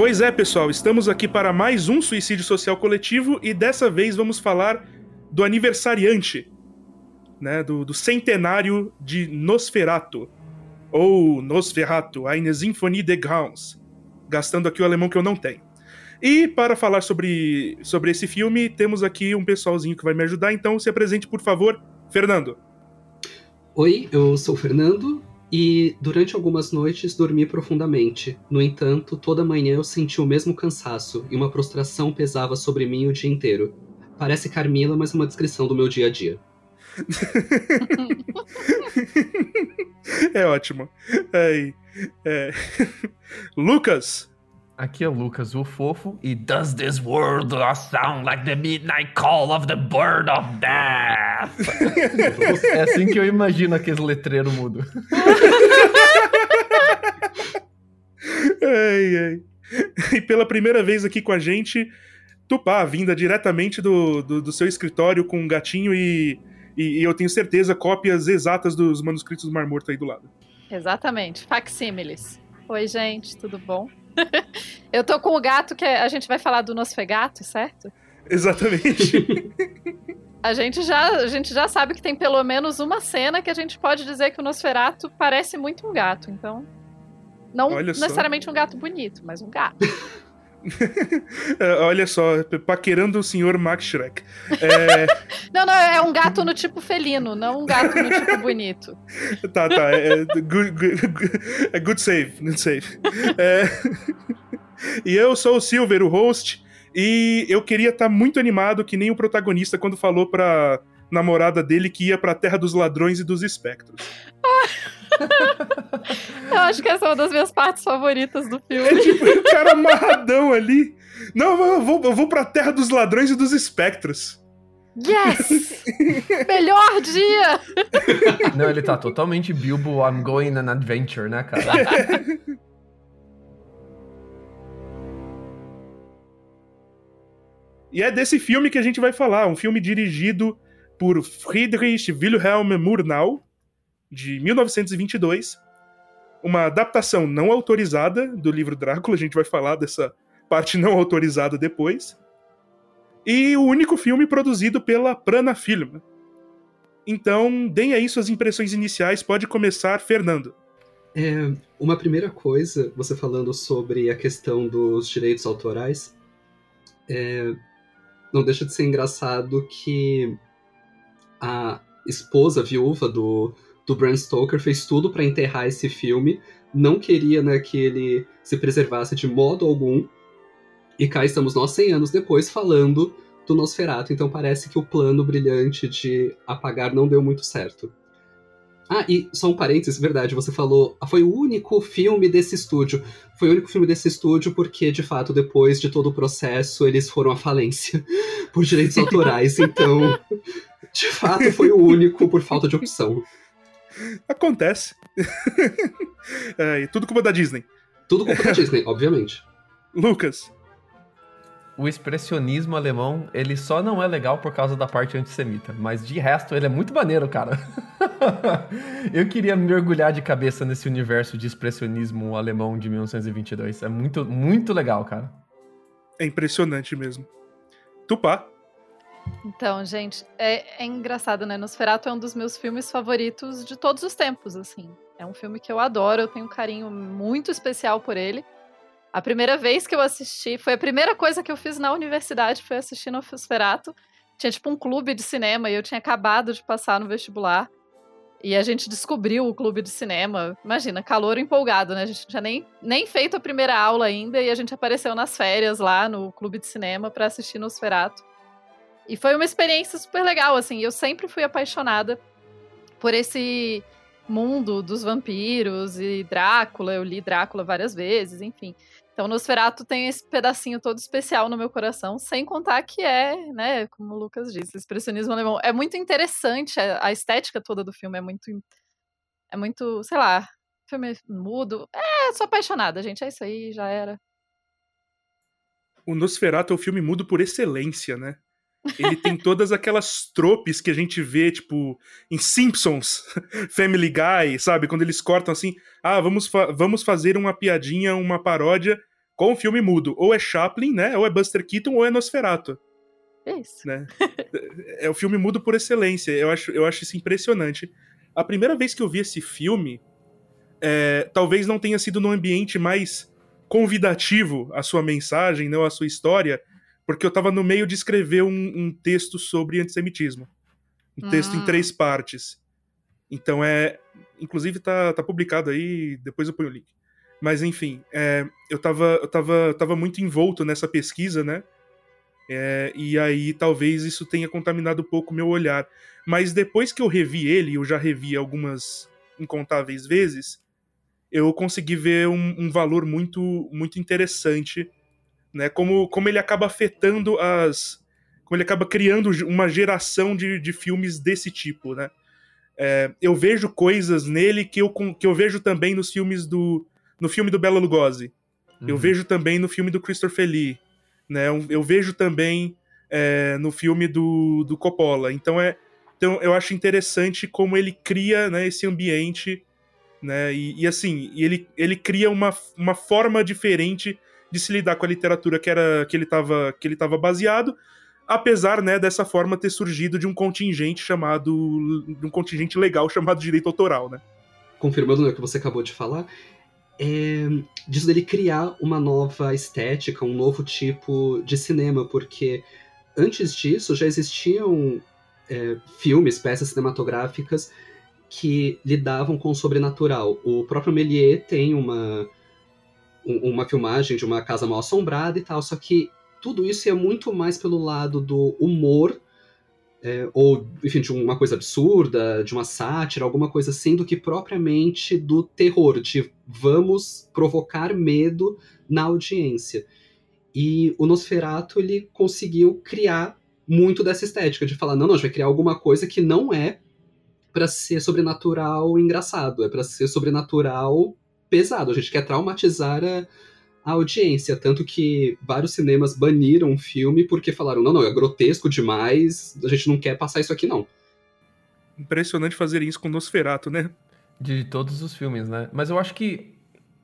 Pois é, pessoal, estamos aqui para mais um suicídio social coletivo e dessa vez vamos falar do aniversariante, né, do, do centenário de Nosferatu, ou Nosferatu, eine Symphonie de Gauss, gastando aqui o alemão que eu não tenho. E para falar sobre, sobre esse filme, temos aqui um pessoalzinho que vai me ajudar, então se apresente, por favor, Fernando. Oi, eu sou o Fernando e durante algumas noites dormi profundamente. No entanto, toda manhã eu senti o mesmo cansaço e uma prostração pesava sobre mim o dia inteiro. Parece Carmila, mas é uma descrição do meu dia a dia. é ótimo. É, é. Lucas, Aqui é o Lucas, o fofo, e Does this world sound like the midnight call of the bird of death? é assim que eu imagino aquele letreiro mudo. ai, ai. E pela primeira vez aqui com a gente, Tupá, vinda diretamente do, do, do seu escritório com um gatinho e, e, e, eu tenho certeza cópias exatas dos manuscritos do Mar Morto aí do lado. Exatamente, facsímiles. Oi, gente, tudo bom? eu tô com o gato que a gente vai falar do Nosfegato, certo? Exatamente. a, gente já, a gente já sabe que tem pelo menos uma cena que a gente pode dizer que o Nosferato parece muito um gato, então. Não Olha necessariamente só. um gato bonito, mas um gato. É, olha só, paquerando o senhor Max Shrek. É... não, não, é um gato no tipo felino, não um gato no tipo bonito. tá, tá. É, good, good, é good save, good save. É... e eu sou o Silver, o host, e eu queria estar tá muito animado, que nem o protagonista, quando falou pra namorada dele que ia pra Terra dos Ladrões e dos Espectros. Eu acho que essa é uma das minhas partes favoritas do filme. É tipo, o cara amarradão ali. Não, eu vou, eu vou pra terra dos ladrões e dos espectros. Yes! Melhor dia! Não, ele tá totalmente Bilbo, I'm going on an adventure, né, cara? e é desse filme que a gente vai falar, um filme dirigido por Friedrich Wilhelm Murnau, de 1922, uma adaptação não autorizada do livro Drácula, a gente vai falar dessa parte não autorizada depois, e o único filme produzido pela Prana Film. Então, deem aí suas impressões iniciais, pode começar, Fernando. É, uma primeira coisa, você falando sobre a questão dos direitos autorais, é, não deixa de ser engraçado que a esposa viúva do, do Bram Stoker fez tudo para enterrar esse filme, não queria né, que ele se preservasse de modo algum. E cá estamos nós 100 anos depois falando do Nosferatu, então parece que o plano brilhante de apagar não deu muito certo. Ah, e só um parênteses, verdade, você falou, ah, foi o único filme desse estúdio. Foi o único filme desse estúdio porque, de fato, depois de todo o processo, eles foram à falência por direitos autorais, então, de fato, foi o único por falta de opção. Acontece. é, tudo culpa da Disney. Tudo culpa da Disney, obviamente. Lucas. O expressionismo alemão, ele só não é legal por causa da parte antissemita, mas de resto ele é muito maneiro, cara. Eu queria mergulhar de cabeça nesse universo de expressionismo alemão de 1922. É muito, muito legal, cara. É impressionante mesmo. Tupá. Então, gente, é, é, engraçado, né? Nosferatu é um dos meus filmes favoritos de todos os tempos, assim. É um filme que eu adoro, eu tenho um carinho muito especial por ele. A primeira vez que eu assisti, foi a primeira coisa que eu fiz na universidade, foi assistir Nosferatu. Tinha tipo um clube de cinema e eu tinha acabado de passar no vestibular. E a gente descobriu o clube de cinema. Imagina, calor empolgado, né? A gente tinha nem, nem feito a primeira aula ainda e a gente apareceu nas férias lá no clube de cinema para assistir Nosferatu. E foi uma experiência super legal, assim. Eu sempre fui apaixonada por esse mundo dos vampiros e Drácula. Eu li Drácula várias vezes, enfim. Então, Nosferatu tem esse pedacinho todo especial no meu coração, sem contar que é, né, como o Lucas disse, expressionismo alemão. É muito interessante, a estética toda do filme é muito. É muito, sei lá, filme mudo. É, sou apaixonada, gente. É isso aí, já era. O Nosferatu é o filme mudo por excelência, né? Ele tem todas aquelas tropes que a gente vê, tipo, em Simpsons, Family Guy, sabe? Quando eles cortam assim, ah, vamos, fa vamos fazer uma piadinha, uma paródia com o filme mudo. Ou é Chaplin, né? Ou é Buster Keaton, ou é Nosferatu. É isso. Né? é o filme mudo por excelência. Eu acho, eu acho isso impressionante. A primeira vez que eu vi esse filme, é, talvez não tenha sido no ambiente mais convidativo a sua mensagem, não a sua história, porque eu estava no meio de escrever um, um texto sobre antissemitismo. Um texto em hum. três partes. Então é. Inclusive tá, tá publicado aí, depois eu ponho o link. Mas enfim, é, eu, tava, eu tava, tava muito envolto nessa pesquisa, né? É, e aí talvez isso tenha contaminado um pouco o meu olhar. Mas depois que eu revi ele, eu já revi algumas incontáveis vezes, eu consegui ver um, um valor muito, muito interessante, né? Como, como ele acaba afetando as. Como ele acaba criando uma geração de, de filmes desse tipo, né? É, eu vejo coisas nele que eu, que eu vejo também nos filmes do. No filme do Bela Lugosi. Uhum. Eu vejo também no filme do Christopher Lee. Né? Eu, eu vejo também é, no filme do, do Coppola. Então é. Então eu acho interessante como ele cria né, esse ambiente né? E, e, assim, ele, ele cria uma, uma forma diferente de se lidar com a literatura que era que ele estava ele baseado, apesar, né, dessa forma ter surgido de um contingente chamado de um contingente legal chamado direito autoral, né? Confirmando o que você acabou de falar, é, dele criar uma nova estética, um novo tipo de cinema, porque antes disso já existiam é, filmes, peças cinematográficas que lidavam com o sobrenatural. O próprio Méliès tem uma, uma filmagem de uma casa mal assombrada e tal, só que tudo isso é muito mais pelo lado do humor, é, ou, enfim, de uma coisa absurda, de uma sátira, alguma coisa assim, do que propriamente do terror, de vamos provocar medo na audiência. E o Nosferatu, ele conseguiu criar muito dessa estética, de falar, não, não, a gente vai criar alguma coisa que não é para ser sobrenatural engraçado, é para ser sobrenatural pesado. A gente quer traumatizar a, a, audiência, tanto que vários cinemas baniram o filme porque falaram: não, não, é grotesco demais, a gente não quer passar isso aqui não. Impressionante fazer isso com Nosferatu, né? De todos os filmes, né? Mas eu acho que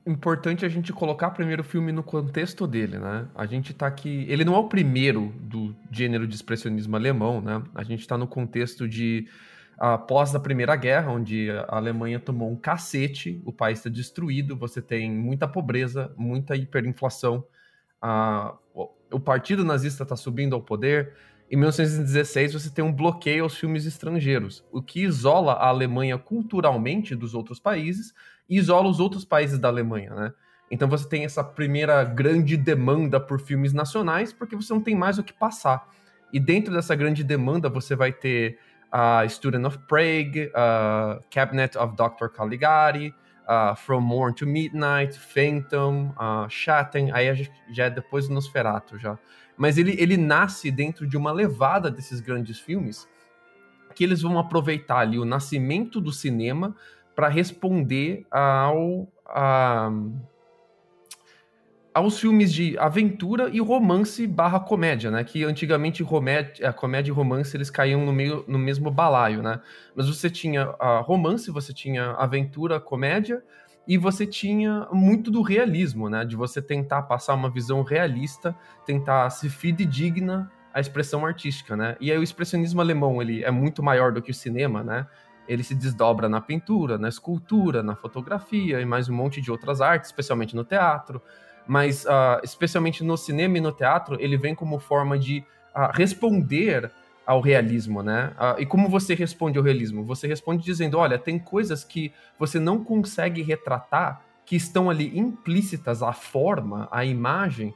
importante a gente colocar primeiro o filme no contexto dele, né? A gente tá aqui. Ele não é o primeiro do gênero de expressionismo alemão, né? A gente tá no contexto de após a Primeira Guerra, onde a Alemanha tomou um cacete, o país está destruído, você tem muita pobreza, muita hiperinflação, a, o partido nazista está subindo ao poder. Em 1916, você tem um bloqueio aos filmes estrangeiros, o que isola a Alemanha culturalmente dos outros países e isola os outros países da Alemanha, né? Então você tem essa primeira grande demanda por filmes nacionais, porque você não tem mais o que passar. E dentro dessa grande demanda, você vai ter uh, Student of Prague, uh, Cabinet of Dr. Caligari, uh, From Morn to Midnight, Phantom, uh, Shatten, aí já é depois do Nosferatu já. Mas ele, ele nasce dentro de uma levada desses grandes filmes que eles vão aproveitar ali o nascimento do cinema para responder ao... A, aos filmes de aventura e romance barra comédia, né? Que antigamente a comédia e romance eles caíam no, meio, no mesmo balaio, né? Mas você tinha a romance, você tinha aventura, comédia, e você tinha muito do realismo, né? De você tentar passar uma visão realista, tentar se fidedigna à expressão artística, né? E aí o expressionismo alemão, ele é muito maior do que o cinema, né? Ele se desdobra na pintura, na escultura, na fotografia e mais um monte de outras artes, especialmente no teatro mas uh, especialmente no cinema e no teatro, ele vem como forma de uh, responder ao realismo, né? Uh, e como você responde ao realismo? Você responde dizendo, olha, tem coisas que você não consegue retratar, que estão ali implícitas, a forma, a imagem,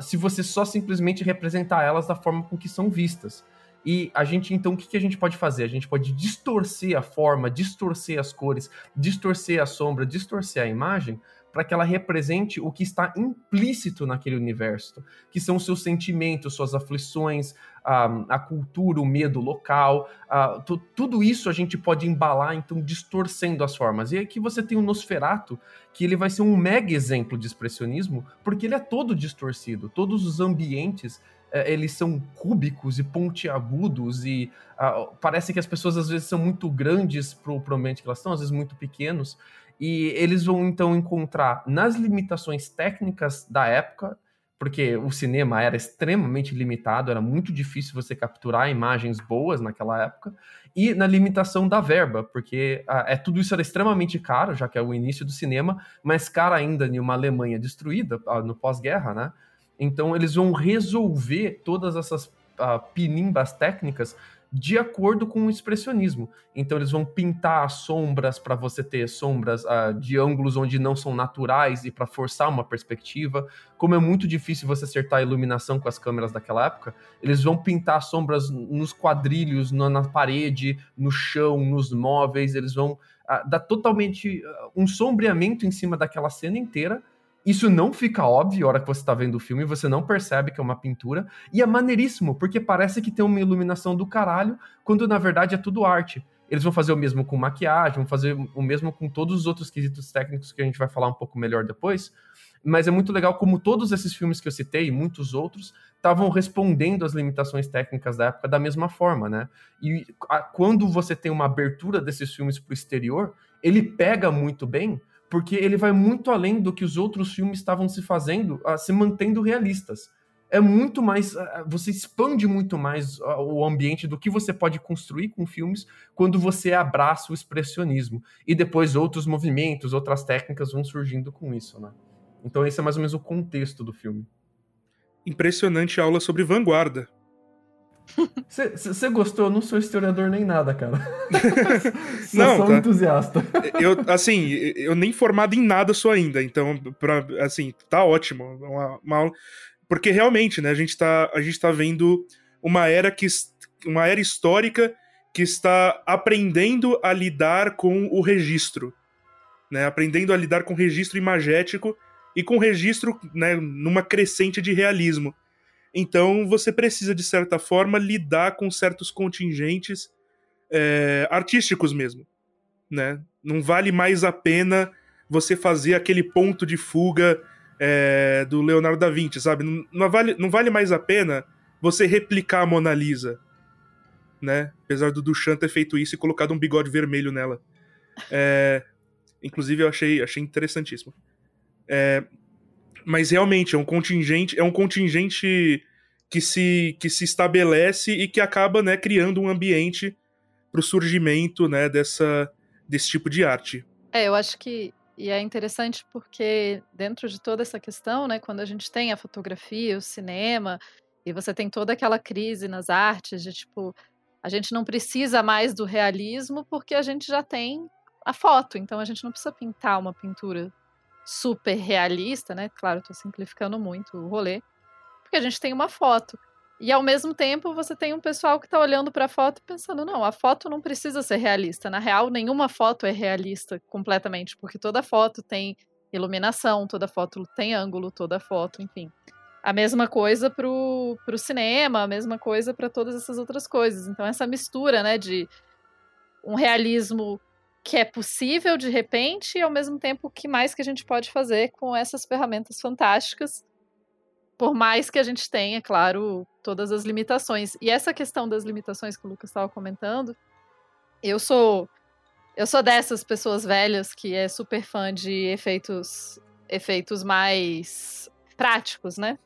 se você só simplesmente representar elas da forma com que são vistas. E a gente, então, o que a gente pode fazer? A gente pode distorcer a forma, distorcer as cores, distorcer a sombra, distorcer a imagem, para que ela represente o que está implícito naquele universo, que são seus sentimentos, suas aflições, a, a cultura, o medo local, a, tudo isso a gente pode embalar, então, distorcendo as formas. E aqui você tem o Nosferato, que ele vai ser um mega exemplo de expressionismo, porque ele é todo distorcido, todos os ambientes é, eles são cúbicos e pontiagudos e uh, parece que as pessoas às vezes são muito grandes para o ambiente que elas estão, às vezes muito pequenos. E eles vão então encontrar nas limitações técnicas da época, porque o cinema era extremamente limitado, era muito difícil você capturar imagens boas naquela época, e na limitação da verba, porque ah, é tudo isso era extremamente caro, já que é o início do cinema, mas caro ainda em uma Alemanha destruída ah, no pós-guerra, né? Então eles vão resolver todas essas ah, pinimbas técnicas de acordo com o expressionismo. Então eles vão pintar sombras para você ter sombras uh, de ângulos onde não são naturais e para forçar uma perspectiva. Como é muito difícil você acertar a iluminação com as câmeras daquela época, eles vão pintar sombras nos quadrilhos, na, na parede, no chão, nos móveis. Eles vão uh, dar totalmente uh, um sombreamento em cima daquela cena inteira isso não fica óbvio a hora que você está vendo o filme, você não percebe que é uma pintura. E é maneiríssimo, porque parece que tem uma iluminação do caralho, quando na verdade é tudo arte. Eles vão fazer o mesmo com maquiagem, vão fazer o mesmo com todos os outros quesitos técnicos que a gente vai falar um pouco melhor depois. Mas é muito legal como todos esses filmes que eu citei e muitos outros estavam respondendo às limitações técnicas da época da mesma forma, né? E a, quando você tem uma abertura desses filmes para o exterior, ele pega muito bem, porque ele vai muito além do que os outros filmes estavam se fazendo, se mantendo realistas. É muito mais. Você expande muito mais o ambiente do que você pode construir com filmes quando você abraça o expressionismo. E depois outros movimentos, outras técnicas vão surgindo com isso, né? Então esse é mais ou menos o contexto do filme. Impressionante aula sobre vanguarda. Você gostou? Eu não sou historiador nem nada, cara. não, sou tá. entusiasta. Eu, assim, eu nem formado em nada sou ainda, então, pra, assim, tá ótimo. Uma, uma, porque realmente, né, a gente tá, a gente tá vendo uma era que uma era histórica que está aprendendo a lidar com o registro, né? Aprendendo a lidar com o registro imagético e com o registro, né, numa crescente de realismo. Então você precisa, de certa forma, lidar com certos contingentes é, artísticos mesmo. Né? Não vale mais a pena você fazer aquele ponto de fuga é, do Leonardo da Vinci, sabe? Não, não, vale, não vale mais a pena você replicar a Mona Lisa. Né? Apesar do Duchamp ter feito isso e colocado um bigode vermelho nela. É, inclusive, eu achei, achei interessantíssimo. É, mas realmente é um contingente, é um contingente que se, que se estabelece e que acaba né, criando um ambiente para o surgimento né, dessa, desse tipo de arte. É, eu acho que e é interessante porque dentro de toda essa questão, né, quando a gente tem a fotografia, o cinema, e você tem toda aquela crise nas artes de tipo, a gente não precisa mais do realismo porque a gente já tem a foto, então a gente não precisa pintar uma pintura super realista, né? Claro, estou simplificando muito o rolê, porque a gente tem uma foto. E ao mesmo tempo você tem um pessoal que está olhando para a foto e pensando, não, a foto não precisa ser realista. Na real, nenhuma foto é realista completamente, porque toda foto tem iluminação, toda foto tem ângulo, toda foto, enfim. A mesma coisa pro, pro cinema, a mesma coisa para todas essas outras coisas. Então essa mistura, né, de um realismo que é possível de repente e ao mesmo tempo o que mais que a gente pode fazer com essas ferramentas fantásticas por mais que a gente tenha, claro, todas as limitações. E essa questão das limitações que o Lucas estava comentando, eu sou eu sou dessas pessoas velhas que é super fã de efeitos efeitos mais práticos, né?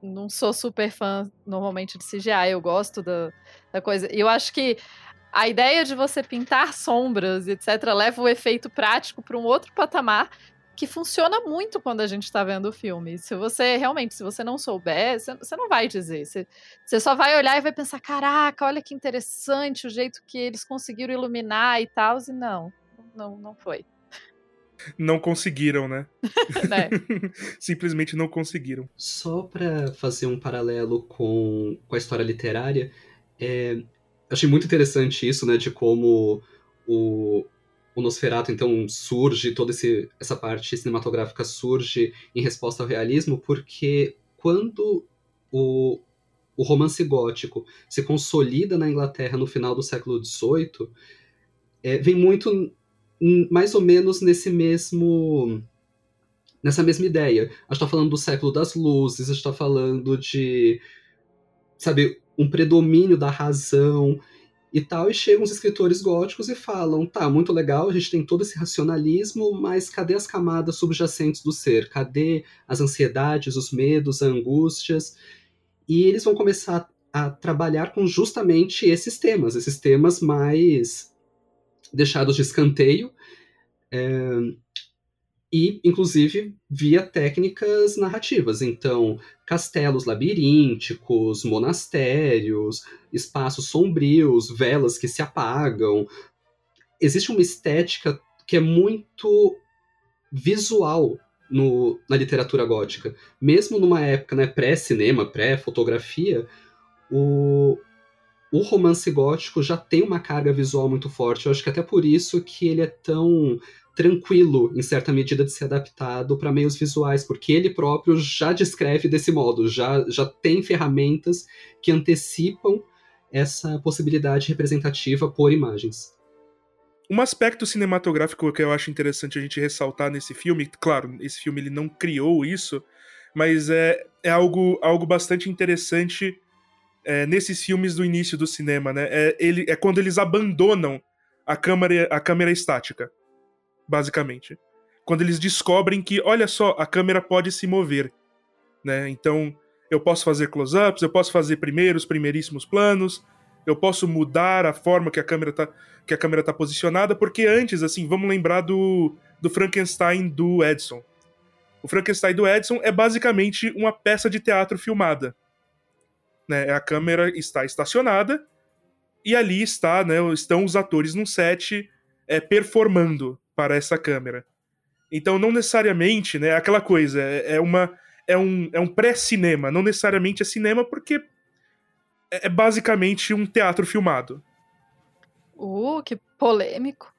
Não sou super fã normalmente de CGI, eu gosto da, da coisa. E eu acho que a ideia de você pintar sombras, etc., leva o efeito prático para um outro patamar que funciona muito quando a gente está vendo o filme. Se você realmente, se você não souber, você, não vai dizer. Você, você só vai olhar e vai pensar: caraca, olha que interessante o jeito que eles conseguiram iluminar e tal. E não, não, não foi. Não conseguiram, né? é. Simplesmente não conseguiram. Só para fazer um paralelo com, com a história literária, é, achei muito interessante isso, né, de como o, o Nosferatu, então, surge, toda esse, essa parte cinematográfica surge em resposta ao realismo, porque quando o, o romance gótico se consolida na Inglaterra no final do século XVIII, é, vem muito mais ou menos nesse mesmo nessa mesma ideia. A gente está falando do século das luzes, a gente está falando de, sabe, um predomínio da razão. e tal, e chegam os escritores góticos e falam: tá, muito legal, a gente tem todo esse racionalismo, mas cadê as camadas subjacentes do ser? Cadê as ansiedades, os medos, as angústias? E eles vão começar a trabalhar com justamente esses temas, esses temas mais deixados de escanteio. É, e, inclusive, via técnicas narrativas. Então, castelos labirínticos, monastérios, espaços sombrios, velas que se apagam. Existe uma estética que é muito visual no, na literatura gótica. Mesmo numa época né, pré-cinema, pré-fotografia, o, o romance gótico já tem uma carga visual muito forte. Eu acho que até por isso que ele é tão tranquilo, em certa medida, de ser adaptado para meios visuais, porque ele próprio já descreve desse modo, já, já tem ferramentas que antecipam essa possibilidade representativa por imagens. Um aspecto cinematográfico que eu acho interessante a gente ressaltar nesse filme, claro, esse filme ele não criou isso, mas é, é algo, algo bastante interessante é, nesses filmes do início do cinema, né? É, ele, é quando eles abandonam a câmera, a câmera estática basicamente. Quando eles descobrem que, olha só, a câmera pode se mover, né? Então, eu posso fazer close-ups, eu posso fazer primeiros, primeiríssimos planos, eu posso mudar a forma que a câmera tá, que a câmera tá posicionada, porque antes, assim, vamos lembrar do, do Frankenstein do Edson. O Frankenstein do Edson é basicamente uma peça de teatro filmada. Né? A câmera está estacionada e ali está, né, estão os atores num set é, performando para essa câmera. Então, não necessariamente, né, aquela coisa, é, é uma é um, é um pré-cinema, não necessariamente é cinema, porque é, é basicamente um teatro filmado. Uh, que polêmico.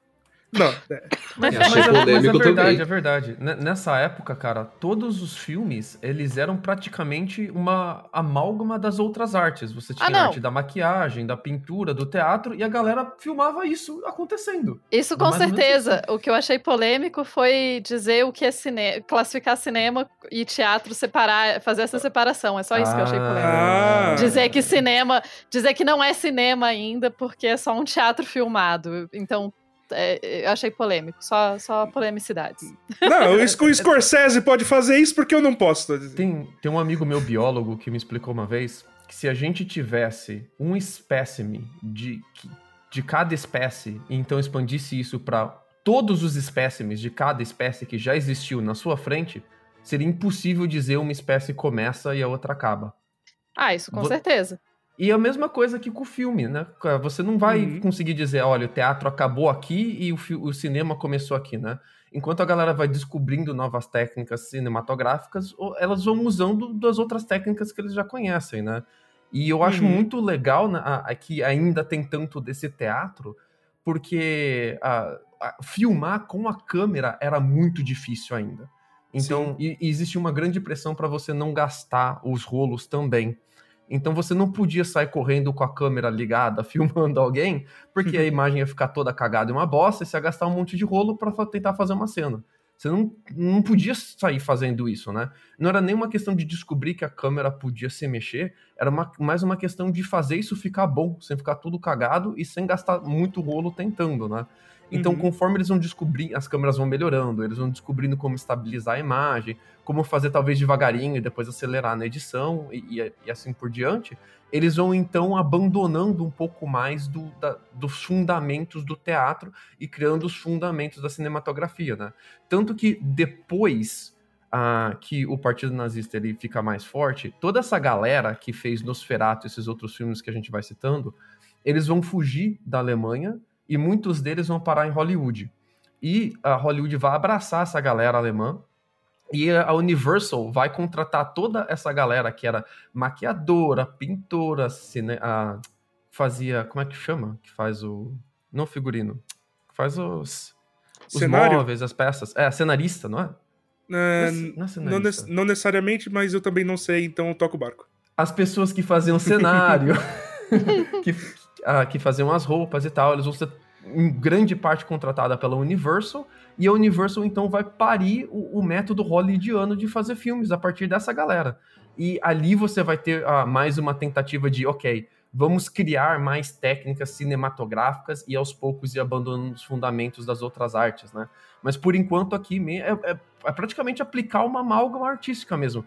Não, é. Mas, mas, é, mas é verdade, também. é verdade. Nessa época, cara, todos os filmes, eles eram praticamente uma amálgama das outras artes. Você tinha ah, a arte da maquiagem, da pintura, do teatro, e a galera filmava isso acontecendo. Isso com certeza. O que eu achei polêmico foi dizer o que é cinema, classificar cinema e teatro, separar, fazer essa separação. É só isso ah. que eu achei polêmico. Ah. Dizer que cinema, dizer que não é cinema ainda, porque é só um teatro filmado. Então, é, eu achei polêmico, só, só polemicidades. Não, o Scorsese pode fazer isso porque eu não posso. Tem, tem um amigo meu biólogo que me explicou uma vez que se a gente tivesse um espécime de, de cada espécie e então expandisse isso para todos os espécimes de cada espécie que já existiu na sua frente, seria impossível dizer uma espécie começa e a outra acaba. Ah, isso com certeza. E a mesma coisa aqui com o filme, né? Você não vai uhum. conseguir dizer, olha, o teatro acabou aqui e o, o, cinema começou aqui, né? Enquanto a galera vai descobrindo novas técnicas cinematográficas, elas vão usando das outras técnicas que eles já conhecem, né? E eu acho uhum. muito legal né, a, a, que ainda tem tanto desse teatro, porque a, filmar com a câmera era muito difícil ainda. Então, e, e existe uma grande pressão para você não gastar os rolos também. Então você não podia sair correndo com a câmera ligada, filmando alguém, porque a uhum. imagem ia ficar toda cagada e uma bosta e você ia gastar um monte de rolo para tentar fazer uma cena. Você não, não podia sair fazendo isso, né? Não era nem uma questão de descobrir que a câmera podia se mexer, era uma, mais uma questão de fazer isso ficar bom, sem ficar tudo cagado e sem gastar muito rolo tentando, né? Então, uhum. conforme eles vão descobrir, as câmeras vão melhorando, eles vão descobrindo como estabilizar a imagem, como fazer talvez devagarinho e depois acelerar na edição e, e, e assim por diante, eles vão então abandonando um pouco mais do, da, dos fundamentos do teatro e criando os fundamentos da cinematografia, né? Tanto que depois ah, que o Partido Nazista ele fica mais forte, toda essa galera que fez Nosferatu e esses outros filmes que a gente vai citando, eles vão fugir da Alemanha e muitos deles vão parar em Hollywood. E a Hollywood vai abraçar essa galera alemã e a Universal vai contratar toda essa galera que era maquiadora, pintora, cine, a, fazia. Como é que chama? Que faz o. Não figurino. Faz os. Os Cenário? móveis, as peças. É, cenarista, não é? É, não, é não, não, necessariamente, mas eu também não sei, então eu toco o barco. As pessoas que faziam cenário, que, que faziam as roupas e tal, eles vão ser em grande parte contratada pela Universal, e a Universal então vai parir o, o método hollywoodiano de fazer filmes a partir dessa galera. E ali você vai ter uh, mais uma tentativa de, ok, vamos criar mais técnicas cinematográficas e aos poucos ir abandonando os fundamentos das outras artes, né? Mas por enquanto aqui é, é, é praticamente aplicar uma amálgama artística mesmo.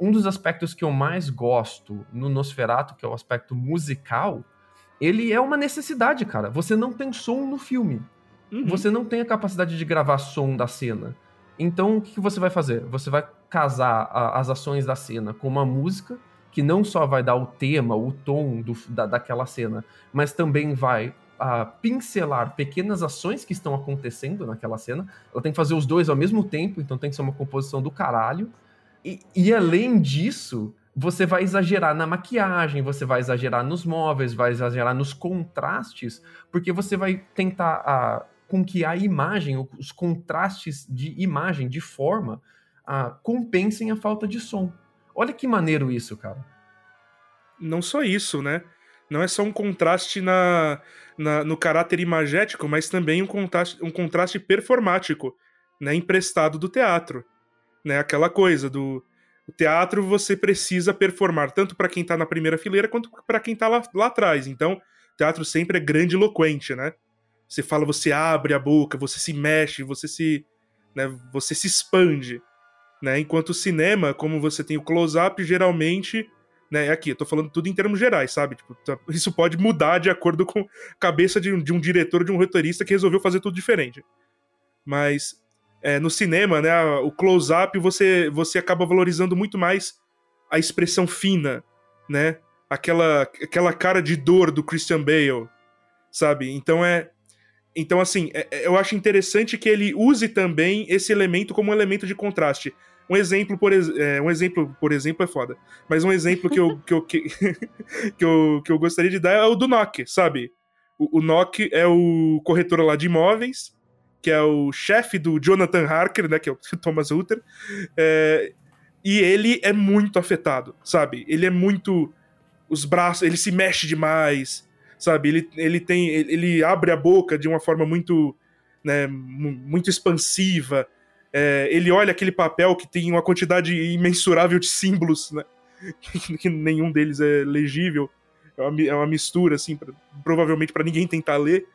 Um dos aspectos que eu mais gosto no Nosferatu, que é o aspecto musical, ele é uma necessidade, cara. Você não tem som no filme. Uhum. Você não tem a capacidade de gravar som da cena. Então, o que você vai fazer? Você vai casar a, as ações da cena com uma música que não só vai dar o tema, o tom do, da, daquela cena, mas também vai a pincelar pequenas ações que estão acontecendo naquela cena. Ela tem que fazer os dois ao mesmo tempo, então tem que ser uma composição do caralho. E, e além disso, você vai exagerar na maquiagem, você vai exagerar nos móveis, vai exagerar nos contrastes, porque você vai tentar a, com que a imagem, os contrastes de imagem, de forma, a, compensem a falta de som. Olha que maneiro isso, cara. Não só isso, né? Não é só um contraste na, na no caráter imagético, mas também um contraste, um contraste performático, né? Emprestado do teatro. Né? Aquela coisa do o teatro você precisa performar tanto para quem tá na primeira fileira quanto para quem tá lá, lá atrás. Então, o teatro sempre é grande eloquente, né? Você fala, você abre a boca, você se mexe, você se, né, você se expande, né? Enquanto o cinema, como você tem o close-up, geralmente né, é aqui, eu tô falando tudo em termos gerais, sabe? Tipo, tá, isso pode mudar de acordo com a cabeça de um, de um diretor, de um roteirista que resolveu fazer tudo diferente. Mas é, no cinema, né, o close-up você, você acaba valorizando muito mais a expressão fina, né? Aquela, aquela cara de dor do Christian Bale, sabe? Então é. Então, assim, é, é eu acho interessante que ele use também esse elemento como um elemento de contraste. Um exemplo, por, é, um exemplo, por exemplo, é foda. Mas um exemplo que eu, que eu, que, que, eu, que eu gostaria de dar é o do Nock, sabe? O, o Nock é o corretor lá de imóveis, que é o chefe do Jonathan Harker, né? Que é o Thomas Hutter. É, e ele é muito afetado, sabe? Ele é muito. Os braços, ele se mexe demais, sabe? Ele, ele tem. Ele abre a boca de uma forma muito. Né, muito expansiva. É, ele olha aquele papel que tem uma quantidade imensurável de símbolos, né? que nenhum deles é legível. É uma, é uma mistura, assim, pra, provavelmente para ninguém tentar ler.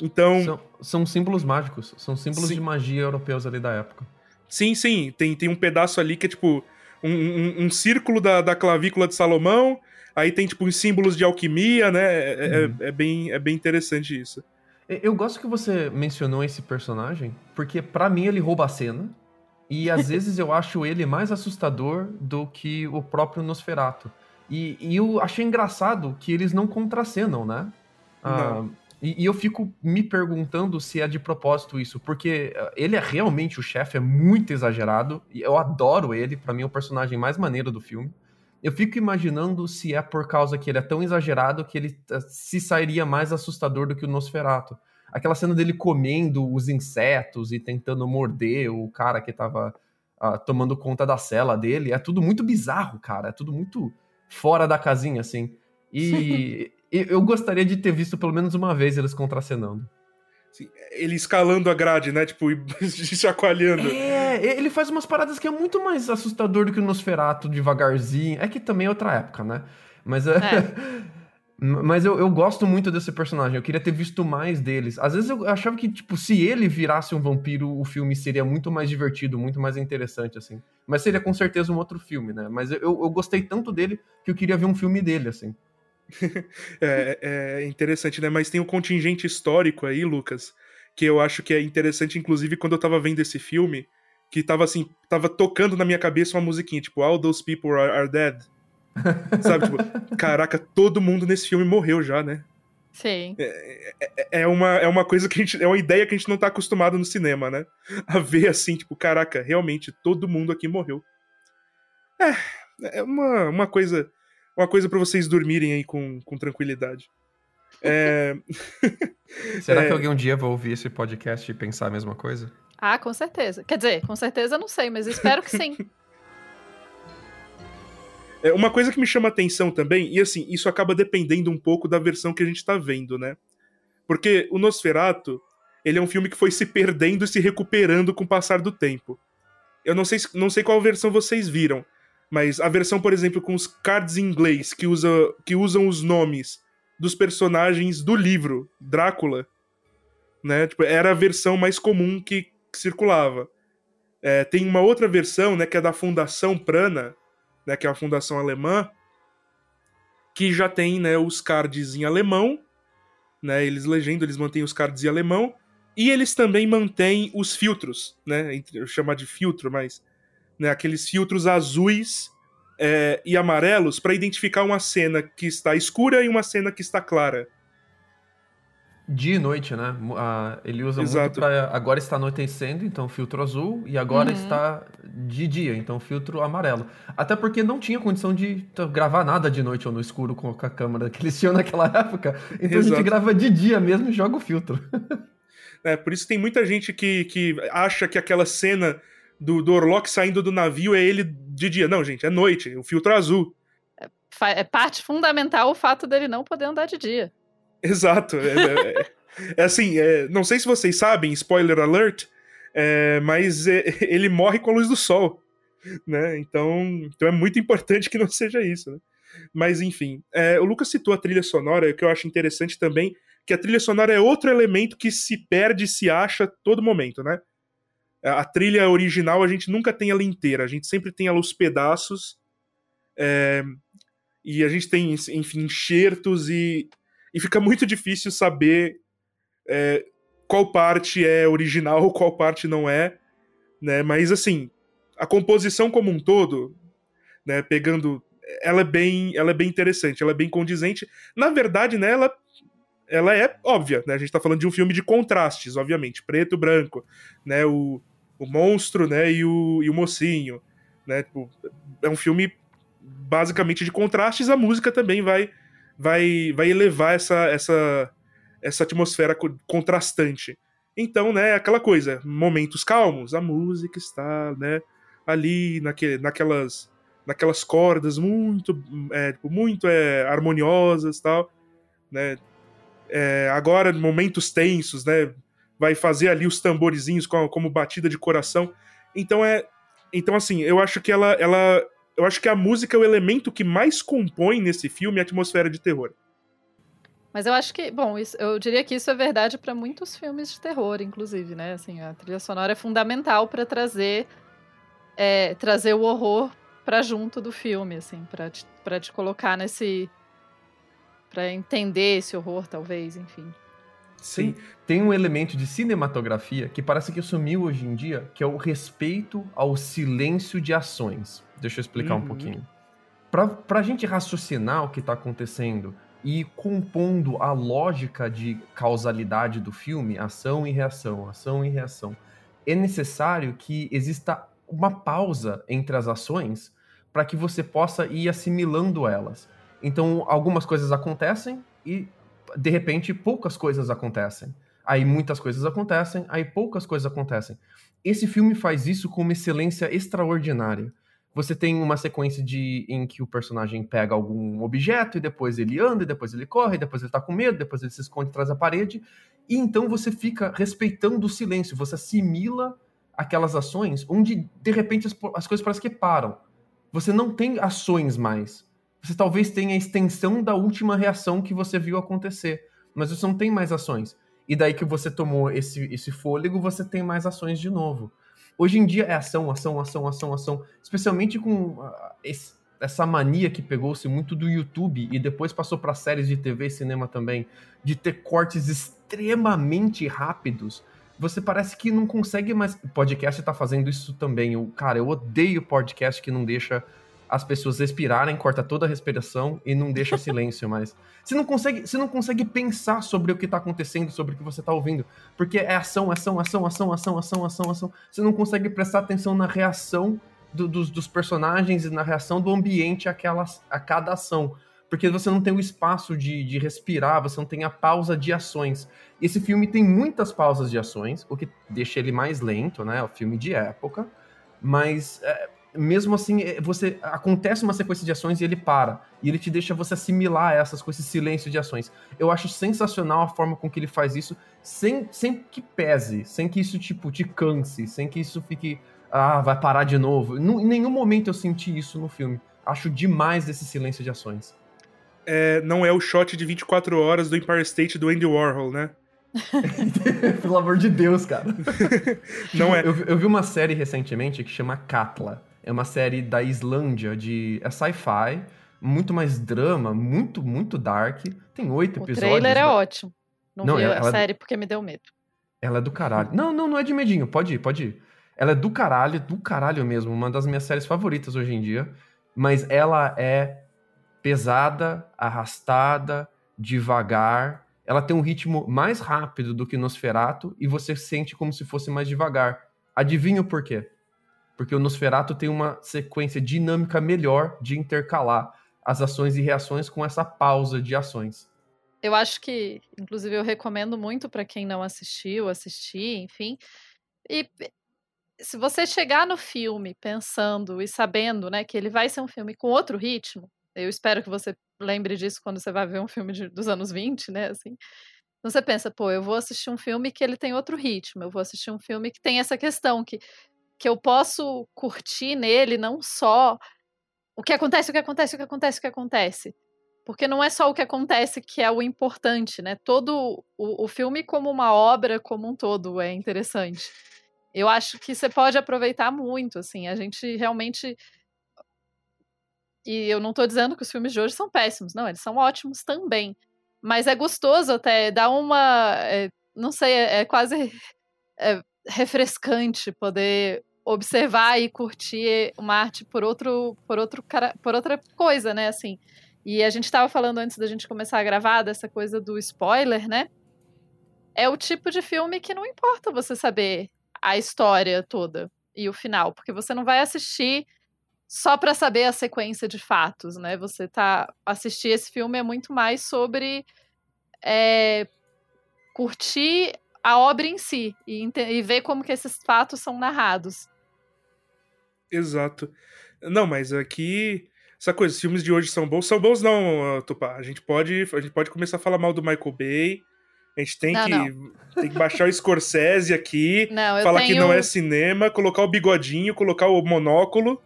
Então. São, são símbolos mágicos, são símbolos sim. de magia europeus ali da época. Sim, sim. Tem, tem um pedaço ali que é tipo um, um, um círculo da, da clavícula de Salomão. Aí tem, tipo, uns símbolos de alquimia, né? É, é uhum. é, é bem, é bem interessante isso. Eu gosto que você mencionou esse personagem, porque para mim ele rouba a cena. E às vezes eu acho ele mais assustador do que o próprio Nosferatu. E, e eu achei engraçado que eles não contracenam, né? Ah, e, e, eu fico me perguntando se é de propósito isso, porque ah, ele é realmente o chefe, é muito exagerado. E eu adoro ele, para mim é o personagem mais maneiro do filme. Eu fico imaginando se é por causa que ele é tão exagerado que ele eh, se sairia mais assustador do que o Nosferatu. Aquela cena dele comendo os insetos e tentando morder o cara que tava uh, tomando conta da cela dele, é tudo muito bizarro, cara. É tudo muito fora da casinha, assim. E eu gostaria de ter visto pelo menos uma vez eles contracenando. ele escalando a grade, né? Tipo, chacoalhando. É, ele faz umas paradas que é muito mais assustador do que o Nosferatu devagarzinho. É que também é outra época, né? Mas é. é. Mas eu, eu gosto muito desse personagem, eu queria ter visto mais deles. Às vezes eu achava que, tipo, se ele virasse um vampiro, o filme seria muito mais divertido, muito mais interessante, assim. Mas seria com certeza um outro filme, né? Mas eu, eu gostei tanto dele que eu queria ver um filme dele, assim. é, é interessante, né? Mas tem um contingente histórico aí, Lucas, que eu acho que é interessante, inclusive, quando eu tava vendo esse filme, que tava assim, tava tocando na minha cabeça uma musiquinha, tipo, All Those People Are, are Dead. Sabe, tipo, caraca, todo mundo nesse filme morreu já, né? Sim. É, é, é, uma, é uma coisa que a gente. É uma ideia que a gente não tá acostumado no cinema, né? A ver assim, tipo, caraca, realmente, todo mundo aqui morreu. É, é uma, uma coisa uma coisa para vocês dormirem aí com, com tranquilidade. É... Será é... que alguém um dia vai ouvir esse podcast e pensar a mesma coisa? Ah, com certeza. Quer dizer, com certeza não sei, mas espero que sim. É uma coisa que me chama atenção também, e assim, isso acaba dependendo um pouco da versão que a gente tá vendo, né? Porque o Nosferatu, ele é um filme que foi se perdendo e se recuperando com o passar do tempo. Eu não sei, não sei qual versão vocês viram, Mas a versão, por exemplo, com os cards em inglês, que, usa, que usam os nomes dos personagens do livro Drácula, né? Tipo, era a versão mais comum que, que circulava. É, tem uma outra versão, né, que é da Fundação Prana, né, que é a fundação alemã, que já tem, né, os cards em alemão, né, eles legendam, eles mantêm os cards em alemão, e eles também mantêm os filtros, né, eu chamar de filtro, mas né, aqueles filtros azuis é, e amarelos para identificar uma cena que está escura e uma cena que está clara. Dia e noite, né? ele usa Exato. muito para agora está anoitecendo, então filtro azul, e agora uhum. está de dia, então filtro amarelo. Até porque não tinha condição de gravar nada de noite ou no escuro com a câmera que eles tinham naquela época. Então Exato. a gente grava de dia mesmo e joga o filtro. É, por isso tem muita gente que, que acha que aquela cena do, do Orlok saindo do navio é ele de dia. Não, gente, é noite, o filtro azul. É, é parte fundamental o fato dele não poder andar de dia. Exato. É, é, é, é assim, é, não sei se vocês sabem, spoiler alert, mas ele morre com a luz do sol. Né? Então, então é muito importante que não seja isso. Né? Mas enfim, o Lucas citou a trilha sonora, que eu acho interessante também, que a trilha sonora é outro elemento que se perde e se acha a todo momento, né? A trilha original a gente nunca tem ela inteira, a gente sempre tem ela os pedaços. É, e a gente tem, enfim, enxertos e, e fica muito difícil saber é, qual parte é original, qual parte não é, né? Mas assim, a composição como um todo, né, pegando, ela é bem, ela é bem interessante, ela é bem condizente. Na verdade, né, ela ela é óbvia, né? A gente tá falando de um filme de contrastes, obviamente, preto e branco, né? O, o monstro, né, e o, e o mocinho, né? Tipo, é um filme basicamente de contrastes, a música também vai vai vai elevar essa essa essa atmosfera contrastante. Então, né, aquela coisa, momentos calmos, a música está, né, ali naque, naquelas naquelas cordas muito é, tipo, muito é, harmoniosas tal né é, agora momentos tensos né vai fazer ali os tamborizinhos como, como batida de coração. Então é. Então, assim, eu acho que ela, ela. Eu acho que a música é o elemento que mais compõe nesse filme a atmosfera de terror. Mas eu acho que, bom, isso, eu diria que isso é verdade para muitos filmes de terror, inclusive, né? Assim, a trilha sonora é fundamental para trazer é, trazer o horror para junto do filme, assim, para te, te colocar nesse para entender esse horror, talvez, enfim. Sim. Tem um elemento de cinematografia que parece que sumiu hoje em dia, que é o respeito ao silêncio de ações. Deixa eu explicar uhum. um pouquinho. Pra, pra gente raciocinar o que tá acontecendo e compondo a lógica de causalidade do filme, ação e reação, ação e reação, é necessário que exista uma pausa entre as ações para que você possa ir assimilando elas. Então, algumas coisas acontecem e de repente, poucas coisas acontecem. Aí muitas coisas acontecem, aí poucas coisas acontecem. Esse filme faz isso com uma excelência extraordinária. Você tem uma sequência de em que o personagem pega algum objeto e depois ele anda, e depois ele corre, e depois ele tá com medo, depois ele se esconde atrás da parede, e então você fica respeitando o silêncio, você assimila aquelas ações onde de repente as, as coisas parecem que param. Você não tem ações mais você talvez tenha a extensão da última reação que você viu acontecer, mas você não tem mais ações. E daí que você tomou esse, esse fôlego, você tem mais ações de novo. Hoje em dia é ação, ação, ação, ação, ação, especialmente com esse, essa mania que pegou-se muito do YouTube e depois passou para séries de TV e cinema também, de ter cortes extremamente rápidos. Você parece que não consegue mais. Podcast tá fazendo isso também. Eu, cara, eu odeio podcast que não deixa as pessoas respirarem, corta toda a respiração e não deixa silêncio mais. Você não consegue, você não consegue pensar sobre o que está acontecendo, sobre o que você está ouvindo, porque é ação, ação, ação, ação, ação, ação, ação, ação. Você não consegue prestar atenção na reação do, dos, dos, personagens e na reação do ambiente àquelas, a cada ação. Porque você não tem o espaço de, de respirar, você não tem a pausa de ações. Esse filme tem muitas pausas de ações, o que deixa ele mais lento, né? É um filme de época. Mas é, mesmo assim, é, você acontece uma sequência de ações e ele para. E ele te deixa você assimilar essas com esse silêncio de ações. Eu acho sensacional a forma com que ele faz isso, sem, sem que pese, sem que isso tipo te canse, sem que isso fique ah, vai parar de novo. Em nenhum momento eu senti isso no filme. Acho demais esse silêncio de ações. É, não é o shot de 24 horas do Empire State do Andy Warhol, né? Pelo amor de Deus, cara. não é. Eu, eu, vi uma série recentemente que chama Katla. É uma série da Islândia de é sci-fi, muito mais drama, muito muito dark. Tem oito episódios. O trailer é ótimo. Não, não vi ela, a série porque me deu medo. Ela é do caralho. Não, não, não é de medinho. Pode ir, pode ir. Ela é do caralho, do caralho mesmo. Uma das minhas séries favoritas hoje em dia. Mas ela é pesada, arrastada, devagar. Ela tem um ritmo mais rápido do que Nosferato e você sente como se fosse mais devagar. Adivinha o porquê? Porque o Nosferato tem uma sequência dinâmica melhor de intercalar as ações e reações com essa pausa de ações. Eu acho que, inclusive, eu recomendo muito para quem não assistiu, assistir, enfim. E se você chegar no filme pensando e sabendo, né, que ele vai ser um filme com outro ritmo, eu espero que você lembre disso quando você vai ver um filme de, dos anos 20, né? Assim. Então você pensa, pô, eu vou assistir um filme que ele tem outro ritmo, eu vou assistir um filme que tem essa questão, que, que eu posso curtir nele não só o que acontece, o que acontece, o que acontece, o que acontece. Porque não é só o que acontece que é o importante, né? Todo o, o filme como uma obra como um todo é interessante. Eu acho que você pode aproveitar muito, assim, a gente realmente e eu não tô dizendo que os filmes de hoje são péssimos, não, eles são ótimos também. Mas é gostoso até, dá uma. É, não sei, é, é quase é, refrescante poder observar e curtir uma arte por outro, por outro por outra coisa, né? Assim. E a gente estava falando antes da gente começar a gravar dessa coisa do spoiler, né? É o tipo de filme que não importa você saber a história toda e o final, porque você não vai assistir só para saber a sequência de fatos, né? Você tá assistir esse filme é muito mais sobre é, curtir a obra em si e, e, ver como que esses fatos são narrados. Exato. Não, mas aqui essa coisa, os filmes de hoje são bons, são bons não, Tupá. A gente pode, a gente pode começar a falar mal do Michael Bay. A gente tem, não, que, não. tem que baixar o Scorsese aqui, não, falar tenho... que não é cinema, colocar o bigodinho, colocar o monóculo.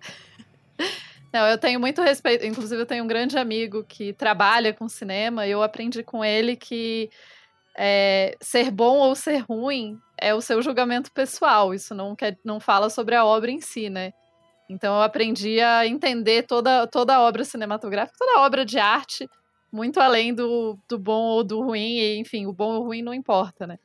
Não, eu tenho muito respeito. Inclusive, eu tenho um grande amigo que trabalha com cinema e eu aprendi com ele que é, ser bom ou ser ruim é o seu julgamento pessoal. Isso não, quer, não fala sobre a obra em si, né? Então, eu aprendi a entender toda, toda a obra cinematográfica, toda a obra de arte, muito além do, do bom ou do ruim. E, enfim, o bom ou o ruim não importa, né?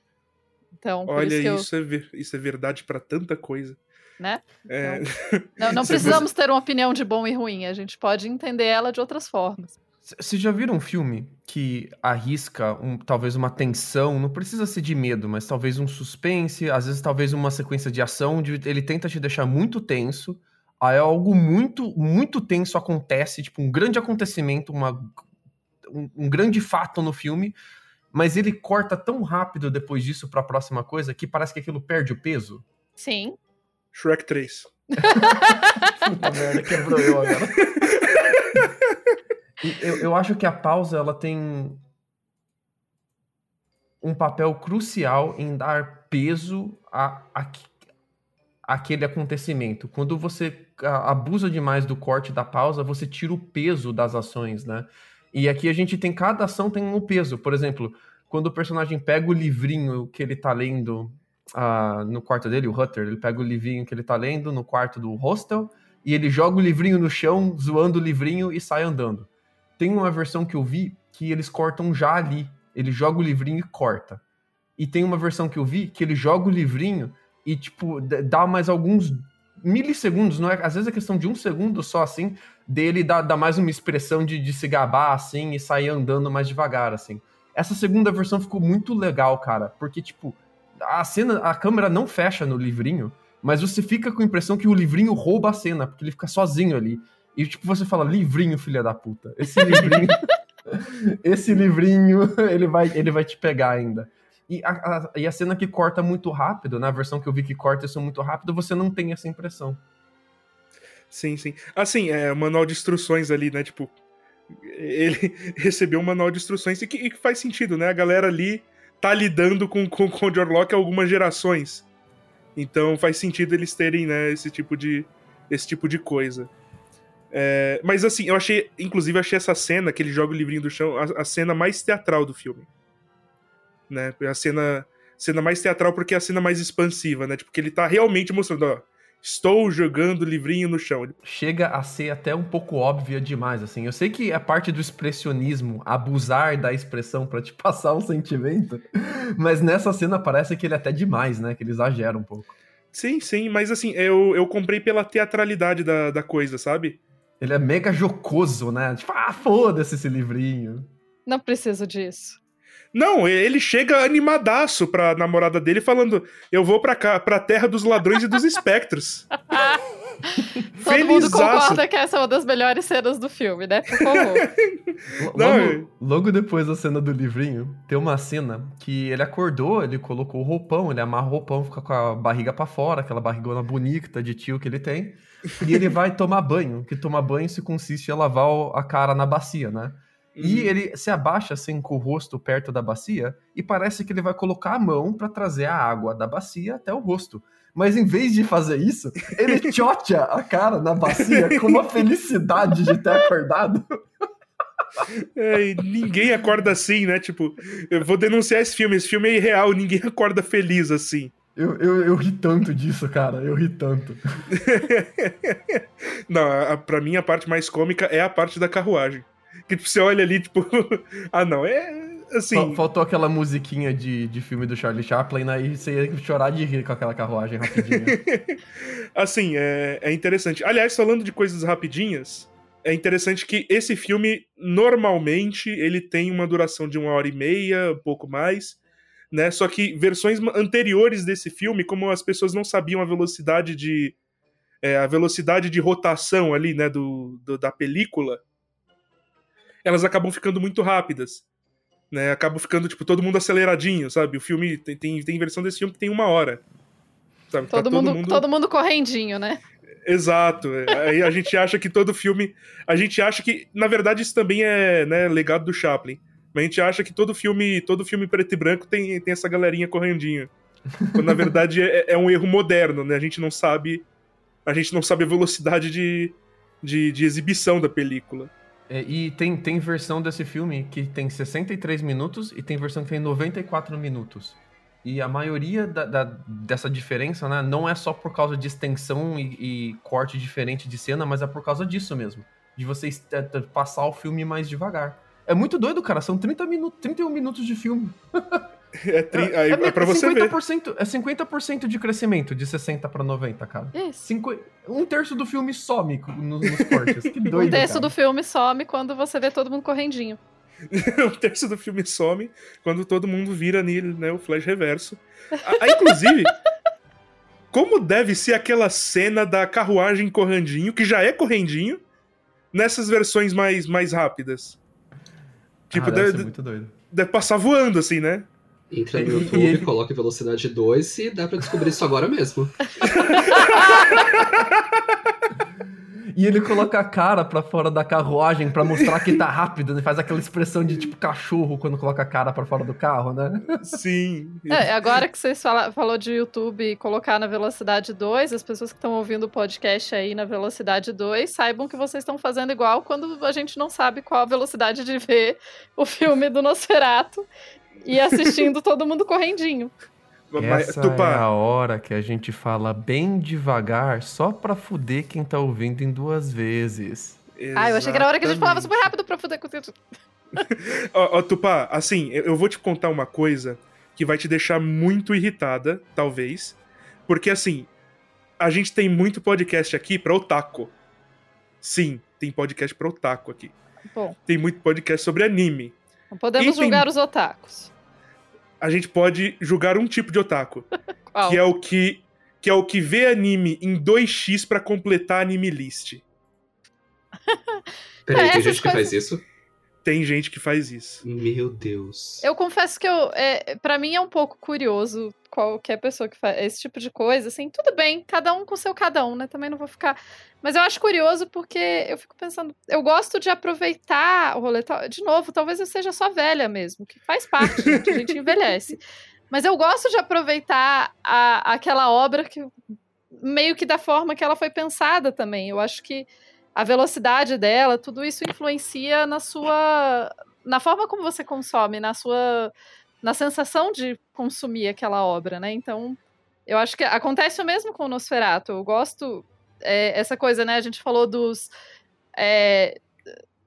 Então, Olha, isso, eu... é, isso é verdade para tanta coisa né? É... Então, não, não precisamos ter uma opinião de bom e ruim, a gente pode entender ela de outras formas. Vocês já viram um filme que arrisca um, talvez uma tensão, não precisa ser de medo, mas talvez um suspense, às vezes talvez uma sequência de ação, onde ele tenta te deixar muito tenso, aí algo muito, muito tenso acontece, tipo um grande acontecimento, uma, um, um grande fato no filme, mas ele corta tão rápido depois disso para a próxima coisa que parece que aquilo perde o peso. Sim. Shrek 3. Puta merda, quebrou eu agora. eu, eu acho que a pausa ela tem um papel crucial em dar peso a, a, aquele acontecimento. Quando você abusa demais do corte da pausa, você tira o peso das ações, né? E aqui a gente tem cada ação tem um peso. Por exemplo, quando o personagem pega o livrinho que ele tá lendo uh, no quarto dele, o Hutter, ele pega o livrinho que ele tá lendo no quarto do hostel e ele joga o livrinho no chão, zoando o livrinho e sai andando. Tem uma versão que eu vi que eles cortam já ali. Ele joga o livrinho e corta. E tem uma versão que eu vi que ele joga o livrinho e, tipo, dá mais alguns milissegundos, não é? Às vezes é questão de um segundo só, assim, dele dá, dá mais uma expressão de, de se gabar, assim, e sair andando mais devagar, assim. Essa segunda versão ficou muito legal, cara, porque, tipo, a cena, a câmera não fecha no livrinho, mas você fica com a impressão que o livrinho rouba a cena, porque ele fica sozinho ali. E tipo, você fala, livrinho, filha da puta. Esse livrinho. esse livrinho, ele vai, ele vai te pegar ainda. E a, a, e a cena que corta muito rápido, na versão que eu vi que corta isso muito rápido, você não tem essa impressão. Sim, sim. Assim, é manual de instruções ali, né? Tipo, ele recebeu um manual de instruções e que, e que faz sentido, né? A galera ali tá lidando com, com, com o há algumas gerações. Então faz sentido eles terem, né, esse tipo de, esse tipo de coisa. É, mas assim, eu achei, inclusive, achei essa cena, que ele joga o livrinho do chão, a, a cena mais teatral do filme. Né? A cena, cena mais teatral porque é a cena mais expansiva, né? Tipo, que ele tá realmente mostrando, ó, estou jogando livrinho no chão. Chega a ser até um pouco óbvia demais, assim. Eu sei que a parte do expressionismo, abusar da expressão para te passar um sentimento, mas nessa cena parece que ele é até demais, né? Que ele exagera um pouco. Sim, sim, mas assim, eu, eu comprei pela teatralidade da, da coisa, sabe? Ele é mega jocoso, né? Tipo, ah, foda-se esse livrinho. Não preciso disso. Não, ele chega animadaço pra namorada dele falando: Eu vou pra cá, pra terra dos ladrões e dos espectros. Todo mundo concorda que essa é uma das melhores cenas do filme, né? Por favor. logo, logo, depois da cena do livrinho, tem uma cena que ele acordou, ele colocou o roupão, ele amarra o roupão, fica com a barriga para fora, aquela barrigona bonita de tio que ele tem. E ele vai tomar banho, que tomar banho se consiste em lavar a cara na bacia, né? E uhum. ele se abaixa assim com o rosto perto da bacia e parece que ele vai colocar a mão para trazer a água da bacia até o rosto. Mas em vez de fazer isso, ele tchocha a cara na bacia com uma felicidade de ter acordado. É, ninguém acorda assim, né? Tipo, eu vou denunciar esse filme. Esse filme é irreal, ninguém acorda feliz assim. Eu, eu, eu ri tanto disso, cara. Eu ri tanto. Não, a, pra mim a parte mais cômica é a parte da carruagem. Que tipo, você olha ali, tipo, ah não, é assim. Faltou aquela musiquinha de, de filme do Charlie Chaplin, né? E você ia chorar de rir com aquela carruagem rapidinha. assim, é, é interessante. Aliás, falando de coisas rapidinhas, é interessante que esse filme, normalmente, ele tem uma duração de uma hora e meia, um pouco mais né? Só que versões anteriores desse filme, como as pessoas não sabiam a velocidade de é, a velocidade de rotação ali, né, do, do, da película, elas acabam ficando muito rápidas, né? Acabam ficando tipo todo mundo aceleradinho, sabe? O filme tem, tem, tem versão desse filme que tem uma hora. Sabe? Todo, tá mundo, todo mundo todo mundo correndinho, né? Exato. É, aí a gente acha que todo filme. A gente acha que, na verdade, isso também é né, legado do Chaplin. Mas a gente acha que todo filme, todo filme preto e branco tem, tem essa galerinha correndinha. Quando na verdade é, é, um erro moderno, né? A gente não sabe. A gente não sabe a velocidade de, de, de exibição da película. É, e tem, tem versão desse filme que tem 63 minutos e tem versão que tem 94 minutos. E a maioria da, da, dessa diferença né, não é só por causa de extensão e, e, corte diferente de cena, mas é por causa disso mesmo. De você é, passar o filme mais devagar. É muito doido, cara. São 30 minutos, 31 minutos de filme. É, tri... é, é, é pra você 50%, ver. É 50% de crescimento, de 60 pra 90, cara. Isso. Cinqu... Um terço do filme some nos, nos cortes. Que doido, Um terço cara. do filme some quando você vê todo mundo correndinho. um terço do filme some quando todo mundo vira nele, né? O flash reverso. Ah, inclusive, como deve ser aquela cena da carruagem correndinho, que já é correndinho, nessas versões mais, mais rápidas? Tipo, ah, deve, deve, muito doido. deve passar voando, assim, né? Entra no YouTube, ele... coloca velocidade 2 e dá pra descobrir isso agora mesmo. E ele coloca a cara pra fora da carruagem pra mostrar que tá rápido, né? Faz aquela expressão de tipo cachorro quando coloca a cara pra fora do carro, né? Sim. É, agora que vocês fala, falou de YouTube colocar na velocidade 2, as pessoas que estão ouvindo o podcast aí na velocidade 2, saibam que vocês estão fazendo igual quando a gente não sabe qual a velocidade de ver o filme do Nosferatu e assistindo todo mundo correndinho. Essa Tupá. é a hora que a gente fala bem devagar, só pra fuder quem tá ouvindo em duas vezes. Exatamente. Ah, eu achei que era a hora que a gente falava super rápido pra fuder com Ó, ó, Tupá, assim, eu vou te contar uma coisa que vai te deixar muito irritada, talvez. Porque, assim, a gente tem muito podcast aqui pra otaku. Sim, tem podcast pra otaku aqui. Bom. Tem muito podcast sobre anime. Não podemos e julgar os otakus a gente pode julgar um tipo de otaku. que é o que que é o que vê anime em 2x para completar anime list. Peraí, tem gente que faz isso? Tem gente que faz isso. Meu Deus. Eu confesso que eu, é, para mim é um pouco curioso qualquer pessoa que faz esse tipo de coisa, assim, tudo bem, cada um com seu cada um, né? Também não vou ficar. Mas eu acho curioso porque eu fico pensando, eu gosto de aproveitar o rolê. De novo, talvez eu seja só velha mesmo, que faz parte, gente, a gente envelhece. Mas eu gosto de aproveitar a, aquela obra que meio que da forma que ela foi pensada também. Eu acho que a velocidade dela, tudo isso influencia na sua na forma como você consome, na sua na sensação de consumir aquela obra, né? Então, eu acho que acontece o mesmo com o Nosferatu. Eu gosto é, essa coisa, né? A gente falou dos é,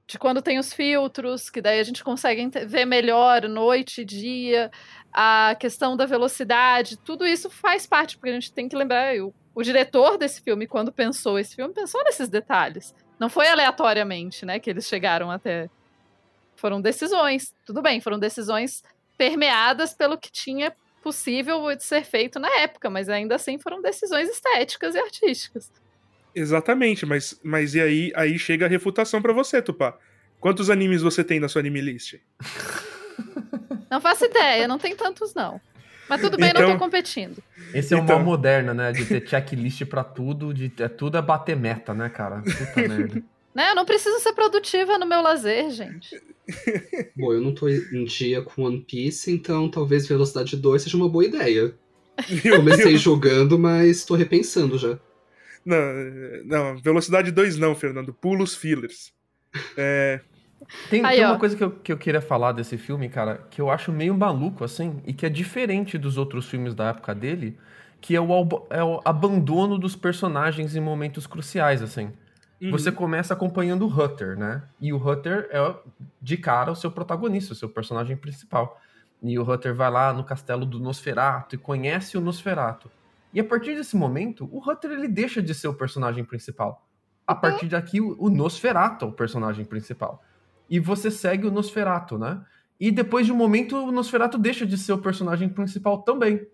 de quando tem os filtros, que daí a gente consegue ver melhor noite e dia, a questão da velocidade, tudo isso faz parte, porque a gente tem que lembrar, o, o diretor desse filme, quando pensou esse filme, pensou nesses detalhes. Não foi aleatoriamente, né, que eles chegaram até. Foram decisões. Tudo bem, foram decisões permeadas pelo que tinha possível de ser feito na época, mas ainda assim foram decisões estéticas e artísticas. Exatamente, mas, mas e aí, aí chega a refutação para você, Tupá. Quantos animes você tem na sua anime list? Não faço ideia, não tem tantos não. Mas tudo bem, então, não tô competindo. Esse é o então... mal moderno, né? De ter checklist pra tudo, de é tudo é bater meta, né, cara? Puta merda. Né? Eu não preciso ser produtiva no meu lazer, gente. Bom, eu não tô em dia com One Piece, então talvez Velocidade 2 seja uma boa ideia. Comecei jogando, mas tô repensando já. Não, não, Velocidade 2 não, Fernando. Pulos fillers. É... Tem, Aí, tem uma coisa que eu, que eu queria falar desse filme, cara, que eu acho meio maluco, assim, e que é diferente dos outros filmes da época dele, que é o, é o abandono dos personagens em momentos cruciais, assim. Uhum. Você começa acompanhando o Hutter, né? E o Hutter é, de cara, o seu protagonista, o seu personagem principal. E o Hutter vai lá no castelo do Nosferato e conhece o Nosferato. E a partir desse momento, o Hutter ele deixa de ser o personagem principal. A partir daqui, o Nosferato é o personagem principal e você segue o Nosferato, né? E depois de um momento, o Nosferato deixa de ser o personagem principal também.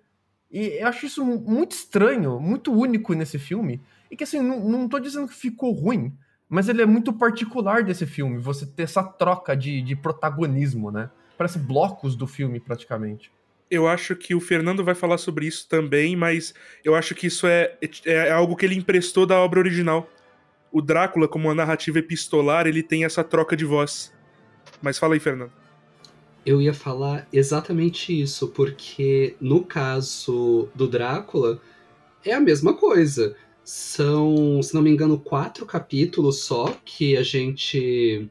E eu acho isso muito estranho, muito único nesse filme. E que assim, não, não tô dizendo que ficou ruim, mas ele é muito particular desse filme, você ter essa troca de, de protagonismo, né? Parece blocos do filme, praticamente. Eu acho que o Fernando vai falar sobre isso também, mas eu acho que isso é, é, é algo que ele emprestou da obra original o Drácula, como uma narrativa epistolar, ele tem essa troca de voz. Mas fala aí, Fernando. Eu ia falar exatamente isso, porque no caso do Drácula, é a mesma coisa. São, se não me engano, quatro capítulos só que a gente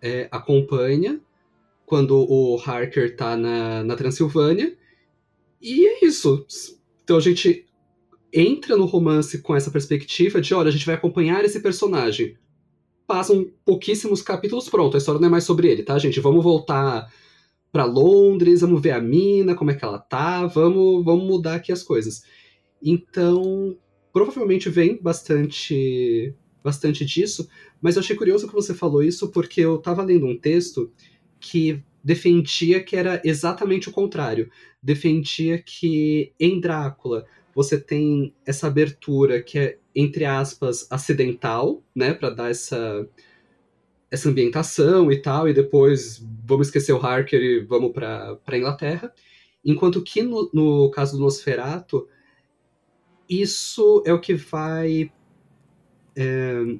é, acompanha quando o Harker tá na, na Transilvânia. E é isso. Então a gente entra no romance com essa perspectiva de, olha, a gente vai acompanhar esse personagem. Passam pouquíssimos capítulos, pronto, a história não é mais sobre ele, tá, gente? Vamos voltar para Londres, vamos ver a mina, como é que ela tá, vamos, vamos mudar aqui as coisas. Então, provavelmente vem bastante bastante disso, mas eu achei curioso que você falou isso porque eu estava lendo um texto que defendia que era exatamente o contrário. Defendia que em Drácula você tem essa abertura que é, entre aspas, acidental, né, para dar essa, essa ambientação e tal, e depois vamos esquecer o Harker e vamos para Inglaterra. Enquanto que no, no caso do Nosferatu, isso é o que vai é,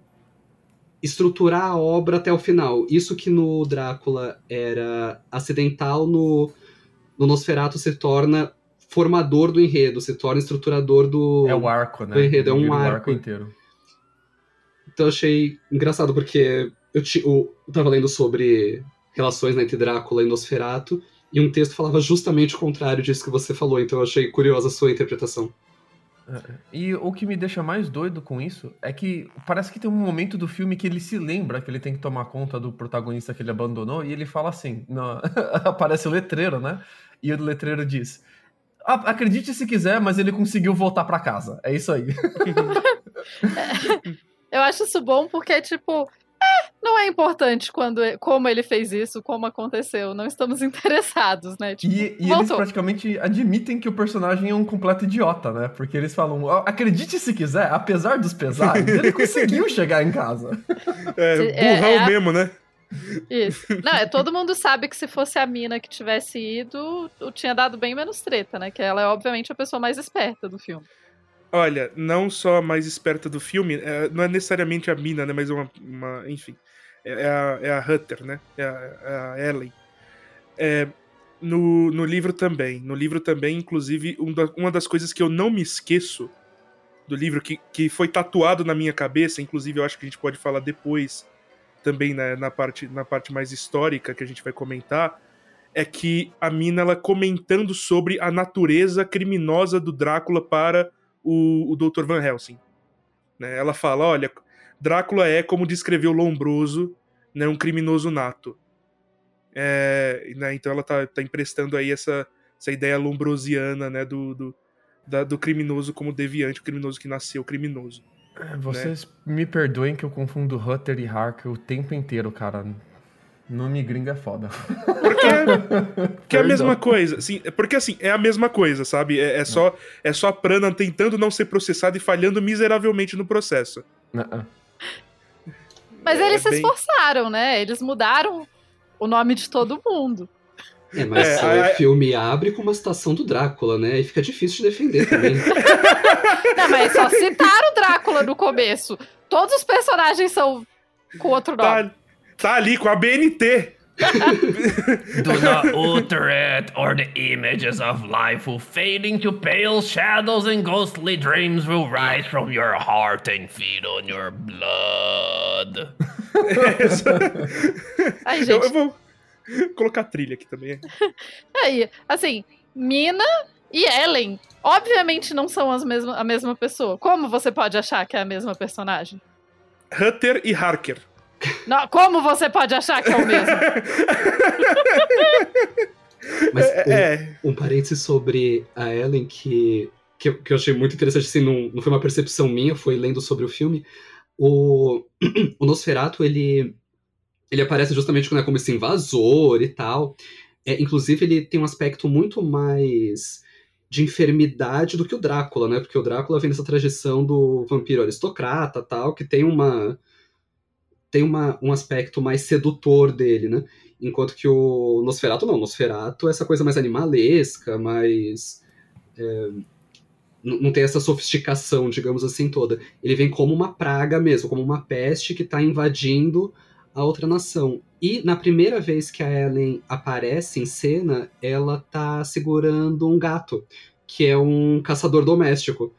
estruturar a obra até o final. Isso que no Drácula era acidental, no, no Nosferatu se torna formador do enredo, se torna estruturador do. É o arco, né? Do enredo, é um arco. arco inteiro. Então eu achei engraçado, porque eu, eu, eu tava lendo sobre relações né, entre Drácula e Nosferatu, e um texto falava justamente o contrário disso que você falou, então eu achei curiosa a sua interpretação. É, e o que me deixa mais doido com isso é que parece que tem um momento do filme que ele se lembra que ele tem que tomar conta do protagonista que ele abandonou e ele fala assim: no... aparece o letreiro, né? E o letreiro diz: Acredite se quiser, mas ele conseguiu voltar para casa. É isso aí. Eu acho isso bom porque, tipo, é, não é importante quando, como ele fez isso, como aconteceu. Não estamos interessados, né? Tipo, e, e eles praticamente admitem que o personagem é um completo idiota, né? Porque eles falam, acredite se quiser, apesar dos pesares, ele conseguiu chegar em casa. É, burrão é, é a... mesmo, né? Isso. Não, é, todo mundo sabe que se fosse a mina que tivesse ido, tinha dado bem menos treta, né? Que ela é, obviamente, a pessoa mais esperta do filme. Olha, não só a mais esperta do filme, é, não é necessariamente a mina, né? Mas uma. uma enfim. É, é a, é a Hutter, né? É a, é a Ellen. É, No, no livro também. No livro também, inclusive, um da, uma das coisas que eu não me esqueço do livro, que, que foi tatuado na minha cabeça, inclusive eu acho que a gente pode falar depois, também né, na, parte, na parte mais histórica que a gente vai comentar, é que a mina ela comentando sobre a natureza criminosa do Drácula para o, o Dr. Van Helsing. Né? Ela fala: olha, Drácula é, como descreveu Lombroso, né, um criminoso nato. É, né, então ela tá, tá emprestando aí essa, essa ideia lombrosiana né, do, do, da, do criminoso como deviante, o criminoso que nasceu criminoso. É, vocês né? me perdoem que eu confundo Hutter e Harker o tempo inteiro, cara. Nome gringo é foda. Porque, é, porque é a mesma coisa. Assim, porque assim, é a mesma coisa, sabe? É, é só, é só a Prana tentando não ser processada e falhando miseravelmente no processo. Uh -uh. Mas eles é, se esforçaram, né? Eles mudaram o nome de todo mundo. É, mas é, o filme abre com uma citação do Drácula, né? E fica difícil de defender também. Não, mas só citaram o Drácula no começo. Todos os personagens são com outro tá, nome. Tá, tá ali com a BNT. Do not utter it, or the images of life will fade into pale shadows and ghostly dreams will rise from your heart and feed on your blood. Ai, gente. Eu, eu vou colocar trilha aqui também. Aí, assim, Mina e Ellen, obviamente não são as mesma, a mesma pessoa. Como você pode achar que é a mesma personagem? Hutter e Harker. Não, como você pode achar que é o mesmo? Mas é, um, é. um parênteses sobre a Ellen que, que, eu, que eu achei muito interessante, assim, não, não foi uma percepção minha, foi lendo sobre o filme. O, o Nosferatu, ele, ele aparece justamente né, como esse invasor e tal. É, inclusive, ele tem um aspecto muito mais de enfermidade do que o Drácula, né? Porque o Drácula vem dessa tradição do vampiro aristocrata tal, que tem uma tem uma, um aspecto mais sedutor dele, né? Enquanto que o Nosferatu não, o Nosferatu é essa coisa mais animalesca, mais. É, não tem essa sofisticação, digamos assim, toda. Ele vem como uma praga mesmo, como uma peste que está invadindo a outra nação. E na primeira vez que a Ellen aparece em cena, ela tá segurando um gato, que é um caçador doméstico.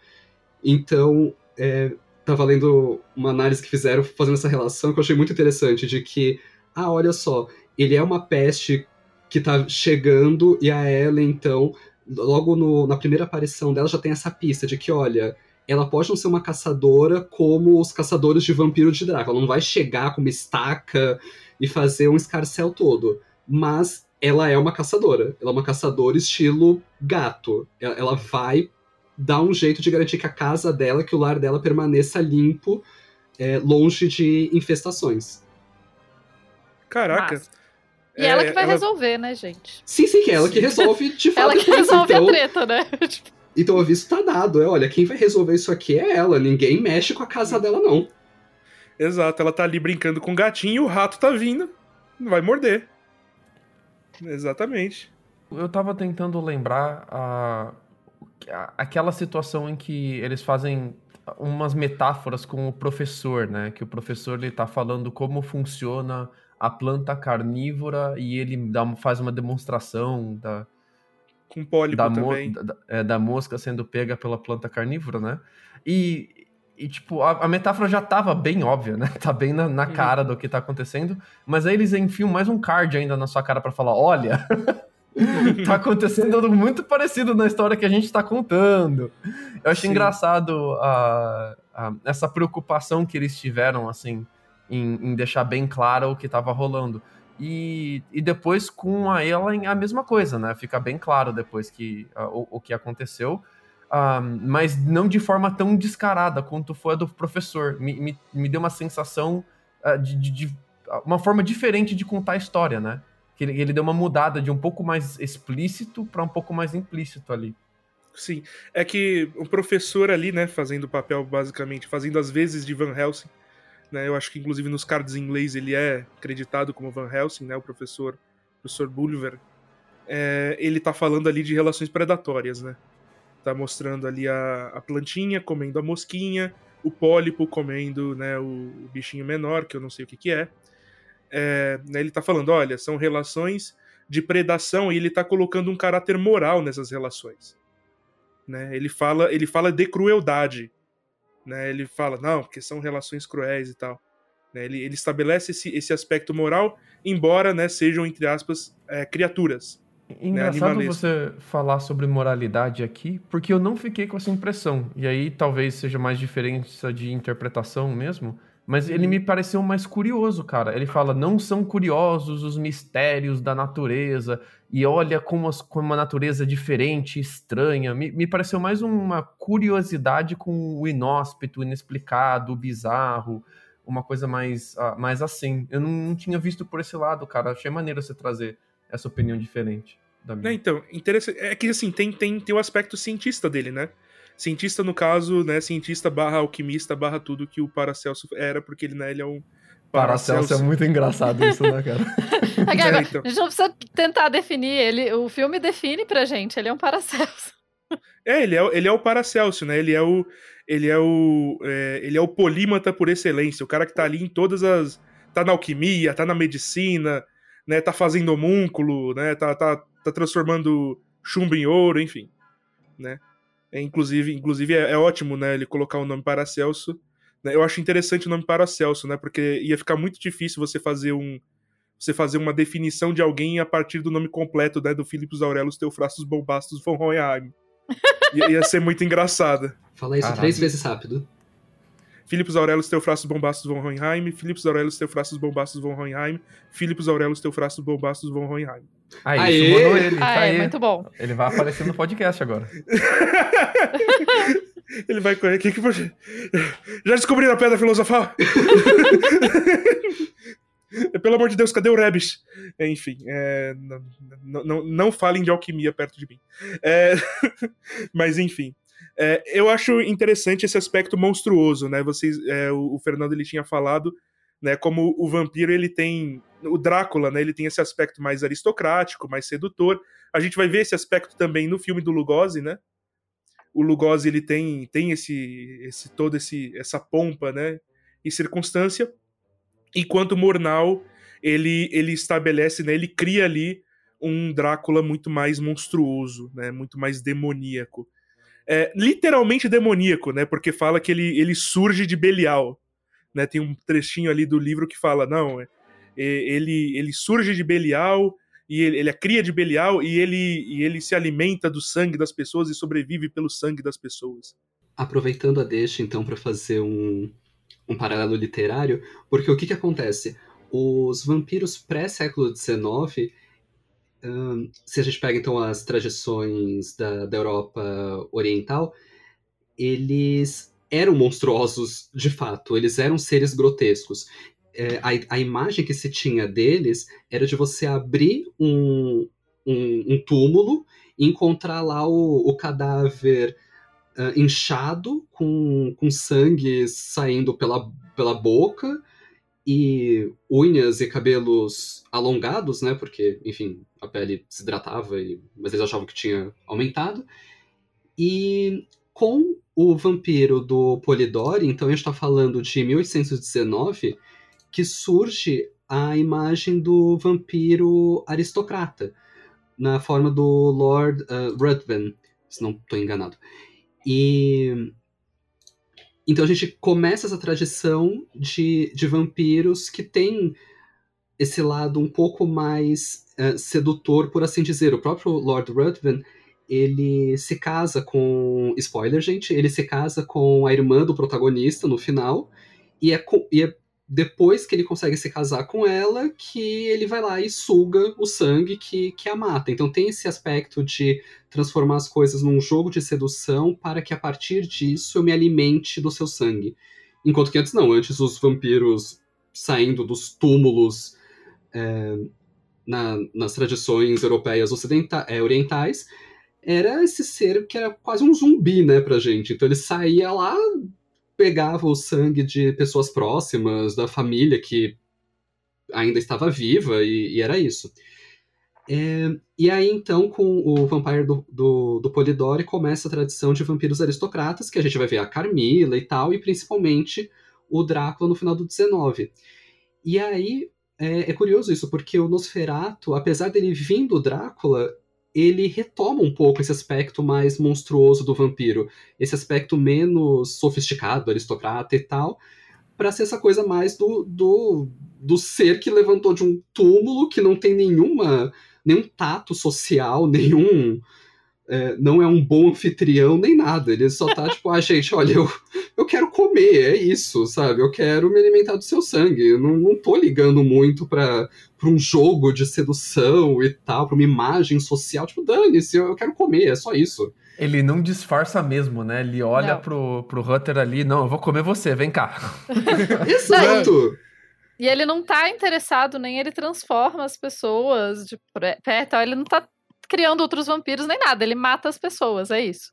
Então, é, tava lendo uma análise que fizeram fazendo essa relação que eu achei muito interessante, de que, ah, olha só, ele é uma peste que tá chegando e a Ellen, então, logo no, na primeira aparição dela já tem essa pista de que, olha, ela pode não ser uma caçadora como os caçadores de vampiro de Drácula, ela não vai chegar com uma estaca e fazer um escarcel todo, mas ela é uma caçadora, ela é uma caçadora estilo gato, ela vai dá um jeito de garantir que a casa dela, que o lar dela permaneça limpo, é, longe de infestações. Caraca. Mas... E é, ela que vai ela... resolver, né, gente? Sim, sim, que é ela que resolve de fato. ela que resolve então... a treta, né? então o aviso tá dado, é, olha, quem vai resolver isso aqui é ela, ninguém mexe com a casa dela, não. Exato, ela tá ali brincando com o gatinho e o rato tá vindo, vai morder. Exatamente. Eu tava tentando lembrar a aquela situação em que eles fazem umas metáforas com o professor, né? Que o professor ele tá falando como funciona a planta carnívora e ele dá, faz uma demonstração da com pólipo da, também. Da, é, da, mosca sendo pega pela planta carnívora, né? E, e tipo, a, a, metáfora já tava bem óbvia, né? Tá bem na, na cara do que tá acontecendo, mas aí eles enfiam mais um card ainda na sua cara para falar, olha, tá acontecendo algo muito parecido na história que a gente está contando. Eu achei Sim. engraçado a, a, essa preocupação que eles tiveram, assim, em, em deixar bem claro o que estava rolando. E, e depois com a Ellen a mesma coisa, né? Fica bem claro depois que uh, o, o, que aconteceu. Uh, mas não de forma tão descarada quanto foi a do professor. Me, me, me deu uma sensação uh, de, de, de, uma forma diferente de contar a história, né? que ele, ele deu uma mudada de um pouco mais explícito para um pouco mais implícito ali. Sim, é que o professor ali, né, fazendo o papel basicamente, fazendo as vezes de Van Helsing, né, eu acho que inclusive nos cards em inglês ele é acreditado como Van Helsing, né, o professor, professor Bulwer, é, ele tá falando ali de relações predatórias, né, tá mostrando ali a, a plantinha comendo a mosquinha, o pólipo comendo, né, o, bichinho menor, que eu não sei o que que é, é, né, ele está falando, olha, são relações de predação e ele está colocando um caráter moral nessas relações. Né? Ele, fala, ele fala de crueldade. Né? Ele fala, não, porque são relações cruéis e tal. Né? Ele, ele estabelece esse, esse aspecto moral, embora né, sejam, entre aspas, é, criaturas. Né, Engraçado né, você falar sobre moralidade aqui, porque eu não fiquei com essa impressão. E aí talvez seja mais diferença de interpretação mesmo. Mas ele me pareceu mais curioso, cara. Ele fala: não são curiosos os mistérios da natureza, e olha como, as, como a natureza é diferente, estranha. Me, me pareceu mais uma curiosidade com o inóspito, o inexplicado, o bizarro, uma coisa mais, uh, mais assim. Eu não, não, tinha visto por esse lado, cara. Achei maneiro você trazer essa opinião diferente da minha. É, então, interessante. É que assim, tem, tem, tem o aspecto cientista dele, né? Cientista, no caso, né? Cientista barra alquimista barra tudo que o Paracelso era, porque ele, né, ele é um. Paracelso, Paracelso é muito engraçado isso, né, cara? é, então. A gente não precisa tentar definir ele. O filme define pra gente, ele é um Paracelso. É, ele é, ele é o Paracelso, né? Ele é o. Ele é o. É, ele é o polímata por excelência. O cara que tá ali em todas as. Tá na alquimia, tá na medicina, né? Tá fazendo homúnculo, né? Tá, tá, tá transformando chumbo em ouro, enfim. Né? É, inclusive, inclusive é, é, ótimo, né? Ele colocar o nome Paracelso. Né? Eu acho interessante o nome Paracelso, né? Porque ia ficar muito difícil você fazer um você fazer uma definição de alguém a partir do nome completo, né, do Philippus Aurelius Teofrastus Bombastus von Hohenheim. Ia, ia ser muito engraçada. Fala isso Caralho. três vezes rápido. Philippus Aurelius Teofrastus Bombastus von Hohenheim, Philippus Aurelius Teofrastus Bombastus von Hohenheim, Philippus Aurelius Teofrastus Bombastus von Hohenheim. Aí, Aê! chamou ele. Tá aí. muito bom. Ele vai aparecer no podcast agora. ele vai correr. Que que. Já descobriram a pedra filosofal? Pelo amor de Deus, cadê o Rebis? Enfim, é, não, não, não, falem de alquimia perto de mim. É, mas enfim. É, eu acho interessante esse aspecto monstruoso, né? Vocês, é, o, o, Fernando ele tinha falado, né? Como o vampiro ele tem, o Drácula, né? Ele tem esse aspecto mais aristocrático, mais sedutor. A gente vai ver esse aspecto também no filme do Lugosi, né? O Lugosi ele tem, tem esse, esse todo esse essa pompa, né? E circunstância Enquanto Murnau, ele, ele estabelece, né, ele cria ali um Drácula muito mais monstruoso, né, muito mais demoníaco. É, literalmente demoníaco, né, porque fala que ele, ele surge de Belial. Né, tem um trechinho ali do livro que fala, não, é, ele, ele surge de Belial, e ele, ele é cria de Belial, e ele, e ele se alimenta do sangue das pessoas e sobrevive pelo sangue das pessoas. Aproveitando a deixa, então, para fazer um, um paralelo literário, porque o que, que acontece? Os vampiros pré-século XIX, um, se a gente pega então as tradições da, da Europa Oriental, eles eram monstruosos de fato, eles eram seres grotescos. É, a, a imagem que se tinha deles era de você abrir um, um, um túmulo e encontrar lá o, o cadáver uh, inchado, com, com sangue saindo pela, pela boca, e unhas e cabelos alongados, né? Porque, enfim, a pele se hidratava, e, mas eles achavam que tinha aumentado. E com o vampiro do Polidori, então a gente está falando de 1819, que surge a imagem do vampiro aristocrata, na forma do Lord uh, Ruthven, se não estou enganado. E então a gente começa essa tradição de, de vampiros que tem esse lado um pouco mais uh, sedutor, por assim dizer. O próprio Lord Ruthven, ele se casa com. Spoiler, gente, ele se casa com a irmã do protagonista no final. E é, e é depois que ele consegue se casar com ela, que ele vai lá e suga o sangue que, que a mata. Então tem esse aspecto de transformar as coisas num jogo de sedução para que a partir disso eu me alimente do seu sangue. Enquanto que antes não, antes os vampiros saindo dos túmulos é, na, nas tradições europeias ocidentais, é, orientais, era esse ser que era quase um zumbi, né, pra gente. Então ele saía lá, pegava o sangue de pessoas próximas, da família que ainda estava viva, e, e era isso. É, e aí, então, com o Vampire do, do, do, Polidori, começa a tradição de vampiros aristocratas, que a gente vai ver a Carmila e tal, e principalmente o Drácula no final do 19. E aí, é, é curioso isso, porque o Nosferatu, apesar dele vir do Drácula, ele retoma um pouco esse aspecto mais monstruoso do vampiro, esse aspecto menos sofisticado, aristocrata e tal, para ser essa coisa mais do, do, do ser que levantou de um túmulo, que não tem nenhuma nenhum tato social, nenhum é, não é um bom anfitrião nem nada. Ele só tá tipo, ah, gente, olha, eu, eu quero comer, é isso, sabe? Eu quero me alimentar do seu sangue. Eu não, não tô ligando muito pra, pra um jogo de sedução e tal, pra uma imagem social. Tipo, dane-se, eu, eu quero comer, é só isso. Ele não disfarça mesmo, né? Ele olha pro, pro Hunter ali, não, eu vou comer você, vem cá. Exato! E ele não tá interessado, nem ele transforma as pessoas de perto, ele não tá criando outros vampiros nem nada. Ele mata as pessoas, é isso.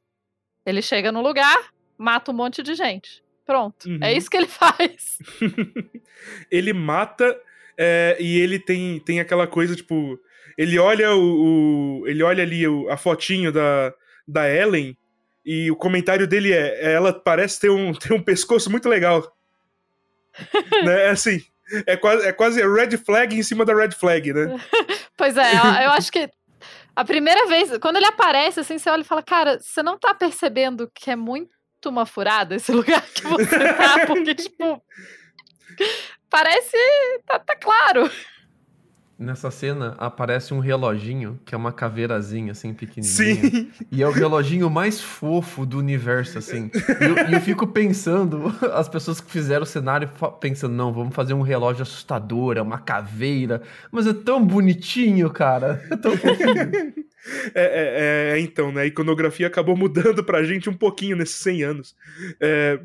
Ele chega no lugar, mata um monte de gente. Pronto. É uhum. É isso que ele faz. ele mata é, e ele tem, tem aquela coisa, tipo. Ele olha o. o ele olha ali o, a fotinho da, da Ellen e o comentário dele é: ela parece ter um, ter um pescoço muito legal. né? É assim. É quase, é quase red flag em cima da red flag, né? pois é, eu acho que a primeira vez, quando ele aparece, assim, você olha e fala, cara, você não tá percebendo que é muito uma furada esse lugar que você tá? Porque, tipo, parece. Tá, tá claro. Nessa cena aparece um reloginho, que é uma caveirazinha, assim, pequenininha. Sim. E é o reloginho mais fofo do universo, assim. E eu, eu, fico pensando, as pessoas que fizeram o cenário pensando, não, vamos fazer um relógio assustador, é uma caveira. Mas é tão bonitinho, cara. É tão fofinho. É, é, é, então, né? A iconografia acabou mudando pra gente um pouquinho nesses 100 anos. É,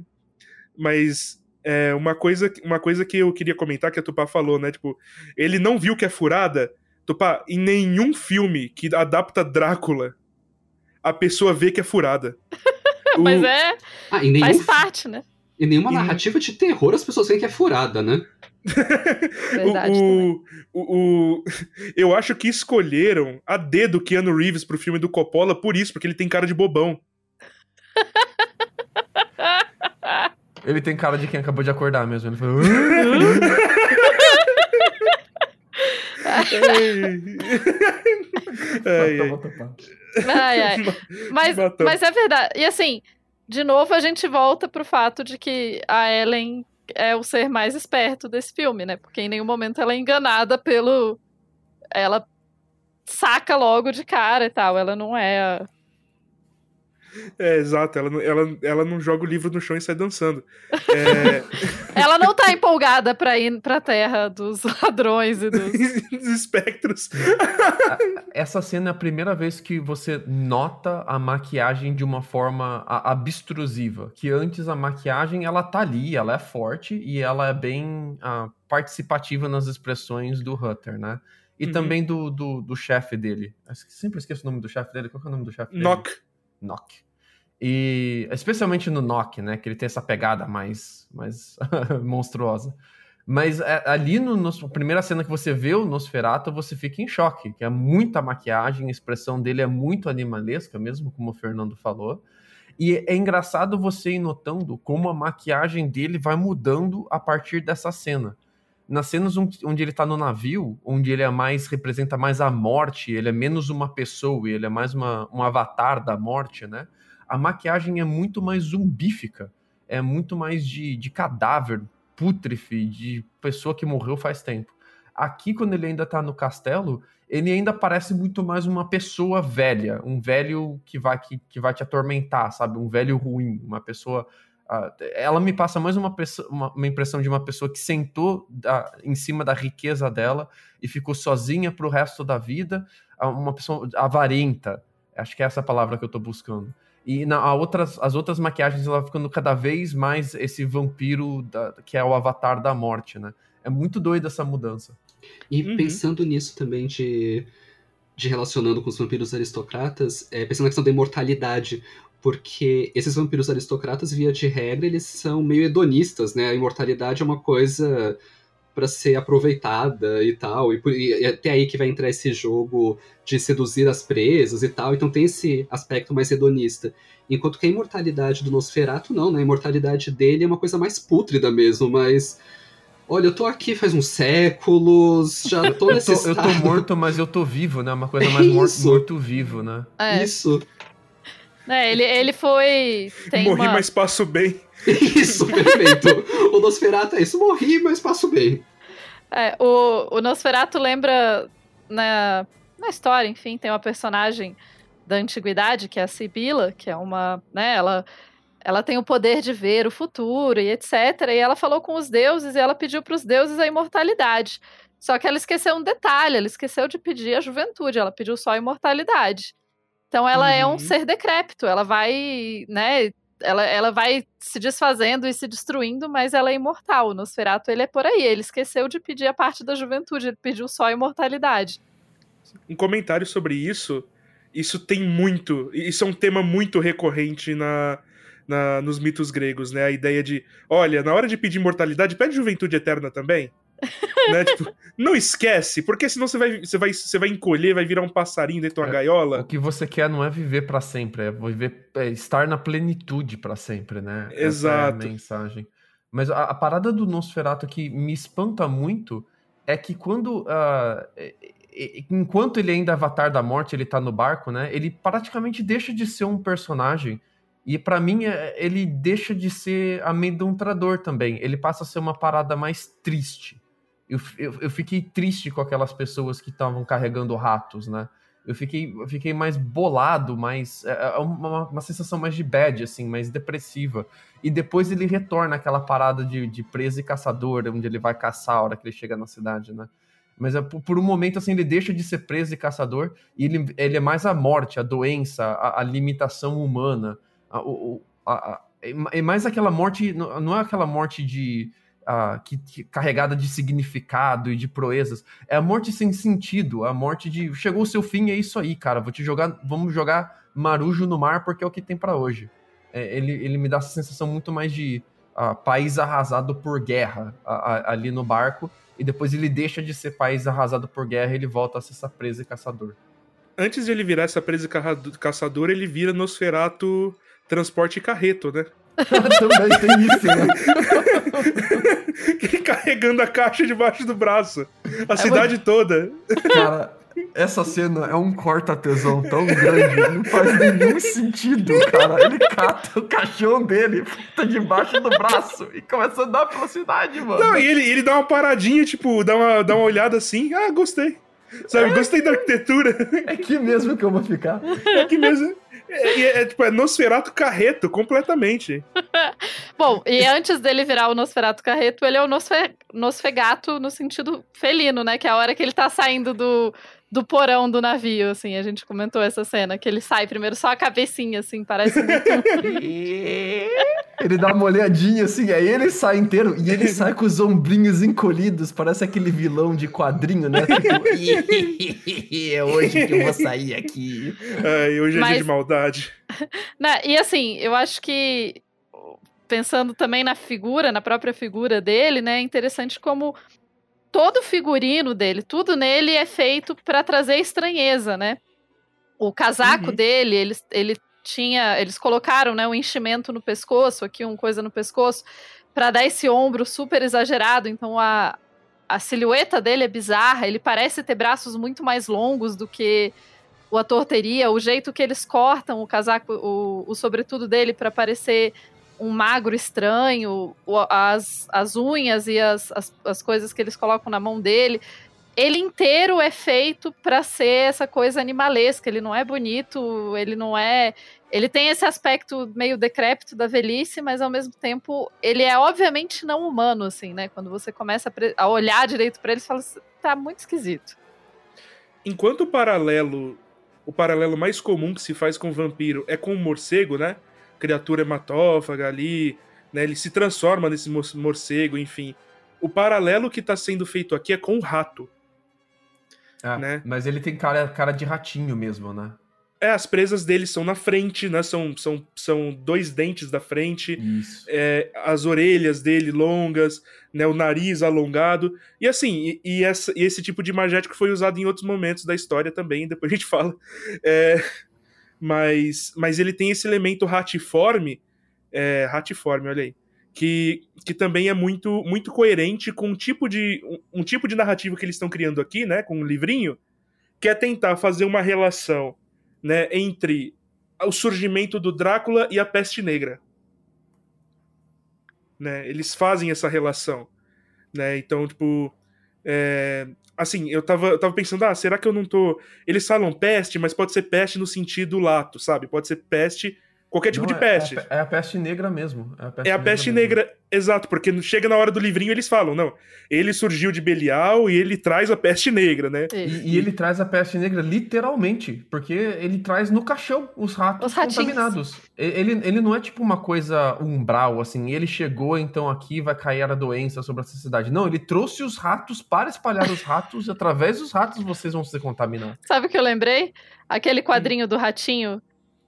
mas é, uma, coisa, uma coisa que eu queria comentar que a Tupá falou, né? Tipo, ele não viu que é furada. Tupá, em nenhum filme que adapta Drácula, a pessoa vê que é furada. Mas o... é. Ah, nenhum... Faz parte, né? Em nenhuma em... narrativa de terror as pessoas veem que é furada, né? Verdade o, o, o, eu acho que escolheram a dedo Keanu Reeves pro filme do Coppola por isso, porque ele tem cara de bobão. Ele tem cara de quem acabou de acordar mesmo. Ele falou. ai, ai. Mas, mas é verdade. E assim, de novo a gente volta pro fato de que a Ellen é o ser mais esperto desse filme, né? Porque em nenhum momento ela é enganada pelo. Ela saca logo de cara e tal. Ela não é a é, exato, ela, ela, ela não joga o livro no chão e sai dançando. É... ela não tá empolgada pra ir pra terra dos ladrões e dos... dos espectros. Essa cena é a primeira vez que você nota a maquiagem de uma forma abstrusiva. Que antes a maquiagem, ela tá ali, ela é forte e ela é bem uh, participativa nas expressões do Hutter, né? E uhum. também do, do, do chefe dele. Eu sempre esqueço o nome do chefe dele. Qual é o nome do chefe dele? Nock. Nock. E especialmente no Nock, né? Que ele tem essa pegada mais, mais monstruosa. Mas é, ali no, na primeira cena que você vê o Nosferatu, você fica em choque, que é muita maquiagem, a expressão dele é muito animalesca, mesmo como o Fernando falou. E é engraçado você ir notando como a maquiagem dele vai mudando a partir dessa cena. Nas cenas onde ele tá no navio, onde ele é mais representa mais a morte, ele é menos uma pessoa, ele é mais uma, um avatar da morte, né? A maquiagem é muito mais zumbífica, é muito mais de, de cadáver, pútrife, de pessoa que morreu faz tempo. Aqui, quando ele ainda tá no castelo, ele ainda parece muito mais uma pessoa velha, um velho que vai, que, que vai te atormentar, sabe? Um velho ruim, uma pessoa ela me passa mais uma, pessoa, uma, uma, impressão de uma pessoa que sentou da, em cima da riqueza dela e ficou sozinha para o resto da vida, uma pessoa avarenta. Acho que é essa palavra que eu estou buscando. E na, outras, as outras maquiagens ela ficando cada vez mais esse vampiro da, que é o avatar da morte, né? É muito doida essa mudança. E uhum. pensando nisso também de, de relacionando com os vampiros aristocratas, é, pensando na questão da imortalidade, porque esses vampiros aristocratas, via de regra, eles são meio hedonistas, né? A imortalidade é uma coisa para ser aproveitada e tal, e, e até aí que vai entrar esse jogo de seduzir as presas e tal, então tem esse aspecto mais hedonista. Enquanto que a imortalidade do Nosferatu não, né? A imortalidade dele é uma coisa mais pútrida mesmo, mas olha, eu tô aqui faz uns séculos, já tô nesse eu, tô, eu tô morto, mas eu tô vivo, né? Uma coisa mais morto-vivo, né? É. Isso. É, ele, ele foi. Tem Morri, uma... mas passo bem. Isso, perfeito. o Nosferatu é isso, morri, mas passo bem. É, o, o Nosferatu lembra na, na história, enfim, tem uma personagem da antiguidade, que é a Sibila, que é uma, né, ela ela tem o poder de ver o futuro e etc. E ela falou com os deuses e ela pediu para os deuses a imortalidade. Só que ela esqueceu um detalhe, ela esqueceu de pedir a juventude, ela pediu só a imortalidade. Então ela uhum. é um uhum. ser decrépito, ela vai, né, ela, ela vai se desfazendo e se destruindo, mas ela é imortal. O Nosferatu, ele é por aí, ele esqueceu de pedir a parte da juventude, ele pediu só a imortalidade. Um comentário sobre isso, isso tem muito, isso é um tema muito recorrente na, na, nos mitos gregos, né? A ideia de, olha, na hora de pedir imortalidade, pede juventude eterna também. Né? Tipo, não esquece, porque senão você vai, você, vai, você vai encolher, vai virar um passarinho dentro de uma é, gaiola. O que você quer não é viver para sempre, é viver, é estar na plenitude para sempre, né? Exato. Essa é mensagem. Mas a, a, parada do Nosferatu que me espanta muito é que quando. Uh, enquanto ele ainda é avatar da morte, ele tá no barco, né? Ele praticamente deixa de ser um personagem e para mim, é, ele deixa de ser amedrontador também. Ele passa a ser uma parada mais triste. Eu, eu, eu fiquei triste com aquelas pessoas que estavam carregando ratos, né? Eu fiquei, eu fiquei mais bolado, mais. É, é uma, uma sensação mais de bad, assim, mais depressiva. E depois ele retorna àquela parada de, de presa e caçador, onde ele vai caçar a hora que ele chega na cidade, né? Mas é, por um momento, assim, ele deixa de ser preso e caçador e ele, ele é mais a morte, a doença, a, a limitação humana a, a, a, é mais aquela morte, não é aquela morte de que, que, carregada de significado e de proezas, é a morte sem sentido, a morte de chegou o seu fim, é isso aí, cara, vou te jogar, vamos jogar marujo no mar porque é o que tem para hoje. É, ele, ele me dá essa sensação muito mais de país arrasado por guerra ali no barco e depois ele deixa de ser país arrasado por guerra e ele volta a ser essa presa e caçador. Antes de ele virar essa presa e caçador, ele vira Nosferato transporte carreto, né? Também tem isso, né? Carregando a caixa debaixo do braço. A é cidade uma... toda. Cara, essa cena é um corta-tesão tão grande, não faz nenhum sentido, cara. Ele cata o caixão dele, tá debaixo do braço e começa a andar pela cidade, mano. Não, e ele, ele dá uma paradinha, tipo, dá uma, dá uma olhada assim, ah, gostei. Sabe, é. gostei da arquitetura. É aqui mesmo que eu vou ficar. É aqui mesmo. É, é, é, tipo, é Nosferato Carreto, completamente. Bom, e antes dele virar o Nosferato Carreto, ele é o Nosfe, Nosfegato no sentido felino, né? Que é a hora que ele tá saindo do, do porão do navio, assim. A gente comentou essa cena, que ele sai primeiro só a cabecinha, assim, parece muito... ele dá uma olhadinha, assim, aí ele sai inteiro, e ele sai com os ombrinhos encolhidos, parece aquele vilão de quadrinho, né? Tipo, é hoje que eu vou sair aqui. Ai, hoje é Mas... dia de maldade. Não, e assim, eu acho que pensando também na figura, na própria figura dele, né? É interessante como todo o figurino dele, tudo nele é feito para trazer estranheza, né? O casaco uhum. dele, eles, ele tinha, eles colocaram, né, um enchimento no pescoço, aqui uma coisa no pescoço, para dar esse ombro super exagerado. Então a, a silhueta dele é bizarra, ele parece ter braços muito mais longos do que o ator teria, o jeito que eles cortam o casaco, o, o sobretudo dele para parecer um magro estranho, as, as unhas e as, as, as coisas que eles colocam na mão dele. Ele inteiro é feito para ser essa coisa animalesca. Ele não é bonito, ele não é. Ele tem esse aspecto meio decrépito da velhice, mas ao mesmo tempo ele é obviamente não humano, assim, né? Quando você começa a, olhar direito para ele, você fala, tá muito esquisito. Enquanto o paralelo, o paralelo mais comum que se faz com o vampiro é com o morcego, né? Criatura hematófaga ali, né? Ele se transforma nesse morcego, enfim. O paralelo que está sendo feito aqui é com o rato. É, né? Mas ele tem cara, cara de ratinho mesmo, né? É, as presas dele são na frente, né? São, são, são dois dentes da frente. É, as orelhas dele longas, né? O nariz alongado. E assim, e, e, essa, e esse tipo de imagético foi usado em outros momentos da história também, depois a gente fala. É, mas, mas ele tem esse elemento ratiforme, é, ratiforme, olha aí, que, que também é muito, muito coerente com um tipo de um, um tipo de narrativa que eles estão criando aqui, né, com o um livrinho, que é tentar fazer uma relação, né, entre o surgimento do Drácula e a Peste Negra. Né? Eles fazem essa relação, né? Então, tipo, é, assim, eu tava, eu tava pensando, ah, será que eu não tô. Eles falam peste, mas pode ser peste no sentido lato, sabe? Pode ser peste Qualquer tipo Não, de peste. É, é, a peste negra mesmo. É a peste, é a negra, peste negra, exato, porque chega na hora do livrinho eles falam, não, ele surgiu de Belial e ele traz a peste negra, né? E, e ele traz a peste negra literalmente, porque ele traz no caixão os ratos os contaminados. Ele, ele não é tipo uma coisa umbral, assim, ele chegou, então aqui vai cair a doença sobre essa cidade. Não, ele trouxe os ratos para espalhar os ratos, e através dos ratos vocês vão se contaminar. Sabe o que eu lembrei? Aquele quadrinho do ratinho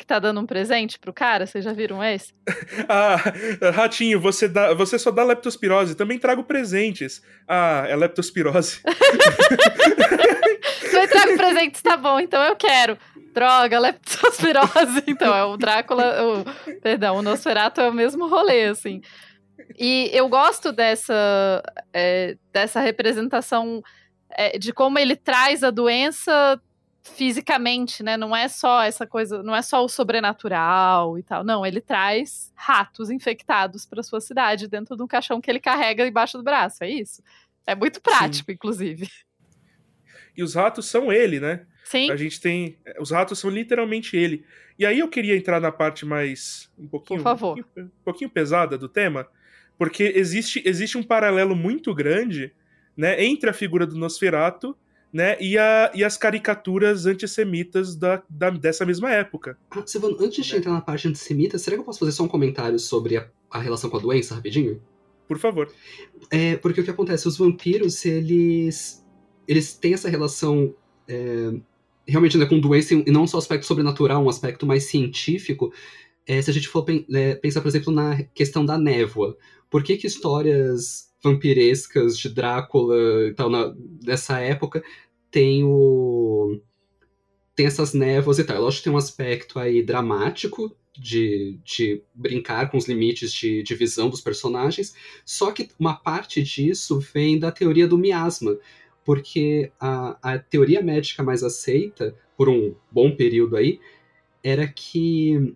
que tá dando um presente pro cara? Vocês já viram esse? ah, Ratinho, você, dá, você só dá leptospirose, também trago presentes. Ah, é leptospirose. Você trago presentes, tá bom, então eu quero. Droga, leptospirose. Então, é o Drácula, o, perdão, o Nosferatu é o mesmo rolê, assim. E eu gosto dessa, é, dessa representação é, de como ele traz a doença fisicamente, né? Não é só essa coisa, não é só o sobrenatural e tal. Não, ele traz ratos infectados para sua cidade dentro de um caixão que ele carrega embaixo do braço. É isso. É muito prático, Sim. inclusive. E os ratos são ele, né? Sim. A gente tem. Os ratos são literalmente ele. E aí eu queria entrar na parte mais. um pouquinho. Por favor. Um pouquinho, um pouquinho pesada do tema, porque existe, existe um paralelo muito grande né, entre a figura do Nosferato né? E, a, e as caricaturas antissemitas da, da, dessa mesma época. Ah, Silvano, antes de entrar na parte antissemita, será que eu posso fazer só um comentário sobre a, a relação com a doença, rapidinho? Por favor. É, porque o que acontece? Os vampiros, eles. Eles têm essa relação. É, realmente né, com doença e não só aspecto sobrenatural, um aspecto mais científico. É, se a gente for é, pensar, por exemplo, na questão da névoa. Por que, que histórias vampirescas de Drácula e tal, na, dessa época, tem o. Tem essas névoas e tal. Lógico que tem um aspecto aí dramático de, de brincar com os limites de, de visão dos personagens, só que uma parte disso vem da teoria do miasma, porque a, a teoria médica mais aceita, por um bom período aí, era que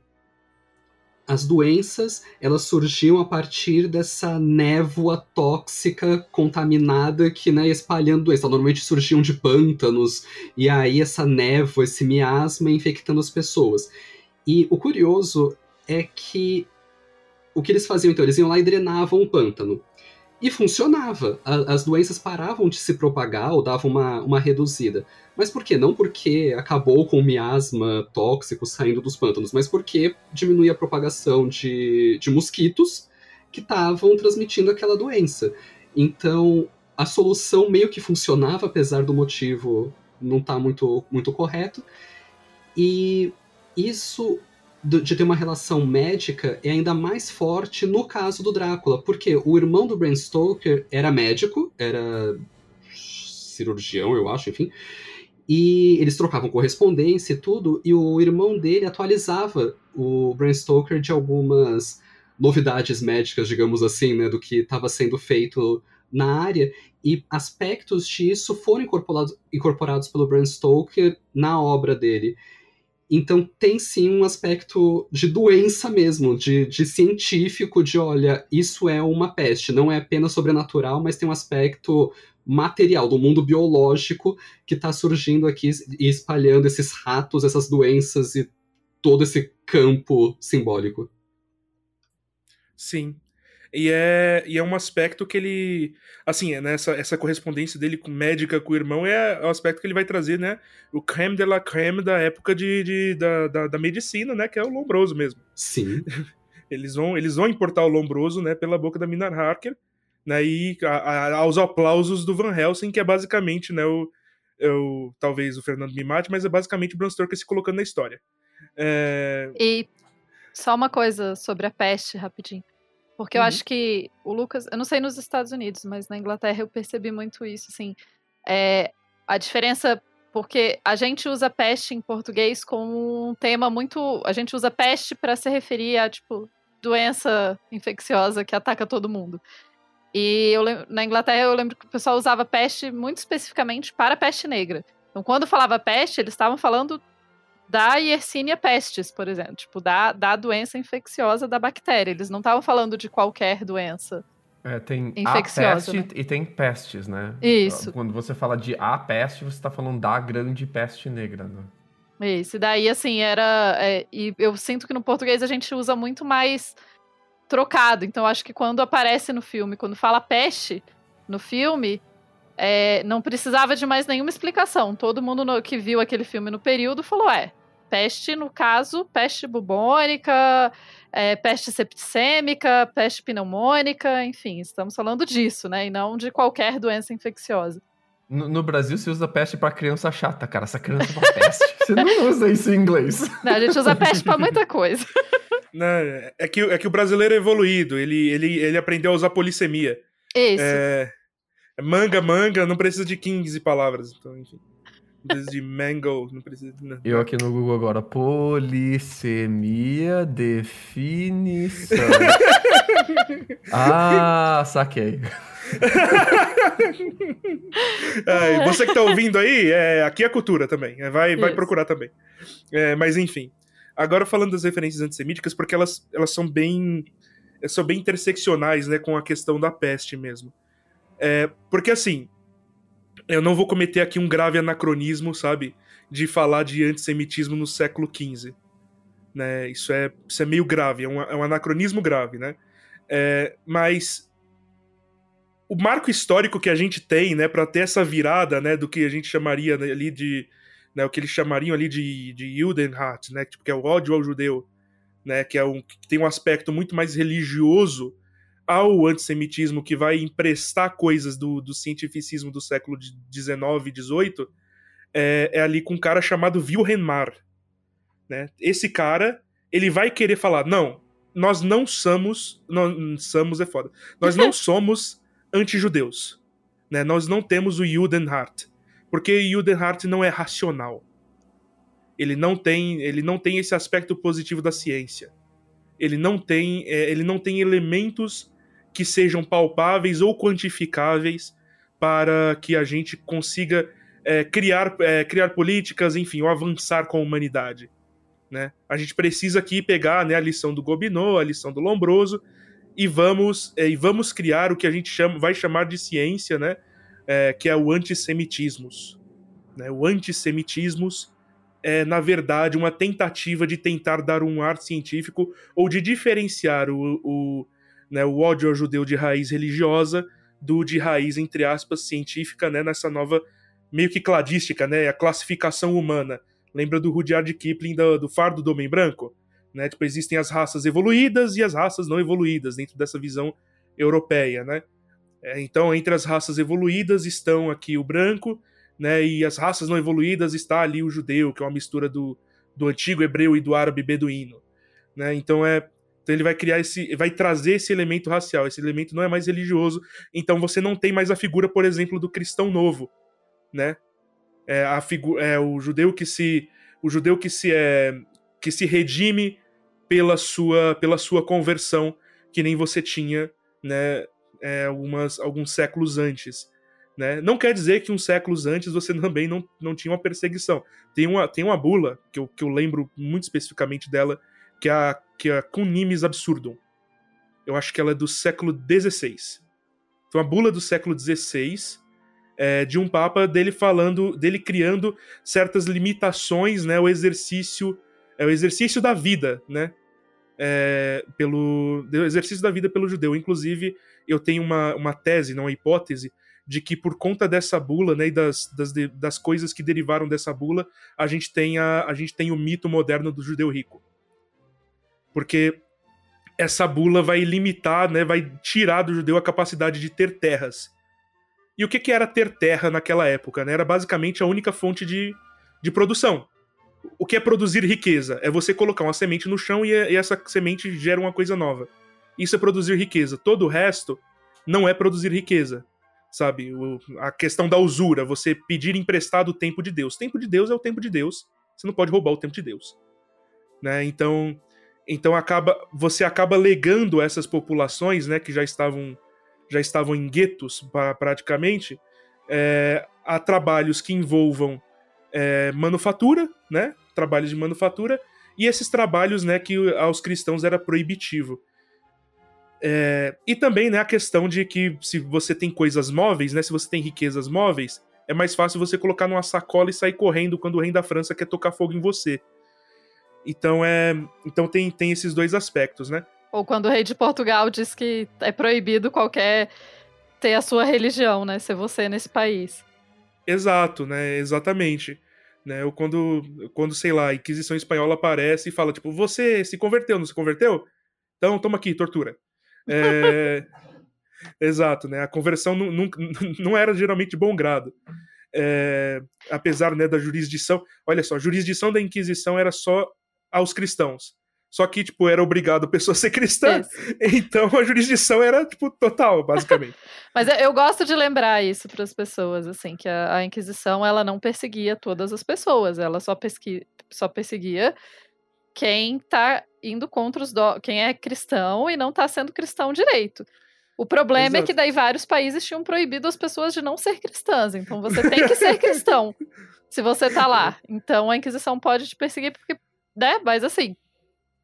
as doenças elas surgiam a partir dessa névoa tóxica contaminada que né, espalhando doença. Normalmente surgiam de pântanos, e aí essa névoa, esse miasma infectando as pessoas. E o curioso é que o que eles faziam então? Eles iam lá e drenavam o pântano. E funcionava. A, as doenças paravam de se propagar ou davam uma, uma reduzida. Mas por quê? Não porque acabou com o miasma tóxico saindo dos pântanos, mas porque diminuía a propagação de, de mosquitos que estavam transmitindo aquela doença. Então, a solução meio que funcionava, apesar do motivo não estar tá muito, muito correto. E isso de ter uma relação médica é ainda mais forte no caso do Drácula, porque o irmão do Bram Stoker era médico, era cirurgião, eu acho, enfim, e eles trocavam correspondência e tudo, e o irmão dele atualizava o Bram Stoker de algumas novidades médicas, digamos assim, né, do que estava sendo feito na área, e aspectos disso foram incorporados, incorporados pelo Bram Stoker na obra dele. Então tem sim um aspecto de doença mesmo, de, de científico, de olha, isso é uma peste, não é apenas sobrenatural, mas tem um aspecto material, do mundo biológico que está surgindo aqui e espalhando esses ratos, essas doenças e todo esse campo simbólico. Sim. E é, e é um aspecto que ele. Assim, é nessa essa correspondência dele com médica com o irmão é, o aspecto que ele vai trazer, né? O creme de la creme da época de, de da, da, da, medicina, né? Que é o lombroso mesmo. Sim. Eles vão, eles vão importar o lombroso, né? Pela boca da Minar Harker, né? E a, a, aos aplausos do Van Helsing, que é basicamente, né? O, é o, talvez o Fernando me mate, mas é basicamente o Bram Stoker se colocando na história. É... E só uma coisa sobre a peste, rapidinho. Porque uhum. eu acho que o Lucas, eu não sei nos Estados Unidos, mas na Inglaterra eu percebi muito isso, assim. É, a diferença, porque a gente usa peste em português como um tema muito. A gente usa peste para se referir a, tipo, doença infecciosa que ataca todo mundo. E eu, na Inglaterra eu lembro que o pessoal usava peste muito especificamente para peste negra. Então, quando falava peste, eles estavam falando da Yersinia pestis, por exemplo, tipo, da, da doença infecciosa da bactéria. Eles não estavam falando de qualquer doença. É, tem infecciosa, a peste né? e tem pestes, né? Isso. Quando você fala de a peste, você está falando da grande peste negra, né? Isso, e daí, assim, era. É, e eu sinto que no português a gente usa muito mais trocado. Então, acho que quando aparece no filme, quando fala peste no filme, é, não precisava de mais nenhuma explicação. Todo mundo no, que viu aquele filme no período falou: é, peste, no caso, peste bubônica, é, peste septicêmica, peste pneumônica, enfim, estamos falando disso, né? E não de qualquer doença infecciosa. No, no, Brasil se usa peste para criança chata, cara. Essa criança é uma peste. Você não usa isso em inglês. Não, a gente usa peste para muita coisa. Não, é, que, é que o brasileiro é evoluído. Ele, ele, ele aprendeu a usar polissemia. Isso. É, manga, manga, não precisa de 15 palavras. Então, enfim. Não precisa de mango, não precisa de... Não. Eu aqui no Google agora. Polissemia, definição. ah, saquei. é, você que tá ouvindo aí, é, aqui é cultura também. É, vai, vai procurar também. É, mas enfim. Agora falando das referências antissemíticas, porque elas, elas são bem. São bem interseccionais, né, com a questão da peste mesmo. É, porque assim, eu não vou cometer aqui um grave anacronismo, sabe? De falar de antissemitismo no século XV. Né? Isso, é, isso é meio grave, é um, é um anacronismo grave, né? É, mas o marco histórico que a gente tem, né, para ter essa virada, né, do que a gente chamaria né, ali de, né, o que eles chamariam ali de, de Judenhat, né, tipo, que é o ódio ao judeu, né, que é um que tem um aspecto muito mais religioso ao antissemitismo que vai emprestar coisas do, do cientificismo do século XIX e XVIII, é, é, ali com um cara chamado Wilhelm Marr. Né? Esse cara, ele vai querer falar, não, nós não somos, não, somos é foda, nós não somos anti-judeus. Né? Nós não temos o Judenhart, porque Judenhart não é racional. Ele não tem, ele não tem esse aspecto positivo da ciência. Ele não tem, é, ele não tem elementos que sejam palpáveis ou quantificáveis para que a gente consiga é, criar, é, criar políticas, enfim, ou avançar com a humanidade. Né? A gente precisa aqui pegar né, a lição do Gobineau, a lição do Lombroso, e vamos, é, e vamos criar o que a gente chama, vai chamar de ciência, né? É, que é o antissemitismos. Né? O antissemitismos é, na verdade, uma tentativa de tentar dar um ar científico ou de diferenciar o, o, né, o ódio ao judeu de raiz religiosa do de raiz, entre aspas, científica, né, nessa nova, meio que cladística, né, a classificação humana. Lembra do Rudyard Kipling do, do Fardo do Homem Branco? Né? Tipo, existem as raças evoluídas e as raças não evoluídas dentro dessa visão europeia, né? É, então, entre as raças evoluídas estão aqui o branco, né? E as raças não evoluídas está ali o judeu, que é uma mistura do, do antigo hebreu e do árabe beduíno, né? Então é então ele vai criar esse, vai trazer esse elemento racial. Esse elemento não é mais religioso. Então você não tem mais a figura, por exemplo, do cristão novo, né? É, a figura, é o judeu que se, o judeu que se é que se redime pela sua, pela sua conversão, que nem você tinha né, é, algumas, alguns séculos antes. Né? Não quer dizer que uns séculos antes você também não, não tinha uma perseguição. Tem uma, tem uma bula, que eu, que eu lembro muito especificamente dela, que é a, que é a Cunimis Absurdum. Eu acho que ela é do século XVI. Então, a bula do século XVI, é, de um papa dele falando, dele criando certas limitações, né, o exercício é o exercício da vida, né? É, pelo exercício da vida pelo judeu. Inclusive, eu tenho uma, uma tese, não uma hipótese, de que por conta dessa bula, né, e das, das, das coisas que derivaram dessa bula, a gente tem a, a gente tem o mito moderno do judeu rico. Porque essa bula vai limitar, né, vai tirar do judeu a capacidade de ter terras. E o que, que era ter terra naquela época? Né? Era basicamente a única fonte de, de produção o que é produzir riqueza? É você colocar uma semente no chão e, e essa semente gera uma coisa nova. Isso é produzir riqueza. Todo o resto não é produzir riqueza. Sabe? O, a questão da usura, você pedir emprestado o tempo de Deus. O tempo de Deus é o tempo de Deus. Você não pode roubar o tempo de Deus. Né? Então, Então acaba, você acaba legando essas populações, né, que já estavam já estavam em guetos pra, praticamente, é, a trabalhos que envolvam é, manufatura, né, trabalhos de manufatura e esses trabalhos, né, que aos cristãos era proibitivo. É, e também, né, a questão de que se você tem coisas móveis, né, se você tem riquezas móveis, é mais fácil você colocar numa sacola e sair correndo quando o rei da França quer tocar fogo em você. Então é, então tem, tem esses dois aspectos, né? Ou quando o rei de Portugal diz que é proibido qualquer ter a sua religião, né? Ser você nesse país. Exato, né? Exatamente. Né? Ou quando, quando, sei lá, a Inquisição Espanhola aparece e fala, tipo, você se converteu, não se converteu? Então toma aqui, tortura. É... Exato, né? A conversão não, não, não era geralmente de bom grado. É... Apesar né, da jurisdição. Olha só, a jurisdição da Inquisição era só aos cristãos. Só que, tipo, era obrigado a pessoa a ser cristã. Isso. Então a jurisdição era, tipo, total, basicamente. Mas eu gosto de lembrar isso para as pessoas, assim, que a, a, Inquisição, ela não perseguia todas as pessoas. Ela só, pesqui, só perseguia quem tá indo contra os... Do, quem é cristão e não tá sendo cristão direito. O problema Exato. é que daí vários países tinham proibido as pessoas de não ser cristãs. Então você tem que ser cristão se você tá lá. Então a Inquisição pode te perseguir porque, né? Mas assim,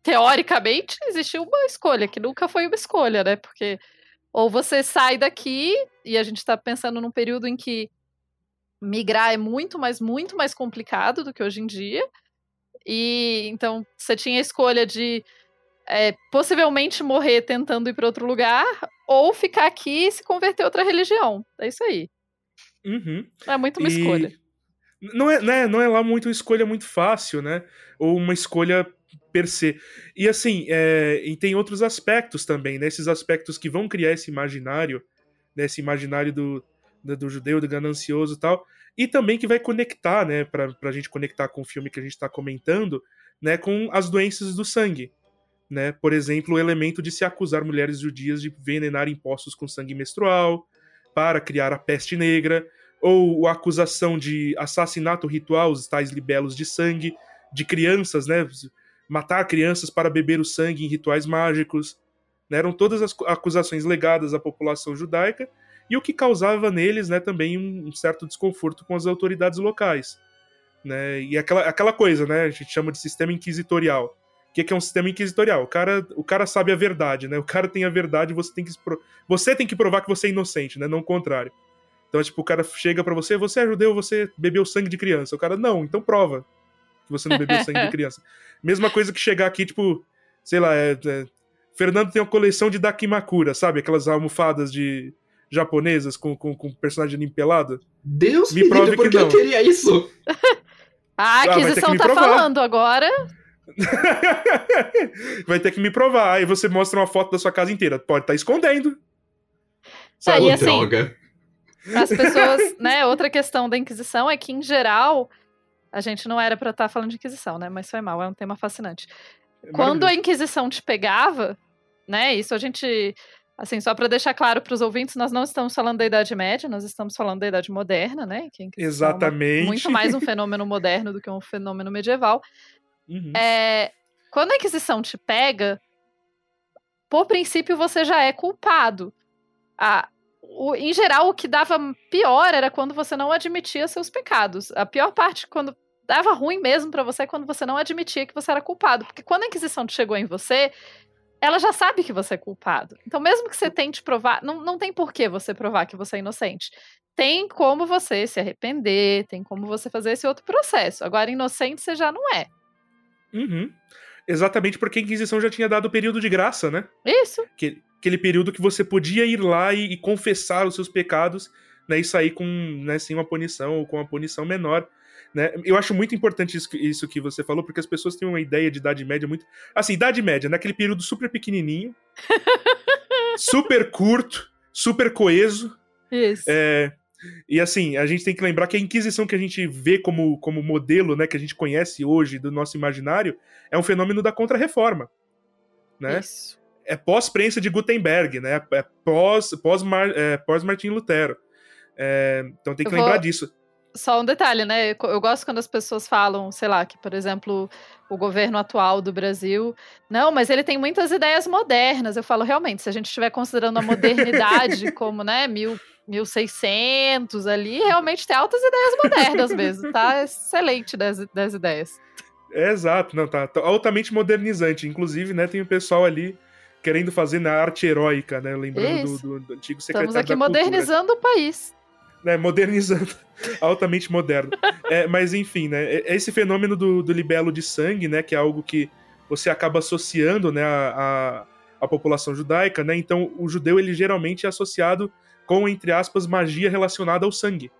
teoricamente, existiu uma escolha, que nunca foi uma escolha, né? Porque ou você sai daqui, e a gente está pensando num período em que migrar é muito, mas muito mais complicado do que hoje em dia. E então você tinha a escolha de é, possivelmente morrer tentando ir para outro lugar, ou ficar aqui e se converter a outra religião. É isso aí. Uhum. É muito uma e... escolha. Não é, né, não é lá muito uma escolha muito fácil, né? Ou uma escolha per se. E assim, é, e tem outros aspectos também, né? Esses aspectos que vão criar esse imaginário, né? Esse imaginário do, do, do judeu, do ganancioso e tal. E também que vai conectar, né? Pra, pra gente conectar com o filme que a gente tá comentando, né? Com as doenças do sangue. Né? Por exemplo, o elemento de se acusar mulheres judias de envenenar impostos com sangue menstrual para criar a peste negra, ou a acusação de assassinato ritual, os tais libelos de sangue, de crianças, né? matar crianças para beber o sangue em rituais mágicos. Né? Eram todas as acusações legadas à população judaica e o que causava neles né, também um certo desconforto com as autoridades locais. Né? E aquela, aquela coisa, né? A gente chama de sistema inquisitorial. O que é um sistema inquisitorial? O cara, o cara sabe a verdade, né? O cara tem a verdade, você tem que você tem que provar que você é inocente, né? Não o contrário. Então, tipo, o cara chega para você, você é judeu, você bebeu sangue de criança. O cara, não, então prova que você não bebeu sangue de criança. Mesma coisa que chegar aqui, tipo, sei lá, é, é, Fernando tem uma coleção de Dakimakura, sabe? Aquelas almofadas de japonesas com, com, com personagem pelado. Deus me prove que porque não. eu queria isso. ah, a aquisição ah, tá falando agora. vai ter que me provar. Aí você mostra uma foto da sua casa inteira. Pode estar tá escondendo. Sabe? É, e assim, droga. As pessoas, né? Outra questão da Inquisição é que, em geral, a gente não era para estar tá falando de Inquisição, né? Mas foi mal, é um tema fascinante. É Quando a Inquisição te pegava, né? Isso a gente. Assim, só para deixar claro para os ouvintes, nós não estamos falando da Idade Média, nós estamos falando da Idade Moderna, né? Que Exatamente. É uma, muito mais um fenômeno moderno do que um fenômeno medieval. Uhum. É, quando a Inquisição te pega, por princípio você já é culpado. A, o, em geral, o que dava pior era quando você não admitia seus pecados. A pior parte, quando dava ruim mesmo para você quando você não admitia que você era culpado. Porque quando a Inquisição chegou em você, ela já sabe que você é culpado. Então, mesmo que você tente provar, não, não tem por que você provar que você é inocente. Tem como você se arrepender, tem como você fazer esse outro processo. Agora, inocente você já não é. Uhum. Exatamente porque a Inquisição já tinha dado o período de graça, né? Isso. Que, aquele período que você podia ir lá e, e confessar os seus pecados né, e sair com, né, sem uma punição ou com uma punição menor. Né? Eu acho muito importante isso, isso, que você falou, porque as pessoas têm uma ideia de Idade Média muito. Assim, Idade Média, naquele né? período super pequenininho, super curto, super coeso. Isso. É, e assim, a gente tem que lembrar que a Inquisição que a gente vê como, como modelo, né, que a gente conhece hoje do nosso imaginário, é um fenômeno da Contra-Reforma. Né? Isso. É pós-prensa de Gutenberg, né? É pós, pós, -Mar, é, pós Martin Lutero. É, então tem que lembrar disso. só um detalhe, né? Eu gosto quando as pessoas falam, sei lá, que, por exemplo, o governo atual do Brasil. Não, mas ele tem muitas ideias modernas. Eu falo, realmente, se a gente estiver considerando a modernidade como, né, mil, 1600 ali, realmente tem altas ideias modernas mesmo. Tá excelente das, das ideias. É, exato, não, tá, tá, altamente modernizante. Inclusive, né, tem o pessoal ali querendo fazer na arte heróica, né? Lembrando do, do, do, antigo secretário Estamos aqui modernizando o país. Né, modernizando, altamente moderno. É, mas enfim, né, é, é esse fenômeno do, do libelo de sangue, né, que é algo que você acaba associando, né, a, a, a, população judaica, né, então o judeu ele geralmente é associado com, entre aspas, magia relacionada ao sangue,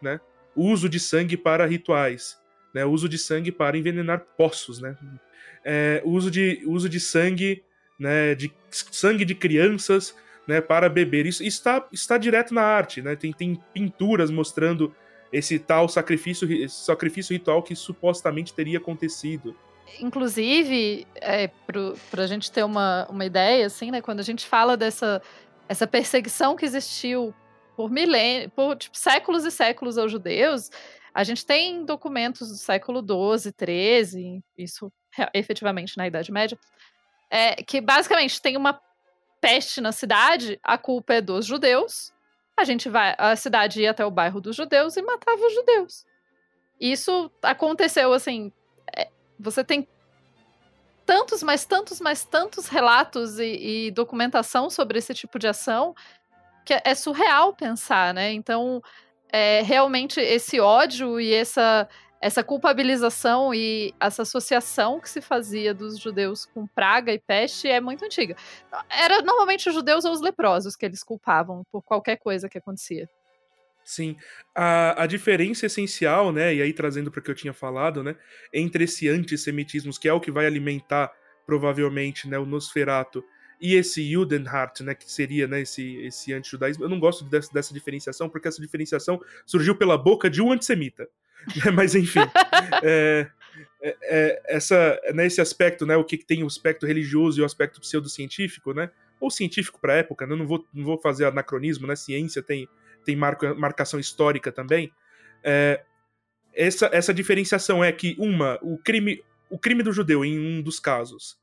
né, uso de sangue para rituais, né, uso de sangue para envenenar poços, né, é, uso de, uso de sangue, né, de sangue de crianças né, para beber. Isso está, está direto na arte, né? Tem, tem pinturas mostrando esse tal sacrifício, esse sacrifício ritual que supostamente teria acontecido. Inclusive, é, para a gente ter uma, uma ideia, assim, né, quando a gente fala dessa essa perseguição que existiu por milênios, por tipo, séculos e séculos aos judeus, a gente tem documentos do século XII, XIII, isso efetivamente na Idade Média, é, que basicamente tem uma peste na cidade, a culpa é dos judeus. A gente vai, a cidade ia até o bairro dos judeus e matava os judeus. Isso aconteceu assim. É, você tem tantos, mas tantos, mas tantos relatos e, e, documentação sobre esse tipo de ação que é surreal pensar, né? Então, é, realmente esse ódio e essa essa culpabilização e essa associação que se fazia dos judeus com praga e peste é muito antiga. Era normalmente os judeus ou os leprosos que eles culpavam por qualquer coisa que acontecia. Sim, a, a diferença essencial, né, e aí trazendo para o que eu tinha falado, né, entre esse antissemitismo, que é o que vai alimentar provavelmente, né, o Nosferato, e esse Judenhart, né, que seria, né, esse, esse antijudaísmo, eu não gosto dessa, dessa diferenciação, porque essa diferenciação surgiu pela boca de um antissemita. Mas enfim, é, é, é, essa, nesse aspecto, né, o que tem o aspecto religioso e o aspecto pseudocientífico, né, ou científico para a época, né, não, vou, não vou fazer anacronismo, né, ciência tem, tem marca, marcação histórica também, é, essa, essa diferenciação é que, uma, o crime, o crime do judeu, em um dos casos,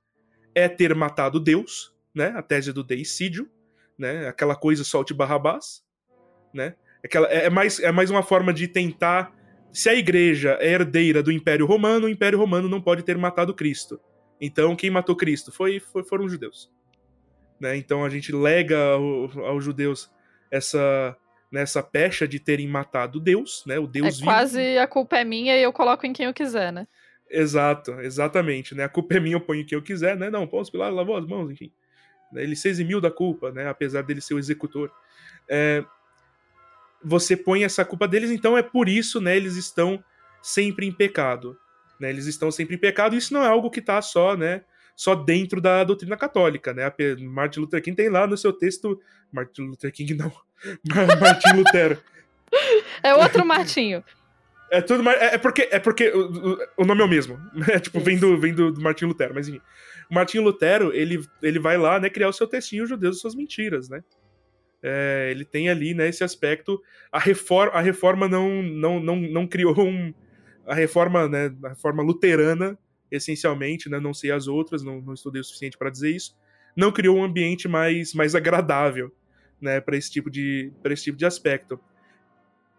é ter matado Deus, né, a tese do deicídio, né, aquela coisa solte Barrabás, né, aquela, é, é, mais, é mais uma forma de tentar se a igreja é herdeira do Império Romano, o Império Romano não pode ter matado Cristo. Então, quem matou Cristo foi, foi foram os judeus. Né? Então, a gente lega ao, aos judeus essa nessa pecha de terem matado Deus, né? O Deus é vivo. quase a culpa é minha e eu coloco em quem eu quiser, né? Exato, exatamente, né? A culpa é minha, eu ponho em quem eu quiser, né? Não, Pôncio Pilatos lavou as mãos, enfim. Ele se eximiu da culpa, né? Apesar dele ser o executor. É, você põe essa culpa deles, então é por isso, né, eles estão sempre em pecado. Né, eles estão sempre em pecado, e isso não é algo que está só, né, só dentro da doutrina católica, né? Martin Luther King tem lá no seu texto, Martin Luther King não, Martin Lutero. É outro Martinho. É tudo é, é porque é porque o, o, nome é o mesmo. É tipo, vem do vem do, do Martin Lutero, mas enfim. O Martin Lutero, ele, ele vai lá, né, criar o seu textinho judeus e suas mentiras, né? É, ele tem ali né, esse aspecto. A reforma, a reforma não, não, não, não criou um. A reforma, né, a reforma luterana, essencialmente, né, não sei as outras, não, não estudei o suficiente para dizer isso, não criou um ambiente mais, mais agradável né, para esse, tipo de, esse tipo de aspecto.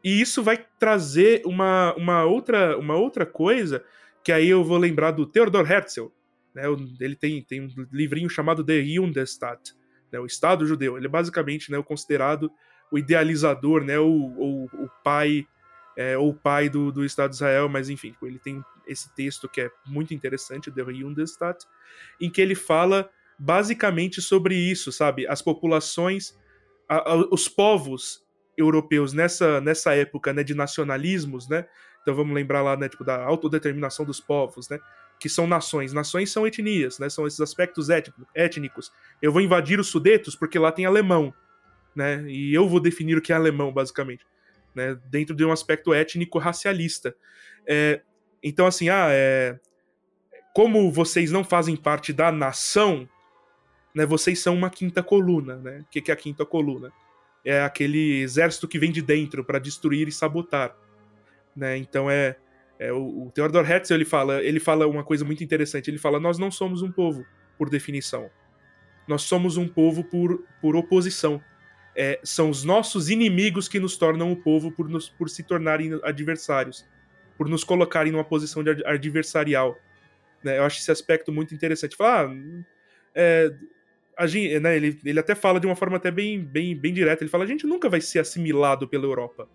E isso vai trazer uma, uma, outra, uma outra coisa que aí eu vou lembrar do Theodor Herzl. Né, ele tem, tem um livrinho chamado The Jundestadt, né, o Estado judeu. Ele é basicamente né, o considerado o idealizador, né, o, o, o pai é, ou pai do, do Estado de Israel, mas enfim, ele tem esse texto que é muito interessante, Der Jundestaat, em que ele fala basicamente sobre isso, sabe? As populações, a, a, os povos europeus nessa, nessa época né, de nacionalismos, né? Então vamos lembrar lá, né, tipo, da autodeterminação dos povos, né? Que são nações. Nações são etnias, né? São esses aspectos étnicos. Eu vou invadir os Sudetos porque lá tem alemão, né? E eu vou definir o que é alemão, basicamente, né? Dentro de um aspecto étnico-racialista. É, então, assim, ah, é, como vocês não fazem parte da nação, né? Vocês são uma quinta coluna, né? O que é a quinta coluna? É aquele exército que vem de dentro para destruir e sabotar. né? Então é, é o, o Theodor Herzl ele fala, ele fala uma coisa muito interessante. Ele fala: nós não somos um povo por definição. Nós somos um povo por, por oposição. É, são os nossos inimigos que nos tornam o povo por, nos, por se tornarem adversários, por nos colocarem numa posição de adversarial. Né? Eu acho esse aspecto muito interessante. Ah, é, a gente, né, ele, ele até fala de uma forma até bem, bem, bem direta. Ele fala: a gente nunca vai ser assimilado pela Europa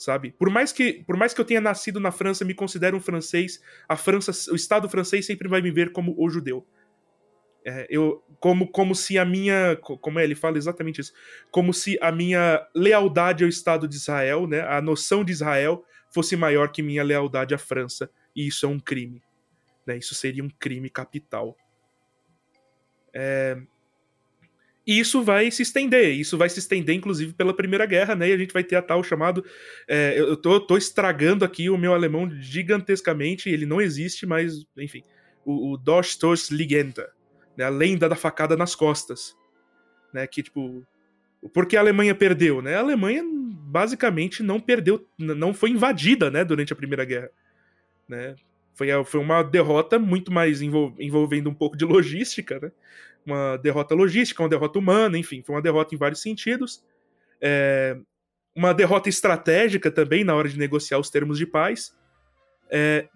sabe? Por mais que por mais que eu tenha nascido na França, me considero um francês, a França, o Estado francês sempre vai me ver como o judeu. É, eu como como se a minha como é, ele fala exatamente isso, como se a minha lealdade ao Estado de Israel, né, a noção de Israel fosse maior que minha lealdade à França, e isso é um crime, né? Isso seria um crime capital. É, e isso vai se estender, isso vai se estender, inclusive, pela Primeira Guerra, né? E a gente vai ter a tal chamado. É, eu tô, tô, estragando aqui o meu alemão gigantescamente, ele não existe, mas, enfim. O, o Legenda, né? A lenda da facada nas costas. Né? Que, tipo. Por que a Alemanha perdeu, né? A Alemanha basicamente não perdeu, não foi invadida, né, durante a Primeira Guerra, né? Foi, foi uma derrota muito mais envolvendo um pouco de logística, né? Uma derrota logística, uma derrota humana, enfim, foi uma derrota em vários sentidos. É, uma derrota estratégica também na hora de negociar os termos de paz. É,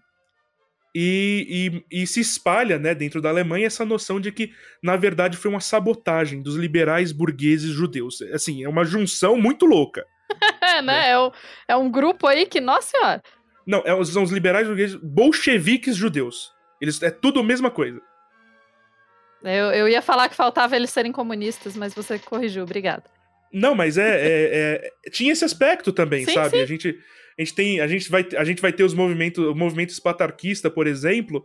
e, e, e, se espalha né, dentro da Alemanha essa noção de que, na verdade, foi uma sabotagem dos liberais burgueses judeus. Assim, é uma junção muito louca. é, né? É. É, o, é, um grupo aí que, nossa senhora. Não, é, são os liberais burgueses bolcheviques judeus. Eles, é tudo a mesma coisa. Eu, eu ia falar que faltava eles serem comunistas, mas você corrigiu, obrigado. Não, mas é, é, é tinha esse aspecto também, sim, sabe? Sim. A gente a gente tem a gente vai a gente vai ter os movimentos o movimento espatarquista por exemplo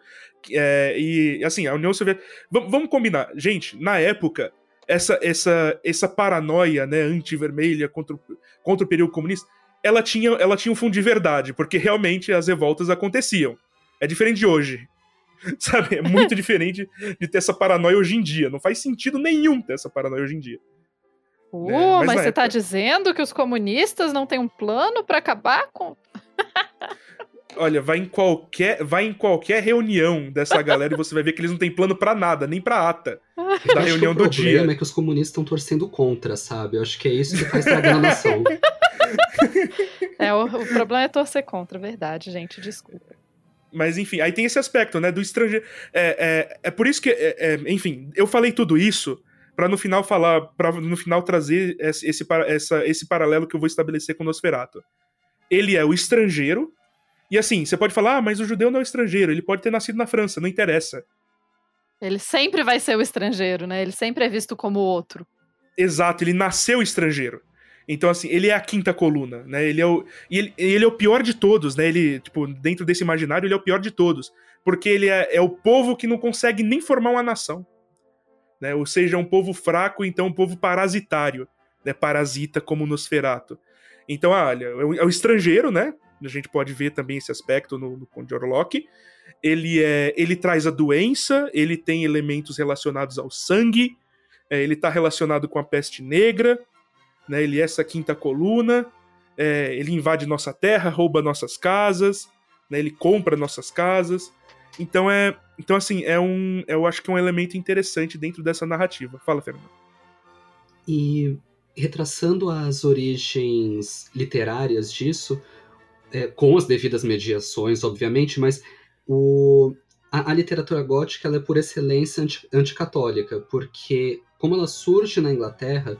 é, e assim a União Soviética vamos combinar gente na época essa essa essa paranoia né anti-vermelha contra o, contra o período comunista ela tinha ela tinha um fundo de verdade porque realmente as revoltas aconteciam é diferente de hoje Sabe? É muito diferente de ter essa paranoia hoje em dia. Não faz sentido nenhum ter essa paranoia hoje em dia. Uh, né? mas, mas você está dizendo que os comunistas não têm um plano para acabar com. Olha, vai em qualquer, vai em qualquer reunião dessa galera e você vai ver que eles não têm plano para nada, nem para ata da reunião do dia. O problema é que os comunistas estão torcendo contra, sabe? Eu acho que é isso que faz estragar a nação. É, o, o problema é torcer contra, verdade, gente, desculpa. Mas enfim, aí tem esse aspecto, né, do estrangeiro. É, é, é por isso que, é, é, enfim, eu falei tudo isso para no final falar, para no final trazer esse, esse, essa, esse paralelo que eu vou estabelecer com o Nosferatu. Ele é o estrangeiro, e assim, você pode falar, ah, mas o judeu não é o estrangeiro, ele pode ter nascido na França, não interessa. Ele sempre vai ser o estrangeiro, né? Ele sempre é visto como outro. Exato, ele nasceu estrangeiro. Então, assim, ele é a quinta coluna, né? Ele é o, ele, ele é o pior de todos, né? Ele, tipo, dentro desse imaginário, ele é o pior de todos. Porque ele é, é o povo que não consegue nem formar uma nação. Né? Ou seja, é um povo fraco, então um povo parasitário. Né? Parasita como Nosferato. Então, ah, olha, é o, é o estrangeiro, né? A gente pode ver também esse aspecto no, no Conde Orlok. Ele, é, ele traz a doença, ele tem elementos relacionados ao sangue, é, ele está relacionado com a peste negra, né? Ele é essa quinta coluna, é, ele invade nossa terra, rouba nossas casas, né? Ele compra nossas casas. Então é, então assim é um, eu acho que é um elemento interessante dentro dessa narrativa. Fala, Fernando. E retraçando as origens literárias disso, é, com as devidas mediações, obviamente, mas o, a, a literatura gótica é por excelência anti, anticatólica, porque como ela surge na Inglaterra,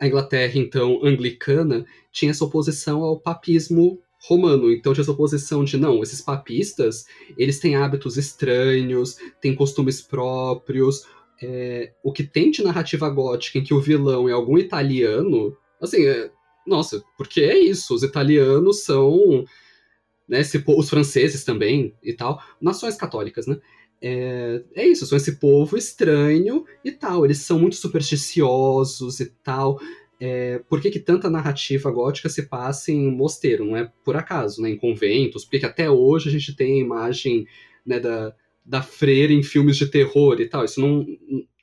a Inglaterra, então, anglicana, tinha essa oposição ao papismo romano. Então tinha essa oposição de, não, esses papistas, eles têm hábitos estranhos, têm costumes próprios. É, o que tem de narrativa gótica em que o vilão é algum italiano, assim, é, nossa, porque é isso, os italianos são, né, se, os franceses também e tal, nações católicas, né? É, é isso, são esse povo estranho e tal. Eles são muito supersticiosos e tal. É, por que, que tanta narrativa gótica se passa em mosteiro? Não é por acaso, né? Em conventos. Porque até hoje a gente tem a imagem né, da, da freira em filmes de terror e tal. Isso não,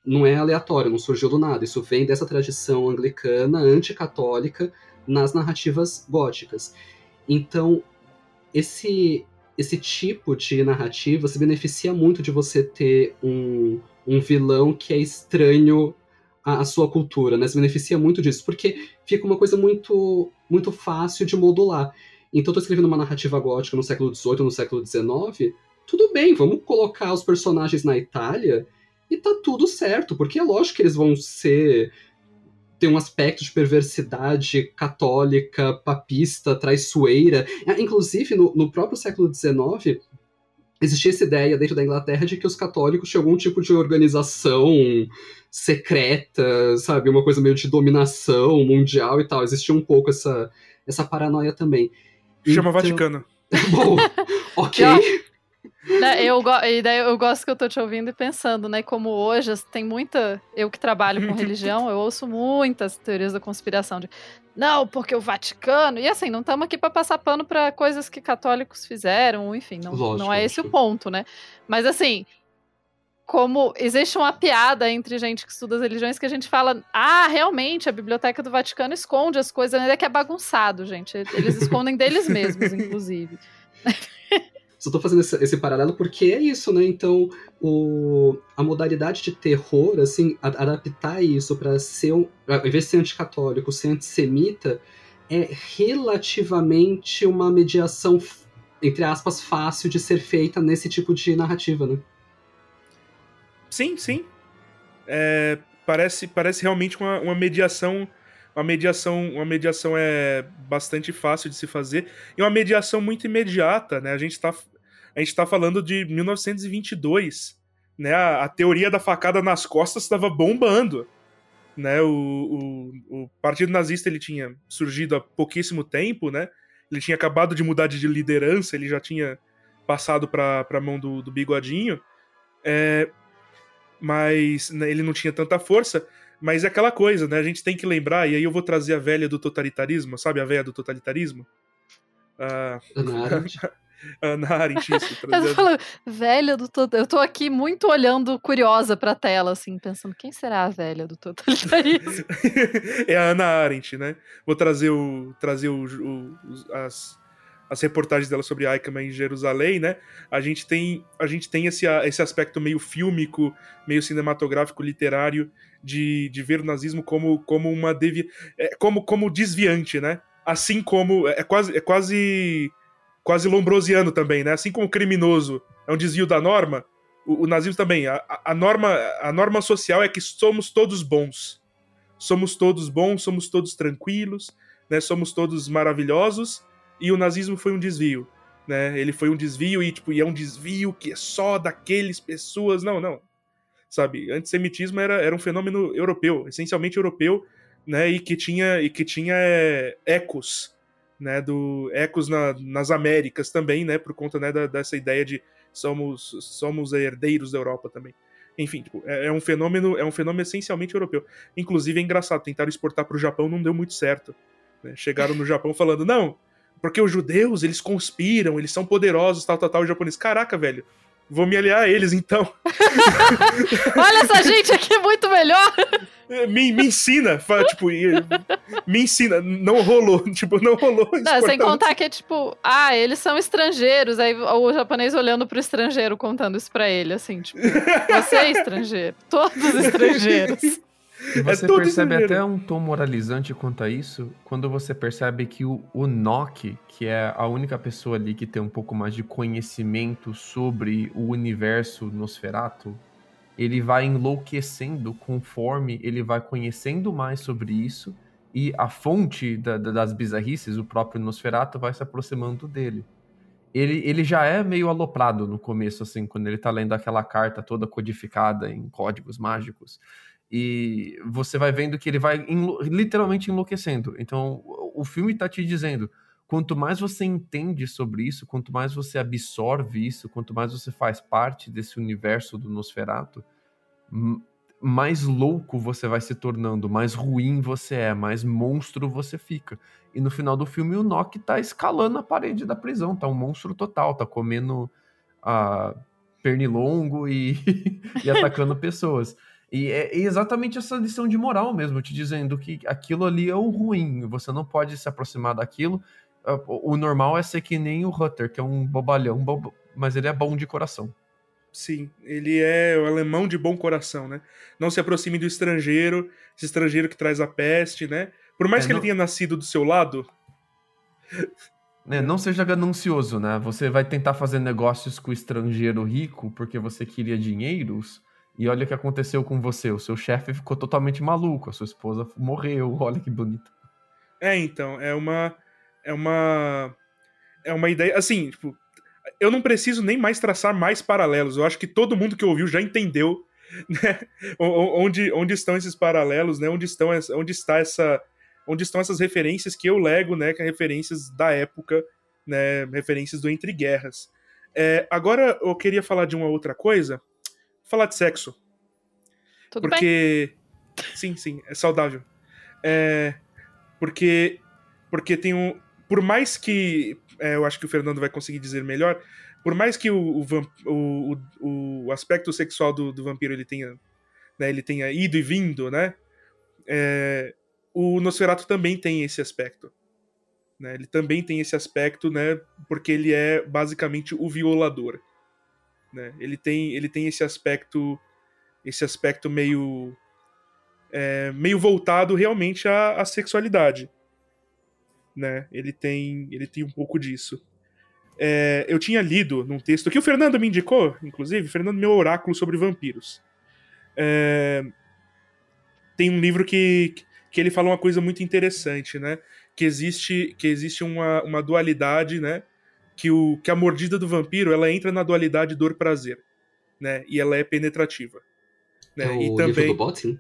não é aleatório, não surgiu do nada. Isso vem dessa tradição anglicana, anticatólica, nas narrativas góticas. Então, esse, esse tipo de narrativa se beneficia muito de você ter um, um vilão que é estranho à, à, sua cultura, né? Se beneficia muito disso, porque fica uma coisa muito, muito fácil de modular. Então, eu tô escrevendo uma narrativa gótica no século XVIII, no século XIX, tudo bem, vamos colocar os personagens na Itália e tá tudo certo, porque é lógico que eles vão ser tem um aspecto de perversidade católica, papista, traiçoeira. É, inclusive, no, no próprio século XIX, existia essa ideia dentro da Inglaterra de que os católicos tinham algum tipo de organização secreta, sabe? Uma coisa meio de dominação mundial e tal. Existia um pouco essa, essa paranoia também. Chama então... Vaticano. Bom, ok. Né, eu, e daí eu gosto que eu tô te ouvindo e pensando, né? Como hoje tem muita. Eu que trabalho com religião, eu ouço muitas teorias da conspiração de não, porque o Vaticano. E assim, não estamos aqui para passar pano para coisas que católicos fizeram, enfim, não, lógico, não é esse lógico. o ponto, né? Mas assim, como existe uma piada entre gente que estuda as religiões que a gente fala, ah, realmente, a biblioteca do Vaticano esconde as coisas, ainda que é bagunçado, gente. Eles escondem deles mesmos, inclusive. Só tô fazendo esse, esse, paralelo porque é isso, né? Então, o, a modalidade de terror, assim, a, adaptar isso para ser, um, ao invés de ser anticatólico, ser antissemita, é relativamente uma mediação, entre aspas, fácil de ser feita nesse tipo de narrativa, né? Sim, sim. É, parece, parece realmente uma, uma mediação uma mediação, uma mediação é bastante fácil de se fazer e uma mediação muito imediata, né? A gente está a gente está falando de 1922, né? A, a, teoria da facada nas costas estava bombando, né? O, o, o, Partido Nazista ele tinha surgido há pouquíssimo tempo, né? Ele tinha acabado de mudar de liderança, ele já tinha passado para a mão do, do Bigodinho, é, mas né, ele não tinha tanta força. Mas é aquela coisa, né? A gente tem que lembrar, e aí eu vou trazer a velha do totalitarismo, sabe a velha do totalitarismo? Ah, Ana Arendt, isso. Eu falo, velha do totalitarismo. Eu tô aqui muito olhando curiosa pra tela, assim, pensando, quem será a velha do totalitarismo? é a Ana Arendt, né? Vou trazer, o, trazer o, o, as, as reportagens dela sobre Eichmann em Jerusalém, né? A gente tem, a gente tem esse, esse aspecto meio fílmico, meio cinematográfico, literário, de, de ver o nazismo como, como uma devi... É, como, como desviante, né? Assim como. É quase. É quase quase lombrosiano também, né? Assim como o criminoso é um desvio da norma, o, o nazismo também. A, a, norma, a norma social é que somos todos bons. Somos todos bons, somos todos tranquilos, né? Somos todos maravilhosos. E o nazismo foi um desvio, né? Ele foi um desvio e, tipo, e é um desvio que é só daqueles pessoas. Não, não. Sabe? Antissemitismo era, era um fenômeno europeu, essencialmente europeu, né? E que tinha, e que tinha é, ecos né, do ecos na, nas Américas também, né, por conta né, da, dessa ideia de somos somos herdeiros da Europa também. Enfim, tipo, é, é, um fenômeno é um fenômeno essencialmente europeu. Inclusive é engraçado, tentaram exportar para o Japão, não deu muito certo. Né? Chegaram no Japão falando não, porque os judeus eles conspiram, eles são poderosos, tal, tal, tal. O japonês, caraca, velho, Vou me aliar a eles, então. Olha essa gente aqui muito melhor. Me, me ensina, tipo, me ensina. Não rolou, tipo, não rolou. Não, sem contar que é tipo, ah, eles são estrangeiros. Aí o japonês olhando pro estrangeiro, contando isso pra ele, assim, tipo, você é estrangeiro, todos estrangeiros. E é você é percebe até um tom moralizante quanto a isso, quando você percebe que o, o Nock, que é a única pessoa ali que tem um pouco mais de conhecimento sobre o universo Nosferato, ele vai enlouquecendo conforme ele vai conhecendo mais sobre isso e a fonte da, da, das bizarrices, o próprio Nosferato, vai se aproximando dele. Ele, ele já é meio aloprado no começo, assim, quando ele tá lendo aquela carta toda codificada em códigos mágicos. E você vai vendo que ele vai literalmente enlouquecendo. Então, o filme está te dizendo: quanto mais você entende sobre isso, quanto mais você absorve isso, quanto mais você faz parte desse universo do Nosferato, mais louco você vai se tornando, mais ruim você é, mais monstro você fica. E no final do filme, o Nock tá escalando a parede da prisão, tá um monstro total, tá comendo a pernilongo e, e atacando pessoas. E é exatamente essa lição de moral mesmo, te dizendo que aquilo ali é o ruim, você não pode se aproximar daquilo. Ah, o normal é ser que nem o Hutter, que é um bobalhão, mas ele é bom de coração. Sim, ele é o alemão de bom coração, né? Não se aproxime do estrangeiro, esse estrangeiro que traz a peste, né? Por mais é, que não... ele tenha nascido do seu lado. É, não seja ganancioso, né? Você vai tentar fazer negócios com o estrangeiro rico porque você queria dinheiros. E olha o que aconteceu com você. O seu chefe ficou totalmente maluco, a sua esposa morreu. Olha que bonito. É, então, é uma. É uma. É uma ideia. Assim, tipo, eu não preciso nem mais traçar mais paralelos. Eu acho que todo mundo que ouviu já entendeu né, onde, onde estão esses paralelos, né? Onde, estão, onde está essa. Onde estão essas referências que eu lego, né? Que é referências da época, né? Referências do Entre Guerras. É, agora eu queria falar de uma outra coisa. Falar de sexo. Tudo porque. Bem? Sim, sim, é saudável. É, porque. Porque tem um. Por mais que é, eu acho que o Fernando vai conseguir dizer melhor. Por mais que o, o, o, o aspecto sexual do, do, vampiro ele tenha, né, ele tenha ido e vindo, né? É, o Nosferatu também tem esse aspecto. Né? Ele também tem esse aspecto, né? Porque ele é basicamente o violador. Né? Ele, tem, ele tem esse aspecto, esse aspecto meio, é, meio voltado realmente à, à sexualidade né? Ele tem, ele tem um pouco disso. É, eu tinha lido num texto que o Fernando me indicou, inclusive, Fernando meu oráculo sobre vampiros. É, tem um livro que, que ele fala uma coisa muito interessante, né? Que existe, que existe uma, uma dualidade, né? Que, o, que a mordida do vampiro ela entra na dualidade dor-prazer, né? E ela é penetrativa. Né? É o e também... livro do Botin?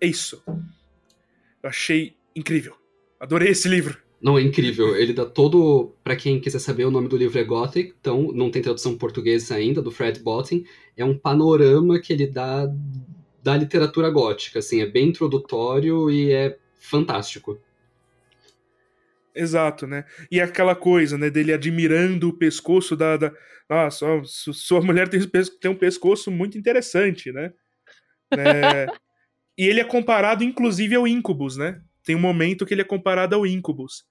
É isso. Eu achei incrível. Adorei esse livro. Não, é incrível. Ele dá todo. Para quem quiser saber, o nome do livro é Gothic, então não tem tradução portuguesa ainda, do Fred Bottin. É um panorama que ele dá da literatura gótica, assim, é bem introdutório e é fantástico. Exato, né? E aquela coisa, né, dele admirando o pescoço da. da ah, sua, sua mulher tem, tem um pescoço muito interessante, né? É, e ele é comparado, inclusive, ao Incubus, né? tem um momento que ele é comparado ao Incubus,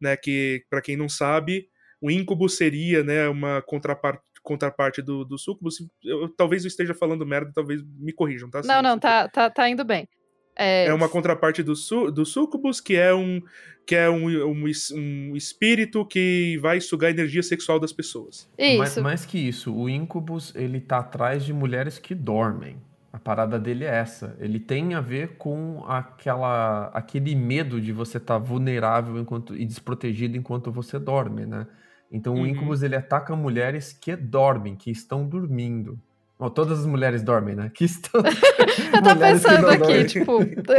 né? Que, para quem não sabe, o Incubus seria, né, uma contraparte, contraparte do, do Sucubus. Eu, talvez eu esteja falando merda, talvez me corrijam, tá? Não, não, tá, tá, tá indo bem. É... é, uma contraparte do, su do Sucubus, que é um que é um, um, um, espírito que vai sugar a energia sexual das pessoas. Isso. Mais, mais que isso, o Incubus ele tá atrás de mulheres que dormem. A parada dele é essa. Ele tem a ver com aquela, aquele medo de você estar tá vulnerável enquanto, e desprotegido enquanto você dorme, né? Então uhum. o Incubus ele ataca mulheres que dormem, que estão dormindo. Bom, todas as mulheres dormem, né? Que estão. eu tô pensando aqui, dormem. tipo,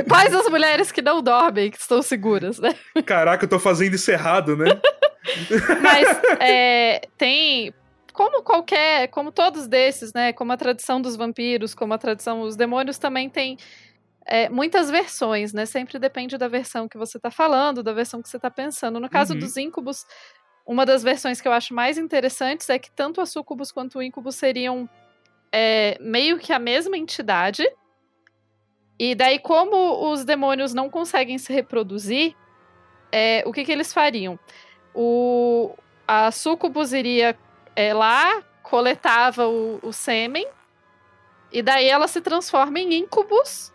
quais as mulheres que não dormem, que estão seguras, né? Caraca, eu tô fazendo isso errado, né? Mas é, tem como qualquer, como todos desses, né? Como a tradição dos vampiros, como a tradição, os demônios também tem é, muitas versões, né? Sempre depende da versão que você está falando, da versão que você está pensando. No caso uhum. dos íncubos, uma das versões que eu acho mais interessantes é que tanto a sucubus quanto o íncubus seriam é, meio que a mesma entidade. E daí, como os demônios não conseguem se reproduzir, é, o que, que eles fariam? O, a sucubus iria é, lá, coletava o, o sêmen, e daí ela se transforma em incubus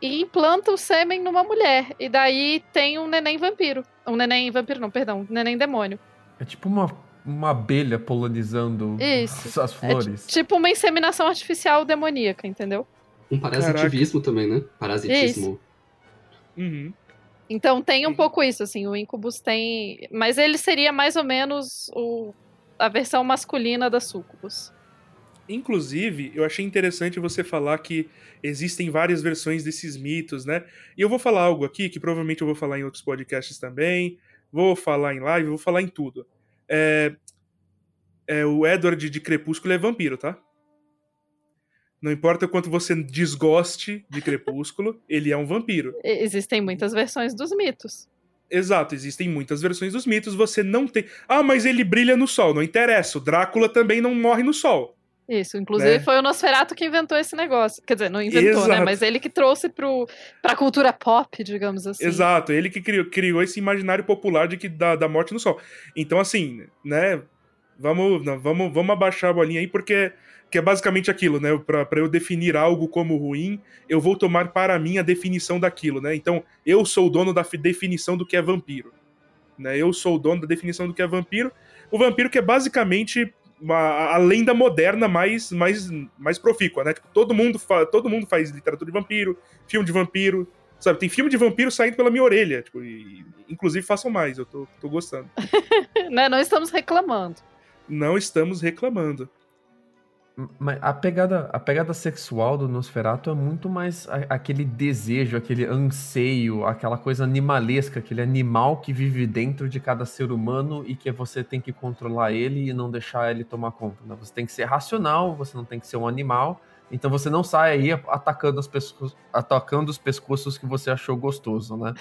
e implanta o sêmen numa mulher. E daí tem um neném vampiro. Um neném vampiro, não, perdão, um neném demônio. É tipo uma, uma abelha polonizando Isso. as é flores. É tipo uma inseminação artificial demoníaca, entendeu? Um parasitivismo Caraca. também, né? Parasitismo. Uhum. Então tem um pouco isso, assim, o Incubus tem. Mas ele seria mais ou menos o a versão masculina da Sucubus. Inclusive, eu achei interessante você falar que existem várias versões desses mitos, né? E eu vou falar algo aqui que provavelmente eu vou falar em outros podcasts também, vou falar em live, vou falar em tudo. É, é o Edward de Crepúsculo é vampiro, tá? Não importa o quanto você desgoste de Crepúsculo, ele é um vampiro. Existem muitas versões dos mitos. Exato, existem muitas versões dos mitos, você não tem. Ah, mas ele brilha no sol, não interessa. O Drácula também não morre no sol. Isso, inclusive né? foi o Nosferatu que inventou esse negócio. Quer dizer, não inventou, né? Exato. né? Mas ele que trouxe pro, pra cultura pop, digamos assim. Exato, ele que criou, criou esse imaginário popular de que da, da morte no sol. Então, assim, né? Vamos, vamos, vamos abaixar a bolinha aí, porque que é basicamente aquilo, né? Para eu definir algo como ruim, eu vou tomar para mim a definição daquilo, né? Então, eu sou o dono da definição do que é vampiro. Né? Eu sou o dono da definição do que é vampiro. O vampiro que é basicamente uma, a lenda moderna mais, mais, mais profícua, né? Tipo, todo mundo, todo mundo faz literatura de vampiro, filme de vampiro, sabe? Tem filme de vampiro saindo pela minha orelha, tipo, e, inclusive façam mais, eu tô, tô gostando. não, não estamos reclamando. Não estamos reclamando. Mas a pegada, a pegada sexual do Nosferatu é muito mais aquele desejo, aquele anseio, aquela coisa animalesca, aquele animal que vive dentro de cada ser humano e que você tem que controlar ele e não deixar ele tomar conta. Né? Você tem que ser racional, você não tem que ser um animal. Então você não sai aí atacando, as pescoços, atacando os pescoços que você achou gostoso, né?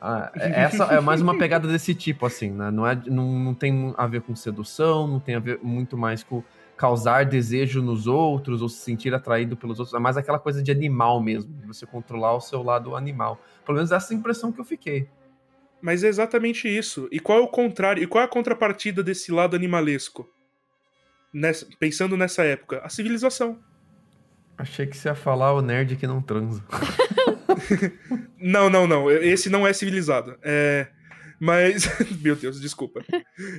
Ah, é, essa é mais uma pegada desse tipo, assim, né? Não, é, não, não tem a ver com sedução, não tem a ver muito mais com causar desejo nos outros ou se sentir atraído pelos outros. É mais aquela coisa de animal mesmo, de você controlar o seu lado animal. Pelo menos essa é impressão que eu fiquei. Mas é exatamente isso. E qual é o contrário? E qual é a contrapartida desse lado animalesco? Nessa, pensando nessa época, a civilização. Achei que você ia falar o nerd que não transa. não, não, não. Esse não é civilizado. É... Mas. meu Deus, desculpa.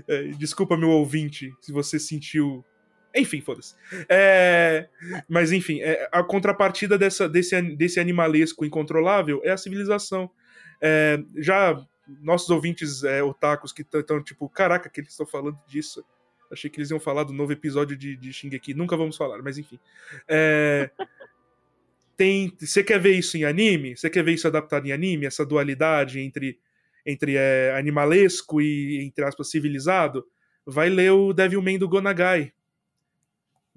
É, desculpa, meu ouvinte, se você sentiu enfim, foda-se. É... Mas enfim, é... a contrapartida dessa, desse, desse animalesco incontrolável é a civilização. É... Já nossos ouvintes é, otakus que estão tipo, caraca, que eles estão falando disso. Achei que eles iam falar do novo episódio de, de Shingeki. Nunca vamos falar, mas enfim. É... Tem, você quer ver isso em anime? Você quer ver isso adaptado em anime? Essa dualidade entre, entre é, animalesco e, entre aspas, civilizado? Vai ler o Devilman do Gonagai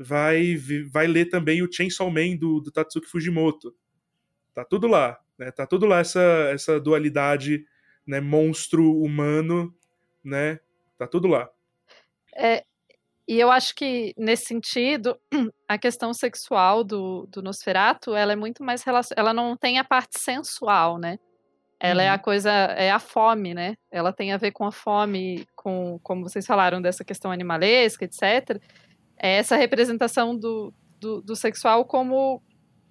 vai, vai ler também o Chainsaw Man do, do Tatsuki Fujimoto. Tá tudo lá, né? Tá tudo lá essa, essa dualidade, né? Monstro humano, né? Tá tudo lá. É, e eu acho que, nesse sentido, a questão sexual do, do Nosferatu, ela é muito mais ela não tem a parte sensual, né? Ela uhum. é a coisa, é a fome, né? Ela tem a ver com a fome, com, como vocês falaram, dessa questão animalesca, etc é essa representação do, do, do sexual como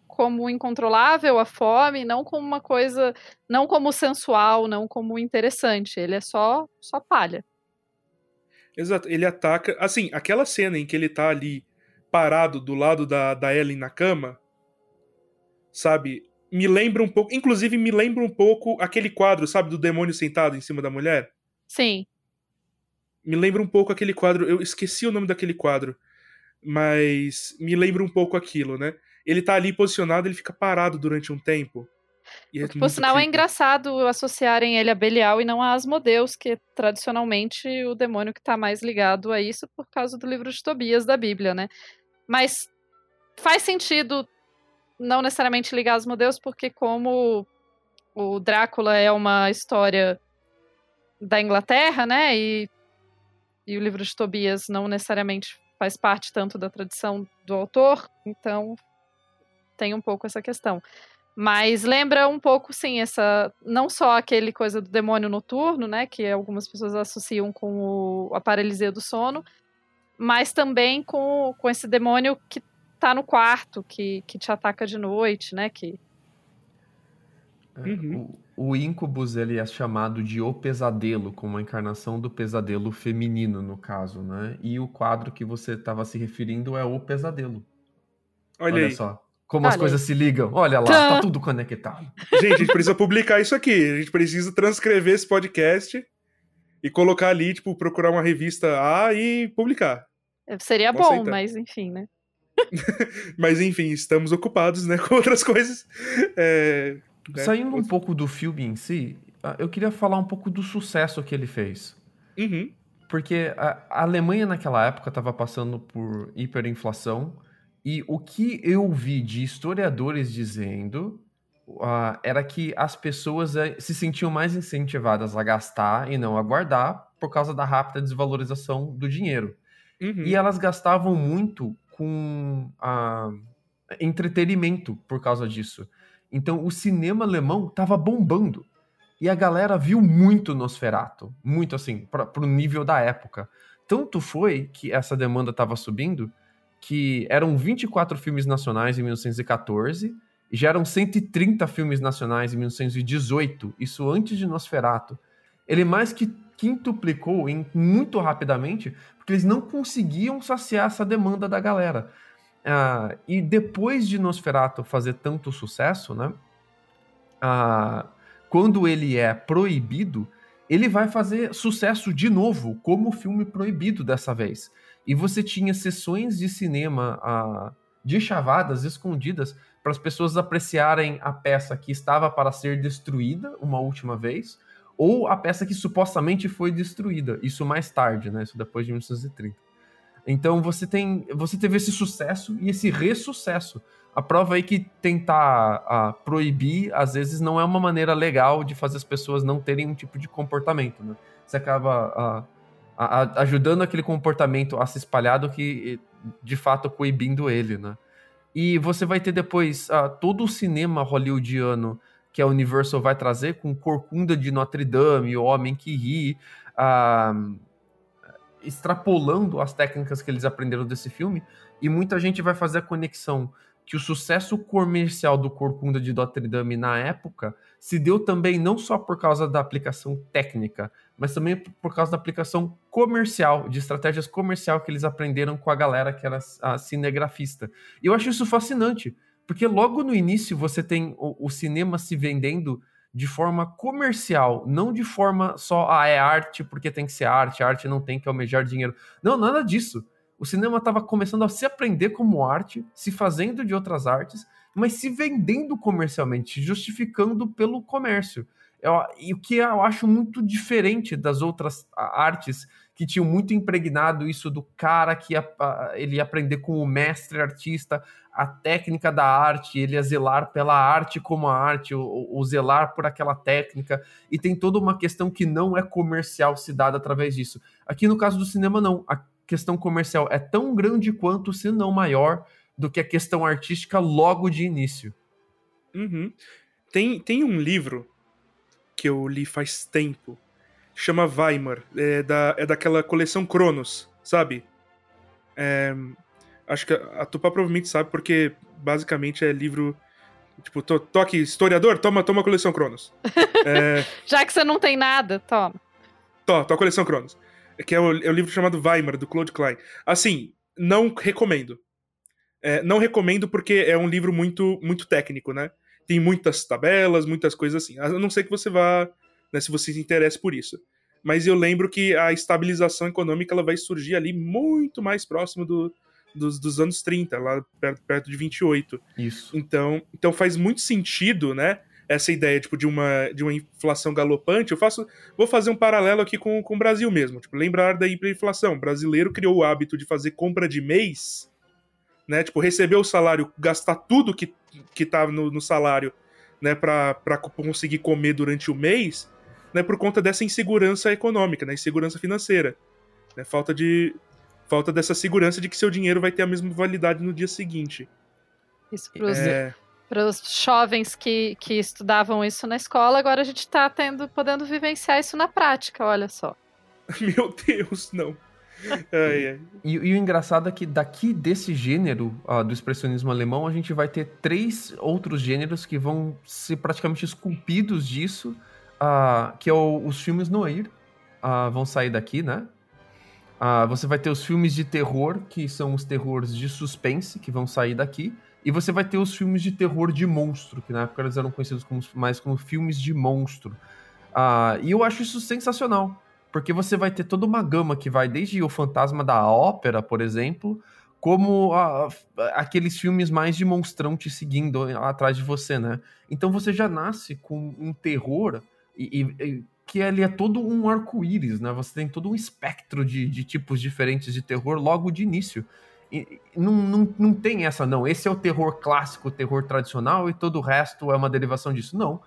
como incontrolável a fome, não como uma coisa, não como sensual, não como interessante. Ele é só só palha. Exato, ele ataca, assim, aquela cena em que ele tá ali parado do lado da, da Ellen na cama, sabe? Me lembra um pouco, inclusive me lembra um pouco aquele quadro, sabe, do demônio sentado em cima da mulher? Sim. Me lembra um pouco aquele quadro, eu esqueci o nome daquele quadro mas me lembra um pouco aquilo, né? Ele tá ali posicionado, ele fica parado durante um tempo. E é Por sinal, é engraçado associarem ele a Belial e não a Asmodeus, que é tradicionalmente o demônio que está mais ligado a isso por causa do livro de Tobias da Bíblia, né? Mas faz sentido não necessariamente ligar Asmodeus, porque como o Drácula é uma história da Inglaterra, né? E, e o livro de Tobias não necessariamente faz parte tanto da tradição do autor, então tem um pouco essa questão. Mas lembra um pouco, sim, essa. Não só aquele coisa do demônio noturno, né? Que algumas pessoas associam com o, a paralisia do sono, mas também com, com esse demônio que tá no quarto, que, que te ataca de noite, né? Que... É, uhum o Incubus ele é chamado de O Pesadelo, como a encarnação do pesadelo feminino, no caso, né? E o quadro que você estava se referindo é O Pesadelo. Olha, Olha só. Como Olha. as coisas se ligam. Olha lá, tá. tá tudo conectado. Gente, a gente precisa publicar isso aqui. A gente precisa transcrever esse podcast e colocar ali, tipo, procurar uma revista A e publicar. Seria Vou bom, aceitar. mas enfim, né? mas enfim, estamos ocupados, né, com outras coisas. É? Saindo um pouco do filme em si, ah, eu queria falar um pouco do sucesso que ele fez. Uhum. Porque a Alemanha naquela época estava passando por hiperinflação e o que eu vi de historiadores dizendo uh, era que as pessoas uh, se sentiam mais incentivadas a gastar e não a guardar por causa da rápida desvalorização do dinheiro. Uhum. E elas gastavam muito com a entretenimento por causa disso. Então o cinema alemão estava bombando. E a galera viu muito Nosferato, muito assim, para o nível da época. Tanto foi que essa demanda estava subindo que eram 24 filmes nacionais em 1914 e já eram 130 filmes nacionais em 1918, isso antes de Nosferato. Ele mais que quintuplicou em, muito rapidamente, porque eles não conseguiam saciar essa demanda da galera. Ah, e depois de Nosferatu fazer tanto sucesso, né? Ah, quando ele é proibido, ele vai fazer sucesso de novo, como filme proibido dessa vez. E você tinha sessões de cinema ah, de chavadas escondidas para as pessoas apreciarem a peça que estava para ser destruída uma última vez, ou a peça que supostamente foi destruída. Isso mais tarde, né? Isso depois de 1930. Então você tem, você teve esse sucesso e esse ressucesso. A prova aí que tentar uh, proibir às vezes não é uma maneira legal de fazer as pessoas não terem um tipo de comportamento, né? Você acaba uh, ajudando aquele comportamento a se espalhar do que de fato coibindo ele, né? E você vai ter depois todo o cinema hollywoodiano que a Universal vai trazer com Corcunda de Notre Dame, O Homem que Ri, extrapolando as técnicas que eles aprenderam desse filme, e muita gente vai fazer a conexão que o sucesso comercial do Corcunda de Notre Dame na época se deu também não só por causa da aplicação técnica, mas também por causa da aplicação comercial, de estratégias comercial que eles aprenderam com a galera que era a cinegrafista. E eu acho isso fascinante, porque logo no início você tem o, o cinema se vendendo de forma comercial, não de forma só, ah, é arte porque tem que ser arte, arte não tem que almejar dinheiro. Não, nada disso. O cinema estava começando a se aprender como arte, se fazendo de outras artes, mas se vendendo comercialmente, justificando pelo comércio. E o que eu acho muito diferente das outras artes que tinham muito impregnado isso do cara que ia, ele ia aprender com o mestre artista a técnica da arte, ele ia zelar pela arte como a arte, ou, zelar por aquela técnica, e tem toda uma questão que não é comercial se dada através disso. Aqui no caso do cinema, não. A questão comercial é tão grande quanto, se não maior, do que a questão artística logo de início. Uhum. Tem, tem um livro que eu li faz tempo, chama Weimar, é, da, é daquela coleção Cronos, sabe? É, acho que a, a Tupá provavelmente sabe, porque basicamente é livro. Tipo, tô aqui, historiador, toma, toma a coleção Cronos. É, Já que você não tem nada, toma. Tô, tô a coleção Cronos. Que é o, é o livro chamado Weimar, do Claude Klein. Assim, não recomendo. É, não recomendo porque é um livro muito, muito técnico, né? Tem muitas tabelas, muitas coisas assim. A não ser que você vá né, se você se interessa por isso. Mas eu lembro que a estabilização econômica ela vai surgir ali muito mais próximo do, dos, dos anos 30, lá perto, perto de 28. Isso. Então, então faz muito sentido, né? Essa ideia tipo, de, uma, de uma inflação galopante. Eu faço. Vou fazer um paralelo aqui com, com o Brasil mesmo. Tipo, lembrar da hiperinflação. O brasileiro criou o hábito de fazer compra de mês, né? Tipo, receber o salário, gastar tudo que, que tá no, no salário, né, para conseguir comer durante o mês né, por conta dessa insegurança econômica, né, insegurança financeira. Né, falta, de, falta dessa segurança de que seu dinheiro vai ter a mesma validade no dia seguinte. Isso para os é... jovens que, que estudavam isso na escola, agora a gente está tendo, podendo vivenciar isso na prática, olha só. Meu Deus, não. ai, ai. E, e, o engraçado é que daqui desse gênero uh, do expressionismo alemão, a gente vai ter três outros gêneros que vão ser praticamente esculpidos disso uh, que é o, os filmes noir, uh, vão sair daqui, né? Uh, você vai ter os filmes de terror, que são os terrores de suspense, que vão sair daqui. E você vai ter os filmes de terror de monstro, que na época eles eram conhecidos como, mais como filmes de monstro. Uh, e eu acho isso sensacional, porque você vai ter toda uma gama que vai desde o fantasma da ópera, por exemplo, como aqueles filmes mais de monstrão te seguindo atrás de você, né? Então você já nasce com um terror e, e, que ele é todo um arco-íris, né? Você tem todo um espectro de, de tipos diferentes de terror logo de início. E, não, não, não tem essa, não. Esse é o terror clássico, o terror tradicional, e todo o resto é uma derivação disso. Não.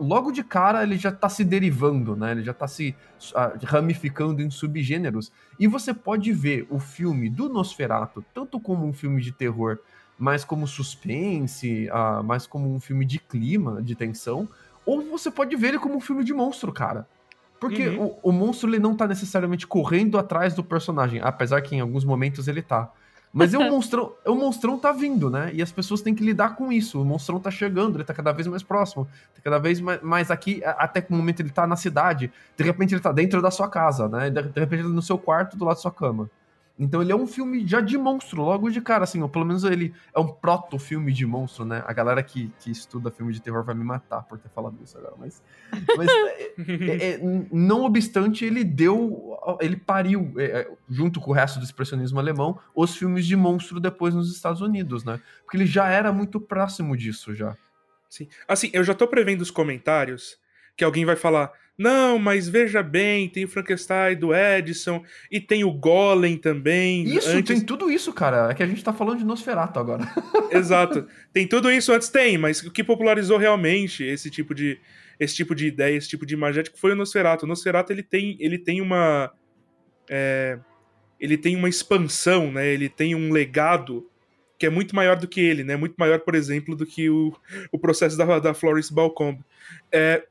logo de cara ele já tá se derivando, né? Ele já tá se uh, ramificando em subgêneros. E você pode ver o filme do Nosferatu tanto como um filme de terror, mais como suspense, uh, mais como um filme de clima, de tensão, ou você pode ver ele como um filme de monstro, cara. Porque uhum. o, o, monstro ele não tá necessariamente correndo atrás do personagem, apesar que em alguns momentos ele tá. Mas é o monstrão, o monstrão tá vindo, né? E as pessoas têm que lidar com isso. O monstrão tá chegando, ele tá cada vez mais próximo, tá cada vez mais, mais aqui, até que o momento ele tá na cidade. De repente ele tá dentro da sua casa, né? De repente ele tá no seu quarto, do lado da sua cama. Então ele é um filme já de monstro, logo de cara, assim, ou pelo menos ele é um proto-filme de monstro, né? A galera que, que estuda filme de terror vai me matar por ter falado isso agora, mas. mas é, é, é, não obstante, ele deu. Ele pariu, é, é, junto com o resto do expressionismo alemão, os filmes de monstro depois nos Estados Unidos, né? Porque ele já era muito próximo disso já. Sim. Assim, eu já tô prevendo os comentários que alguém vai falar. Não, mas veja bem, tem o Frankenstein do Edison e tem o Golem também. Isso, antes... tem tudo isso, cara. É que a gente tá falando de Nosferatu agora. Exato. Tem tudo isso antes, tem, mas o que popularizou realmente esse tipo de, esse tipo de ideia, esse tipo de imagético foi o Nosferatu. O Nosferatu ele tem, ele tem uma. É, ele tem uma expansão, né? Ele tem um legado que é muito maior do que ele, né? Muito maior, por exemplo, do que o, o processo da, da Florence Balcombe. É,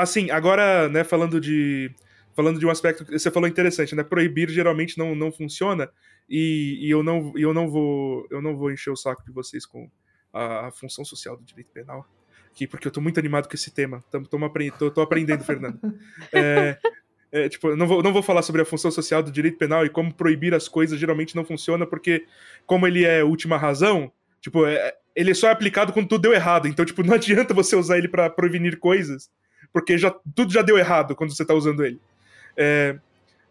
assim, agora, né, falando de falando de um aspecto que você falou interessante, né? Proibir geralmente não, não funciona e, e eu não eu não vou eu não vou encher o saco de vocês com a, a função social do direito penal aqui, porque eu tô muito animado com esse tema. Tô, tô, tô, tô aprendendo, Fernando. É, é, tipo, não vou, não vou falar sobre a função social do direito penal e como proibir as coisas geralmente não funciona, porque como ele é última razão, tipo, é, ele só é aplicado quando tudo deu errado. Então, tipo, não adianta você usar ele para prevenir coisas porque já, tudo já deu errado quando você está usando ele. É,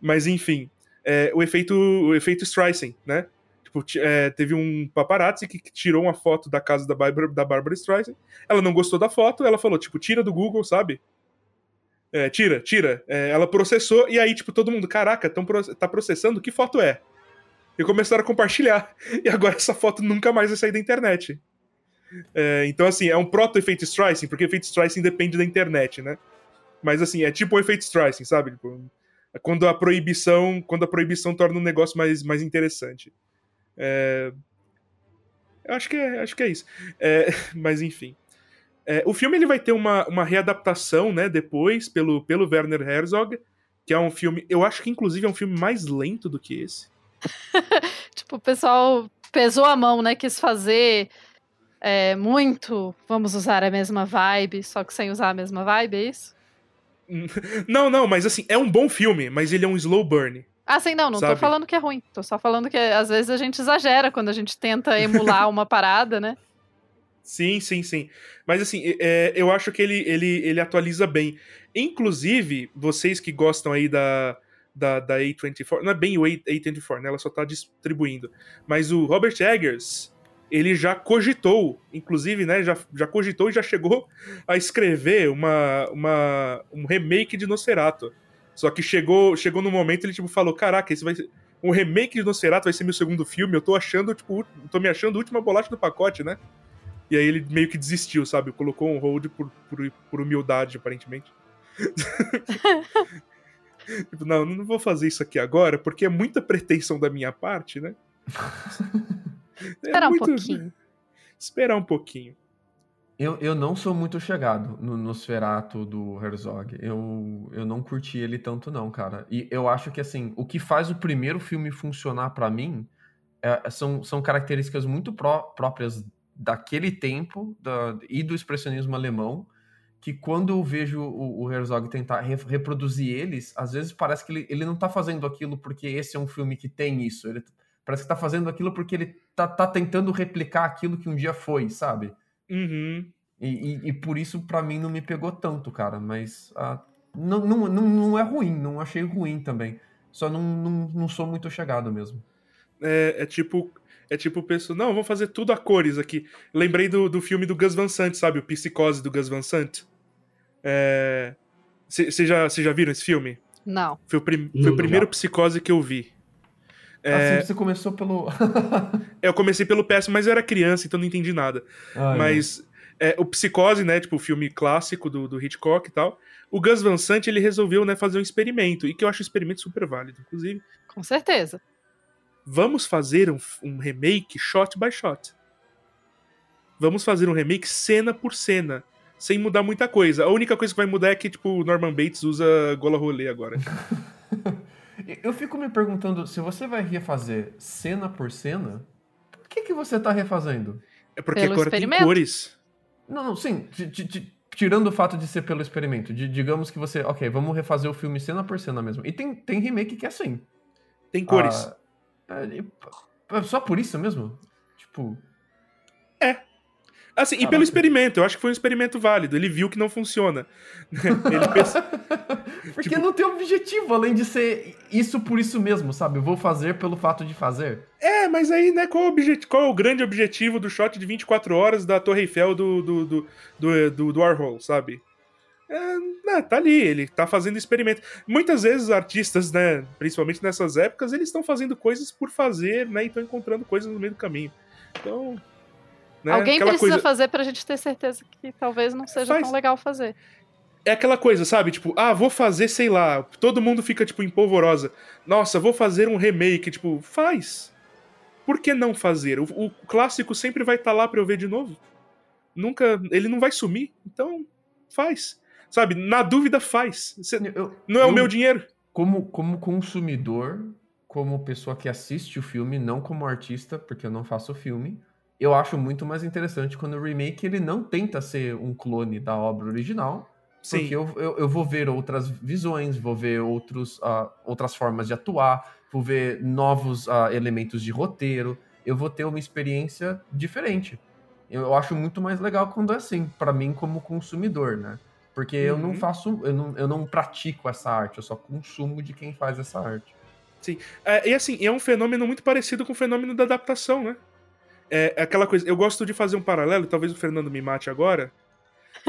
mas enfim, é, o efeito o efeito Streisand, né? Tipo, é, teve um paparazzi que, tirou uma foto da casa da Barbara, da Barbara Streisand. Ela não gostou da foto, ela falou, tipo, tira do Google, sabe? É, tira, tira. É, ela processou, e aí, tipo, todo mundo, caraca, tão, tá processando? Que foto é? E começaram a compartilhar. E agora essa foto nunca mais vai sair da internet. É, então, assim, é um proto-efeito Streisand, porque efeito Streisand depende da internet, né? Mas, assim, é tipo o um efeito Streisand, sabe? Tipo, quando a proibição quando a proibição torna um negócio mais, mais interessante. É... Eu acho que é, acho que é isso. É, mas, enfim. É, o filme ele vai ter uma, uma readaptação, né, depois, pelo, pelo Werner Herzog, que é um filme... Eu acho que, inclusive, é um filme mais lento do que esse. tipo, o pessoal pesou a mão, né? Quis fazer é, muito vamos usar a mesma vibe, só que sem usar a mesma vibe, é isso? Não, não, mas assim, é um bom filme, mas ele é um slow burn. Ah, sim, não, não sabe? tô falando que é ruim. Tô só falando que às vezes a gente exagera quando a gente tenta emular uma parada, né? Sim, sim, sim. Mas assim, é, eu acho que ele, ele, ele atualiza bem. Inclusive, vocês que gostam aí da, da, da A24, não é bem o A24, né? Ela só tá distribuindo. Mas o Robert Eggers, ele já cogitou, inclusive, né, já, já cogitou e já chegou a escrever uma, uma, um remake de Nosferatu. Só que chegou, chegou no momento ele tipo falou: "Caraca, esse vai ser um remake de Nosferatu vai ser meu segundo filme, eu tô achando, tipo, tô me achando a última bolacha do pacote, né?" E aí ele meio que desistiu, sabe? Colocou um hold por, por, por humildade, aparentemente. tipo, não, não vou fazer isso aqui agora, porque é muita pretensão da minha parte, né? Esperar é muito... um pouquinho. Esperar um pouquinho. Eu, eu não sou muito chegado no Nosferatu do Herzog. Eu, eu não curti ele tanto, não, cara. E eu acho que, assim, o que faz o primeiro filme funcionar para mim é, são, são características muito pró próprias daquele tempo da, e do expressionismo alemão, que quando eu vejo o, o Herzog tentar re reproduzir eles, às vezes parece que ele, ele não tá fazendo aquilo porque esse é um filme que tem isso. Ele Parece que tá fazendo aquilo porque ele tá, tá tentando replicar aquilo que um dia foi, sabe? Uhum. E, e, e, por isso, para mim, não me pegou tanto, cara. Mas ah, não, não, não, não é ruim, não achei ruim também. Só não, não, não sou muito chegado mesmo. É, é tipo. É tipo, penso, não, vamos fazer tudo a cores aqui. Lembrei do, do filme do Gus Van Sant, sabe? O Psicose do Gus Van Sant. Vocês é... já, já viram esse filme? Não. Foi o, prim... Foi o primeiro Psicose que eu vi. É... Assim, você começou pelo. eu comecei pelo PS, mas eu era criança, então não entendi nada. Ah, mas é, o Psicose, né, tipo o filme clássico do, do Hitchcock e tal, o Gus Van Sant ele resolveu né, fazer um experimento, e que eu acho um experimento super válido, inclusive. Com certeza. Vamos fazer um, um remake shot by shot. Vamos fazer um remake cena por cena, sem mudar muita coisa. A única coisa que vai mudar é que, tipo, o Norman Bates usa gola rolê agora. eu fico me perguntando, se você vai refazer cena por cena, por que, que você tá refazendo? É porque Pelo agora tem cores. Não, não, sim. Tirando o fato de ser pelo experimento. De, digamos que você. Ok, vamos refazer o filme cena por cena mesmo. E tem, tem remake que é assim. Tem cores. Ah, é, só por isso mesmo? Tipo. Assim, Caraca. e pelo experimento, eu acho que foi um experimento válido. Ele viu que não funciona. Ele pensa... Porque tipo... não tem objetivo, além de ser isso por isso mesmo, sabe? Eu vou fazer pelo fato de fazer. É, mas aí, né, qual, objet... qual é o grande objetivo do shot de 24 horas da Torre Eiffel do, do, do, do, do, do Warhol, sabe? É, né, tá ali, ele tá fazendo experimento. Muitas vezes artistas, né, principalmente nessas épocas, eles estão fazendo coisas por fazer, né, e estão encontrando coisas no meio do caminho. Então, né? Alguém aquela precisa coisa... fazer pra gente ter certeza que talvez não seja Faz... tão legal fazer. É aquela coisa, sabe? Tipo, ah, vou fazer, sei lá. Todo mundo fica, tipo, em polvorosa. Nossa, vou fazer um remake. Tipo, faz. Por que não fazer? O, o clássico sempre vai estar tá lá pra eu ver de novo. Nunca. Ele não vai sumir. Então, faz. Sabe? Na dúvida, faz. Cê, eu, não é eu, o meu dinheiro. Como, como consumidor, como pessoa que assiste o filme, não como artista, porque eu não faço filme eu acho muito mais interessante quando o remake ele não tenta ser um clone da obra original. Sim. Porque eu, eu, eu vou ver outras visões, vou ver outros, uh, outras formas de atuar, vou ver novos uh, elementos de roteiro, eu vou ter uma experiência diferente. Eu, eu acho muito mais legal quando é assim, para mim como consumidor, né? Porque uhum. eu não uhum. faço, eu não, eu não pratico essa arte, eu só consumo de quem faz essa arte. Sim. É, e assim, é um fenômeno muito parecido com o fenômeno da adaptação, né? É, é, aquela coisa. Eu gosto de fazer um paralelo, talvez o Fernando me mate agora.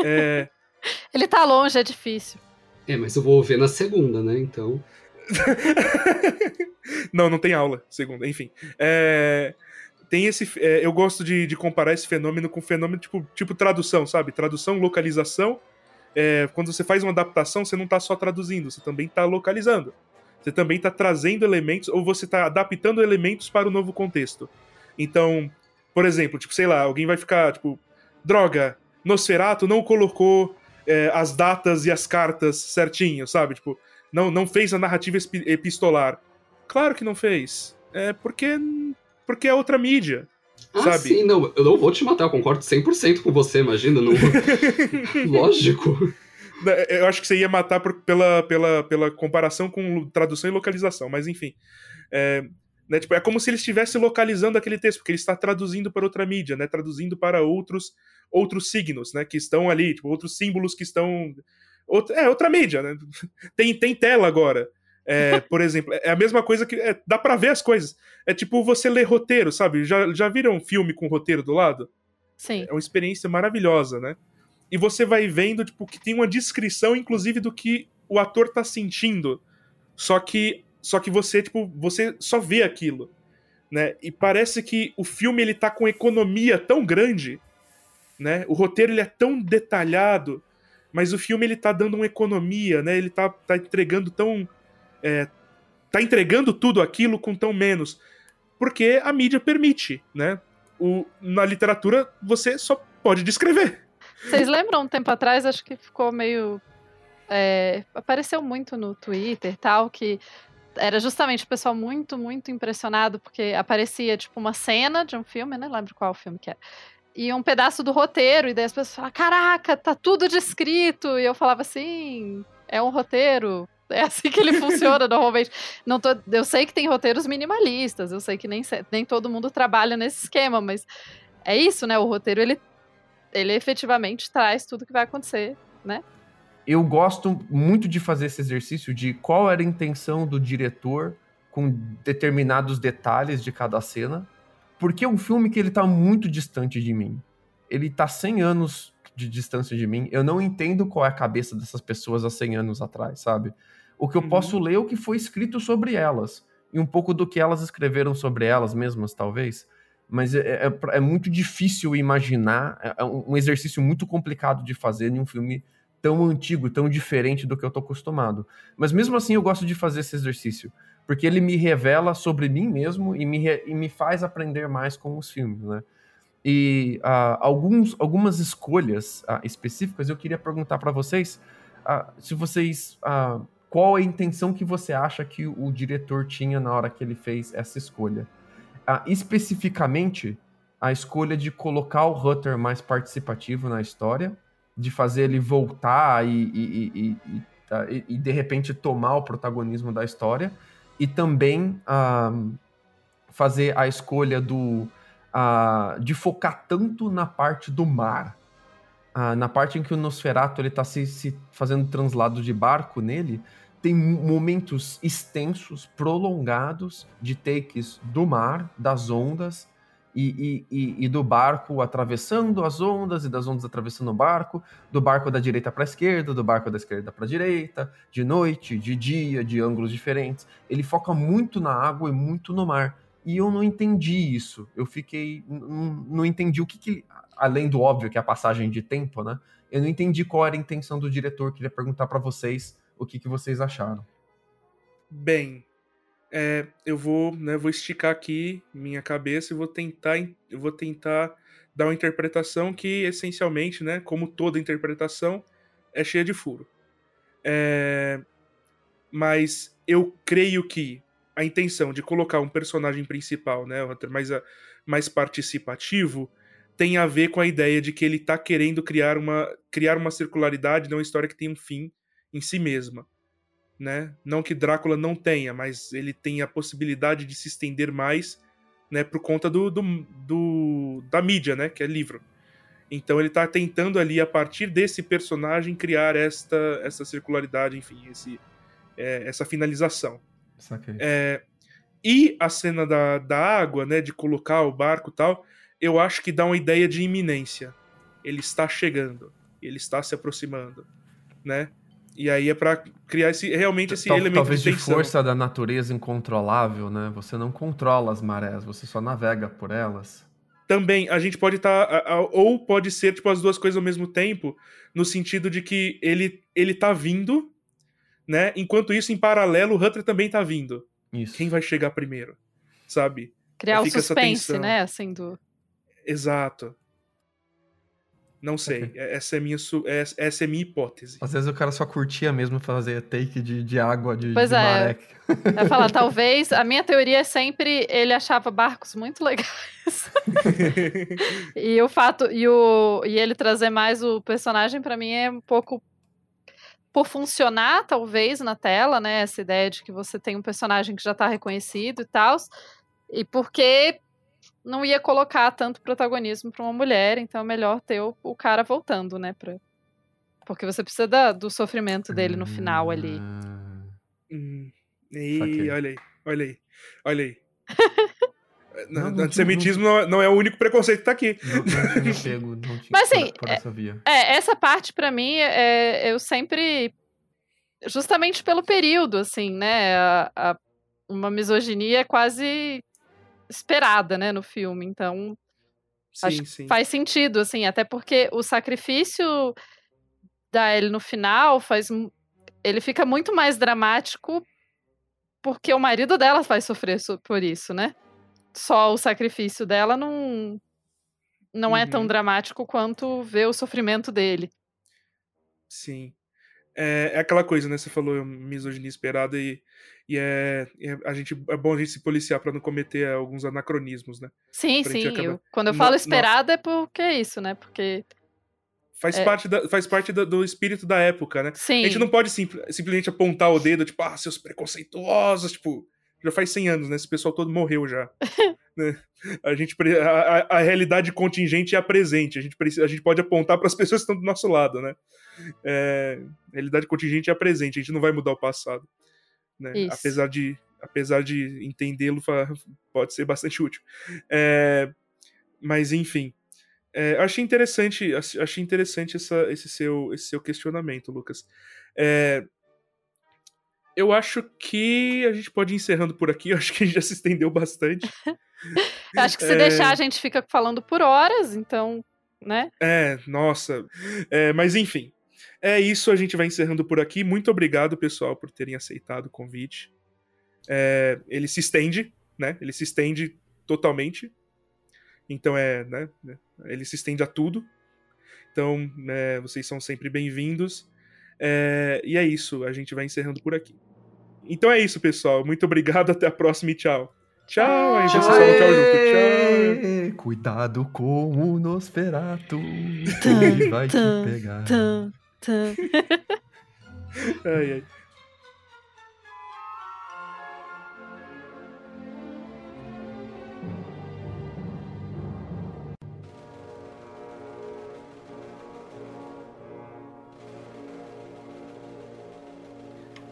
É... Ele tá longe, é difícil. É, mas eu vou ver na segunda, né? Então. não, não tem aula, segunda, enfim. É... Tem esse. É, eu gosto de, de, comparar esse fenômeno com fenômeno tipo, tipo tradução, sabe? Tradução, localização. É, quando você faz uma adaptação, você não tá só traduzindo, você também tá localizando. Você também tá trazendo elementos, ou você tá adaptando elementos para o novo contexto. Então, por exemplo, tipo, sei lá, alguém vai ficar, tipo, droga, Nosferatu não colocou é, as datas e as cartas certinho, sabe? Tipo, não, não fez a narrativa epistolar. Claro que não fez. É porque, porque é outra mídia. Ah, sabe? sim, não, eu não vou te matar, eu concordo 100% com você, imagina, não... lógico. Né, eu acho que você ia matar por, pela, pela, pela comparação com tradução e localização, mas enfim. É, né? Tipo, é como se ele estivesse localizando aquele texto, porque ele está traduzindo para outra mídia, né? Traduzindo para outros outros signos, né? Que estão ali, tipo, outros símbolos que estão... Outra, é, outra mídia, né? Tem, tem tela agora. É, por exemplo, é a mesma coisa que... É, dá para ver as coisas. É tipo você ler roteiro, sabe? Já, já viram um filme com roteiro do lado? Sim. É uma experiência maravilhosa, né? E você vai vendo, tipo, que tem uma descrição, inclusive, do que o ator tá sentindo. Só que só que você, tipo, você só vê aquilo, né? E parece que o filme ele tá com economia tão grande, né? O roteiro ele é tão detalhado, mas o filme ele tá dando uma economia, né? Ele tá, tá entregando tão é, tá entregando tudo aquilo com tão menos, porque a mídia permite, né? O, na literatura você só pode descrever. Vocês lembram um tempo atrás, acho que ficou meio é, apareceu muito no Twitter tal, que era justamente o pessoal muito, muito impressionado, porque aparecia, tipo, uma cena de um filme, não lembro qual filme que é. E um pedaço do roteiro, e daí as pessoas falavam, caraca, tá tudo descrito. E eu falava assim, é um roteiro. É assim que ele funciona normalmente. Não tô, eu sei que tem roteiros minimalistas, eu sei que nem, nem todo mundo trabalha nesse esquema, mas é isso, né? O roteiro, ele, ele efetivamente traz tudo que vai acontecer, né? Eu gosto muito de fazer esse exercício de qual era a intenção do diretor com determinados detalhes de cada cena, porque é um filme que ele tá muito distante de mim. Ele tá 100 anos de distância de mim. Eu não entendo qual é a cabeça dessas pessoas há 100 anos atrás, sabe? O que eu uhum. posso ler é o que foi escrito sobre elas e um pouco do que elas escreveram sobre elas mesmas, talvez. mas é, é, é muito difícil imaginar, é, é um exercício muito complicado de fazer em um filme tão antigo, tão diferente do que eu tô acostumado. Mas mesmo assim eu gosto de fazer esse exercício, porque ele me revela sobre mim mesmo e me, e me faz aprender mais com os filmes, né? E uh, alguns, algumas escolhas uh, específicas eu queria perguntar para vocês uh, se vocês qual a intenção que você acha que o diretor tinha na hora que ele fez essa escolha. especificamente a escolha de colocar o Hutter mais participativo na história, de fazer ele voltar e, e, e, tá, e, de repente tomar o protagonismo da história, e também fazer a escolha do uh, de focar tanto na parte do mar, uh, na parte em que o Nosferatu ele tá se, se fazendo translado de barco nele, tem momentos extensos, prolongados de takes do mar, das ondas, e, e, e, do barco atravessando as ondas e das ondas atravessando o barco, do barco da direita para a esquerda, do barco da esquerda para a direita, de noite, de dia, de ângulos diferentes. Ele foca muito na água e muito no mar. E eu não entendi isso. Eu fiquei. Não, entendi o que, que, Além do óbvio, que é a passagem de tempo, né? Eu não entendi qual era a intenção do diretor. Queria perguntar para vocês o que, que vocês acharam. Bem, é, eu vou, né, vou esticar aqui minha cabeça e vou tentar, eu vou tentar dar uma interpretação que essencialmente, né, como toda interpretação, é cheia de furo. É, mas eu creio que a intenção de colocar um personagem principal, né, mais, mais participativo, tem a ver com a ideia de que ele está querendo criar uma, criar uma circularidade, não uma história que tem um fim em si mesma. Né? Não que Drácula não tenha, mas ele tem a possibilidade de se estender mais, né, por conta do, do, do da mídia, né, que é livro. Então ele está tentando ali a partir desse personagem criar esta essa circularidade, enfim, esse, é, essa finalização. É, e a cena da, da água, né, de colocar o barco e tal, eu acho que dá uma ideia de iminência. Ele está chegando, ele está se aproximando, né? E aí é para criar esse, realmente esse Tal, elemento talvez de, de força da natureza incontrolável, né? Você não controla as marés, você só navega por elas. Também, a gente pode estar. Tá, ou pode ser, tipo, as duas coisas ao mesmo tempo, no sentido de que ele, ele tá vindo, né? Enquanto isso, em paralelo, o Hunter também tá vindo. Isso. Quem vai chegar primeiro? Sabe? Criar o suspense, né? Assim, do. Exato. Não sei. É, essa é minha, essa é minha hipótese. Às vezes o cara só curtia mesmo fazer take de, de água, de, pois de é. maré. Eu falar, talvez. A minha teoria é sempre ele achava barcos muito legais. e o fato. E, o, e ele trazer mais o personagem, para mim, é um pouco. Por funcionar, talvez, na tela, né? Essa ideia de que você tem um personagem que já tá reconhecido e tal. E porque não ia colocar tanto protagonismo para uma mulher, então é melhor ter o, o, cara voltando, né? Pra... Porque você precisa da, do sofrimento dele no final ali. Hum, e olha aí, olha aí, olha aí. Não, não, Antissemitismo não, não, é o único preconceito que tá aqui. Não, não pego, não tinha Mas assim, por, por essa via. É, é, essa parte para mim, é, eu sempre. Justamente pelo período, assim, né? A, a, uma misoginia quase esperada, né, no filme. Então, sim, acho sim. faz sentido, assim, até porque o sacrifício da ele no final faz ele fica muito mais dramático porque o marido dela vai sofrer por isso, né? Só o sacrifício dela não não uhum. é tão uhum. dramático quanto ver o sofrimento dele. Sim. É, é aquela coisa, né? Você falou misoginia esperada e e é, é, a gente, é bom a gente se policiar para não cometer alguns anacronismos, né? Sim, sim. Eu, quando eu falo no, esperado é porque é isso, né? Porque. Faz é... parte, da, faz parte do, do, espírito da época, né? Sim. A gente não pode sim, simplesmente apontar o dedo, tipo, ah, seus preconceituosos, tipo, já faz 100 anos, né? Esse pessoal todo morreu já. né? A gente a, a, realidade contingente é a presente. A gente, a gente pode apontar para as pessoas que estão do nosso lado, né? É, a realidade contingente é a presente. A gente não vai mudar o passado né? Apesar de apesar de entendê-lo pode ser bastante útil. É, mas enfim, é, achei interessante, achei interessante essa, esse, seu, esse seu questionamento, Lucas. É, eu acho que a gente pode ir encerrando por aqui. Eu acho que a gente já se estendeu bastante. Acho que se É. deixar a gente fica falando por horas, então, né? É, nossa. É, mas enfim. É isso, a gente vai encerrando por aqui. Muito obrigado, pessoal, por terem aceitado o convite. É, ele se estende, né? Ele se estende totalmente. Então é, né? Ele se estende a tudo. Então, né, vocês são sempre bem-vindos. É, e é isso, a gente vai encerrando por aqui. Então é isso, pessoal. Muito obrigado, até a próxima e tchau. Tchau, aí vocês falam tchau junto. Tchau. Cuidado com o Nosferato. Ele vai te pegar. Ai, ai.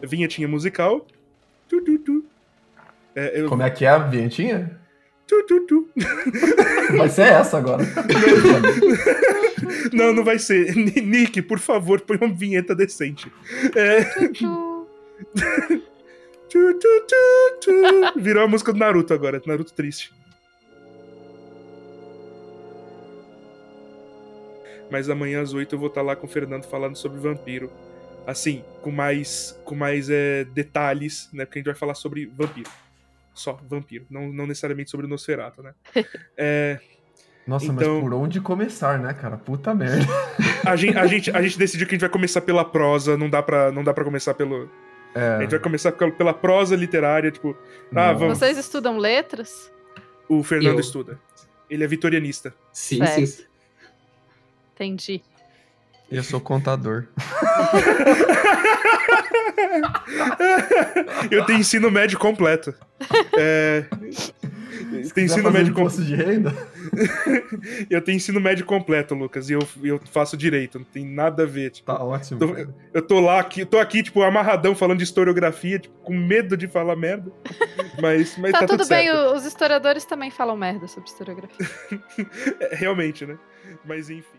Vinhetinha musical. Tu, tu, tu. É, eu... Como é que é a vinhetinha? tu, tu, tu. Vai ser essa agora. Não, não vai ser. Ni- Nick, por favor, põe uma vinheta decente. É... Virou a música do Naruto agora, Naruto triste. Mas amanhã às 8 eu vou estar lá com o Fernando falando sobre vampiro. Assim, com mais, com mais é, detalhes, né? Porque a gente vai falar sobre vampiro. Só vampiro, não, não necessariamente sobre o Nosferatu, né? É, Nossa, Então- mas por onde começar, né, cara? Puta merda. a, gente, a, gente, a gente decidiu que a gente vai começar pela prosa, não dá pra, não dá pra começar pelo. A É, gente vai começar pela pela prosa literária, tipo. Ah, vamos. Vocês estudam letras? O Fernando Eu. estuda. Ele é vitorianista. Sim, Certo. sim. Entendi. Eu sou contador. Eu tenho ensino médio completo. É, Tem ensino médio imposto de renda? eu tenho ensino médio completo, Lucas, e eu, eu faço direito, não tem nada a ver. Tipo, Tá ótimo. Tô- cara. eu tô lá, aqui, tô aqui, tipo, amarradão falando de historiografia, tipo, com medo de falar merda. Mas, mas Tá, tá, tudo bem, certo. os historiadores também falam merda sobre historiografia. É, realmente, né? Mas enfim.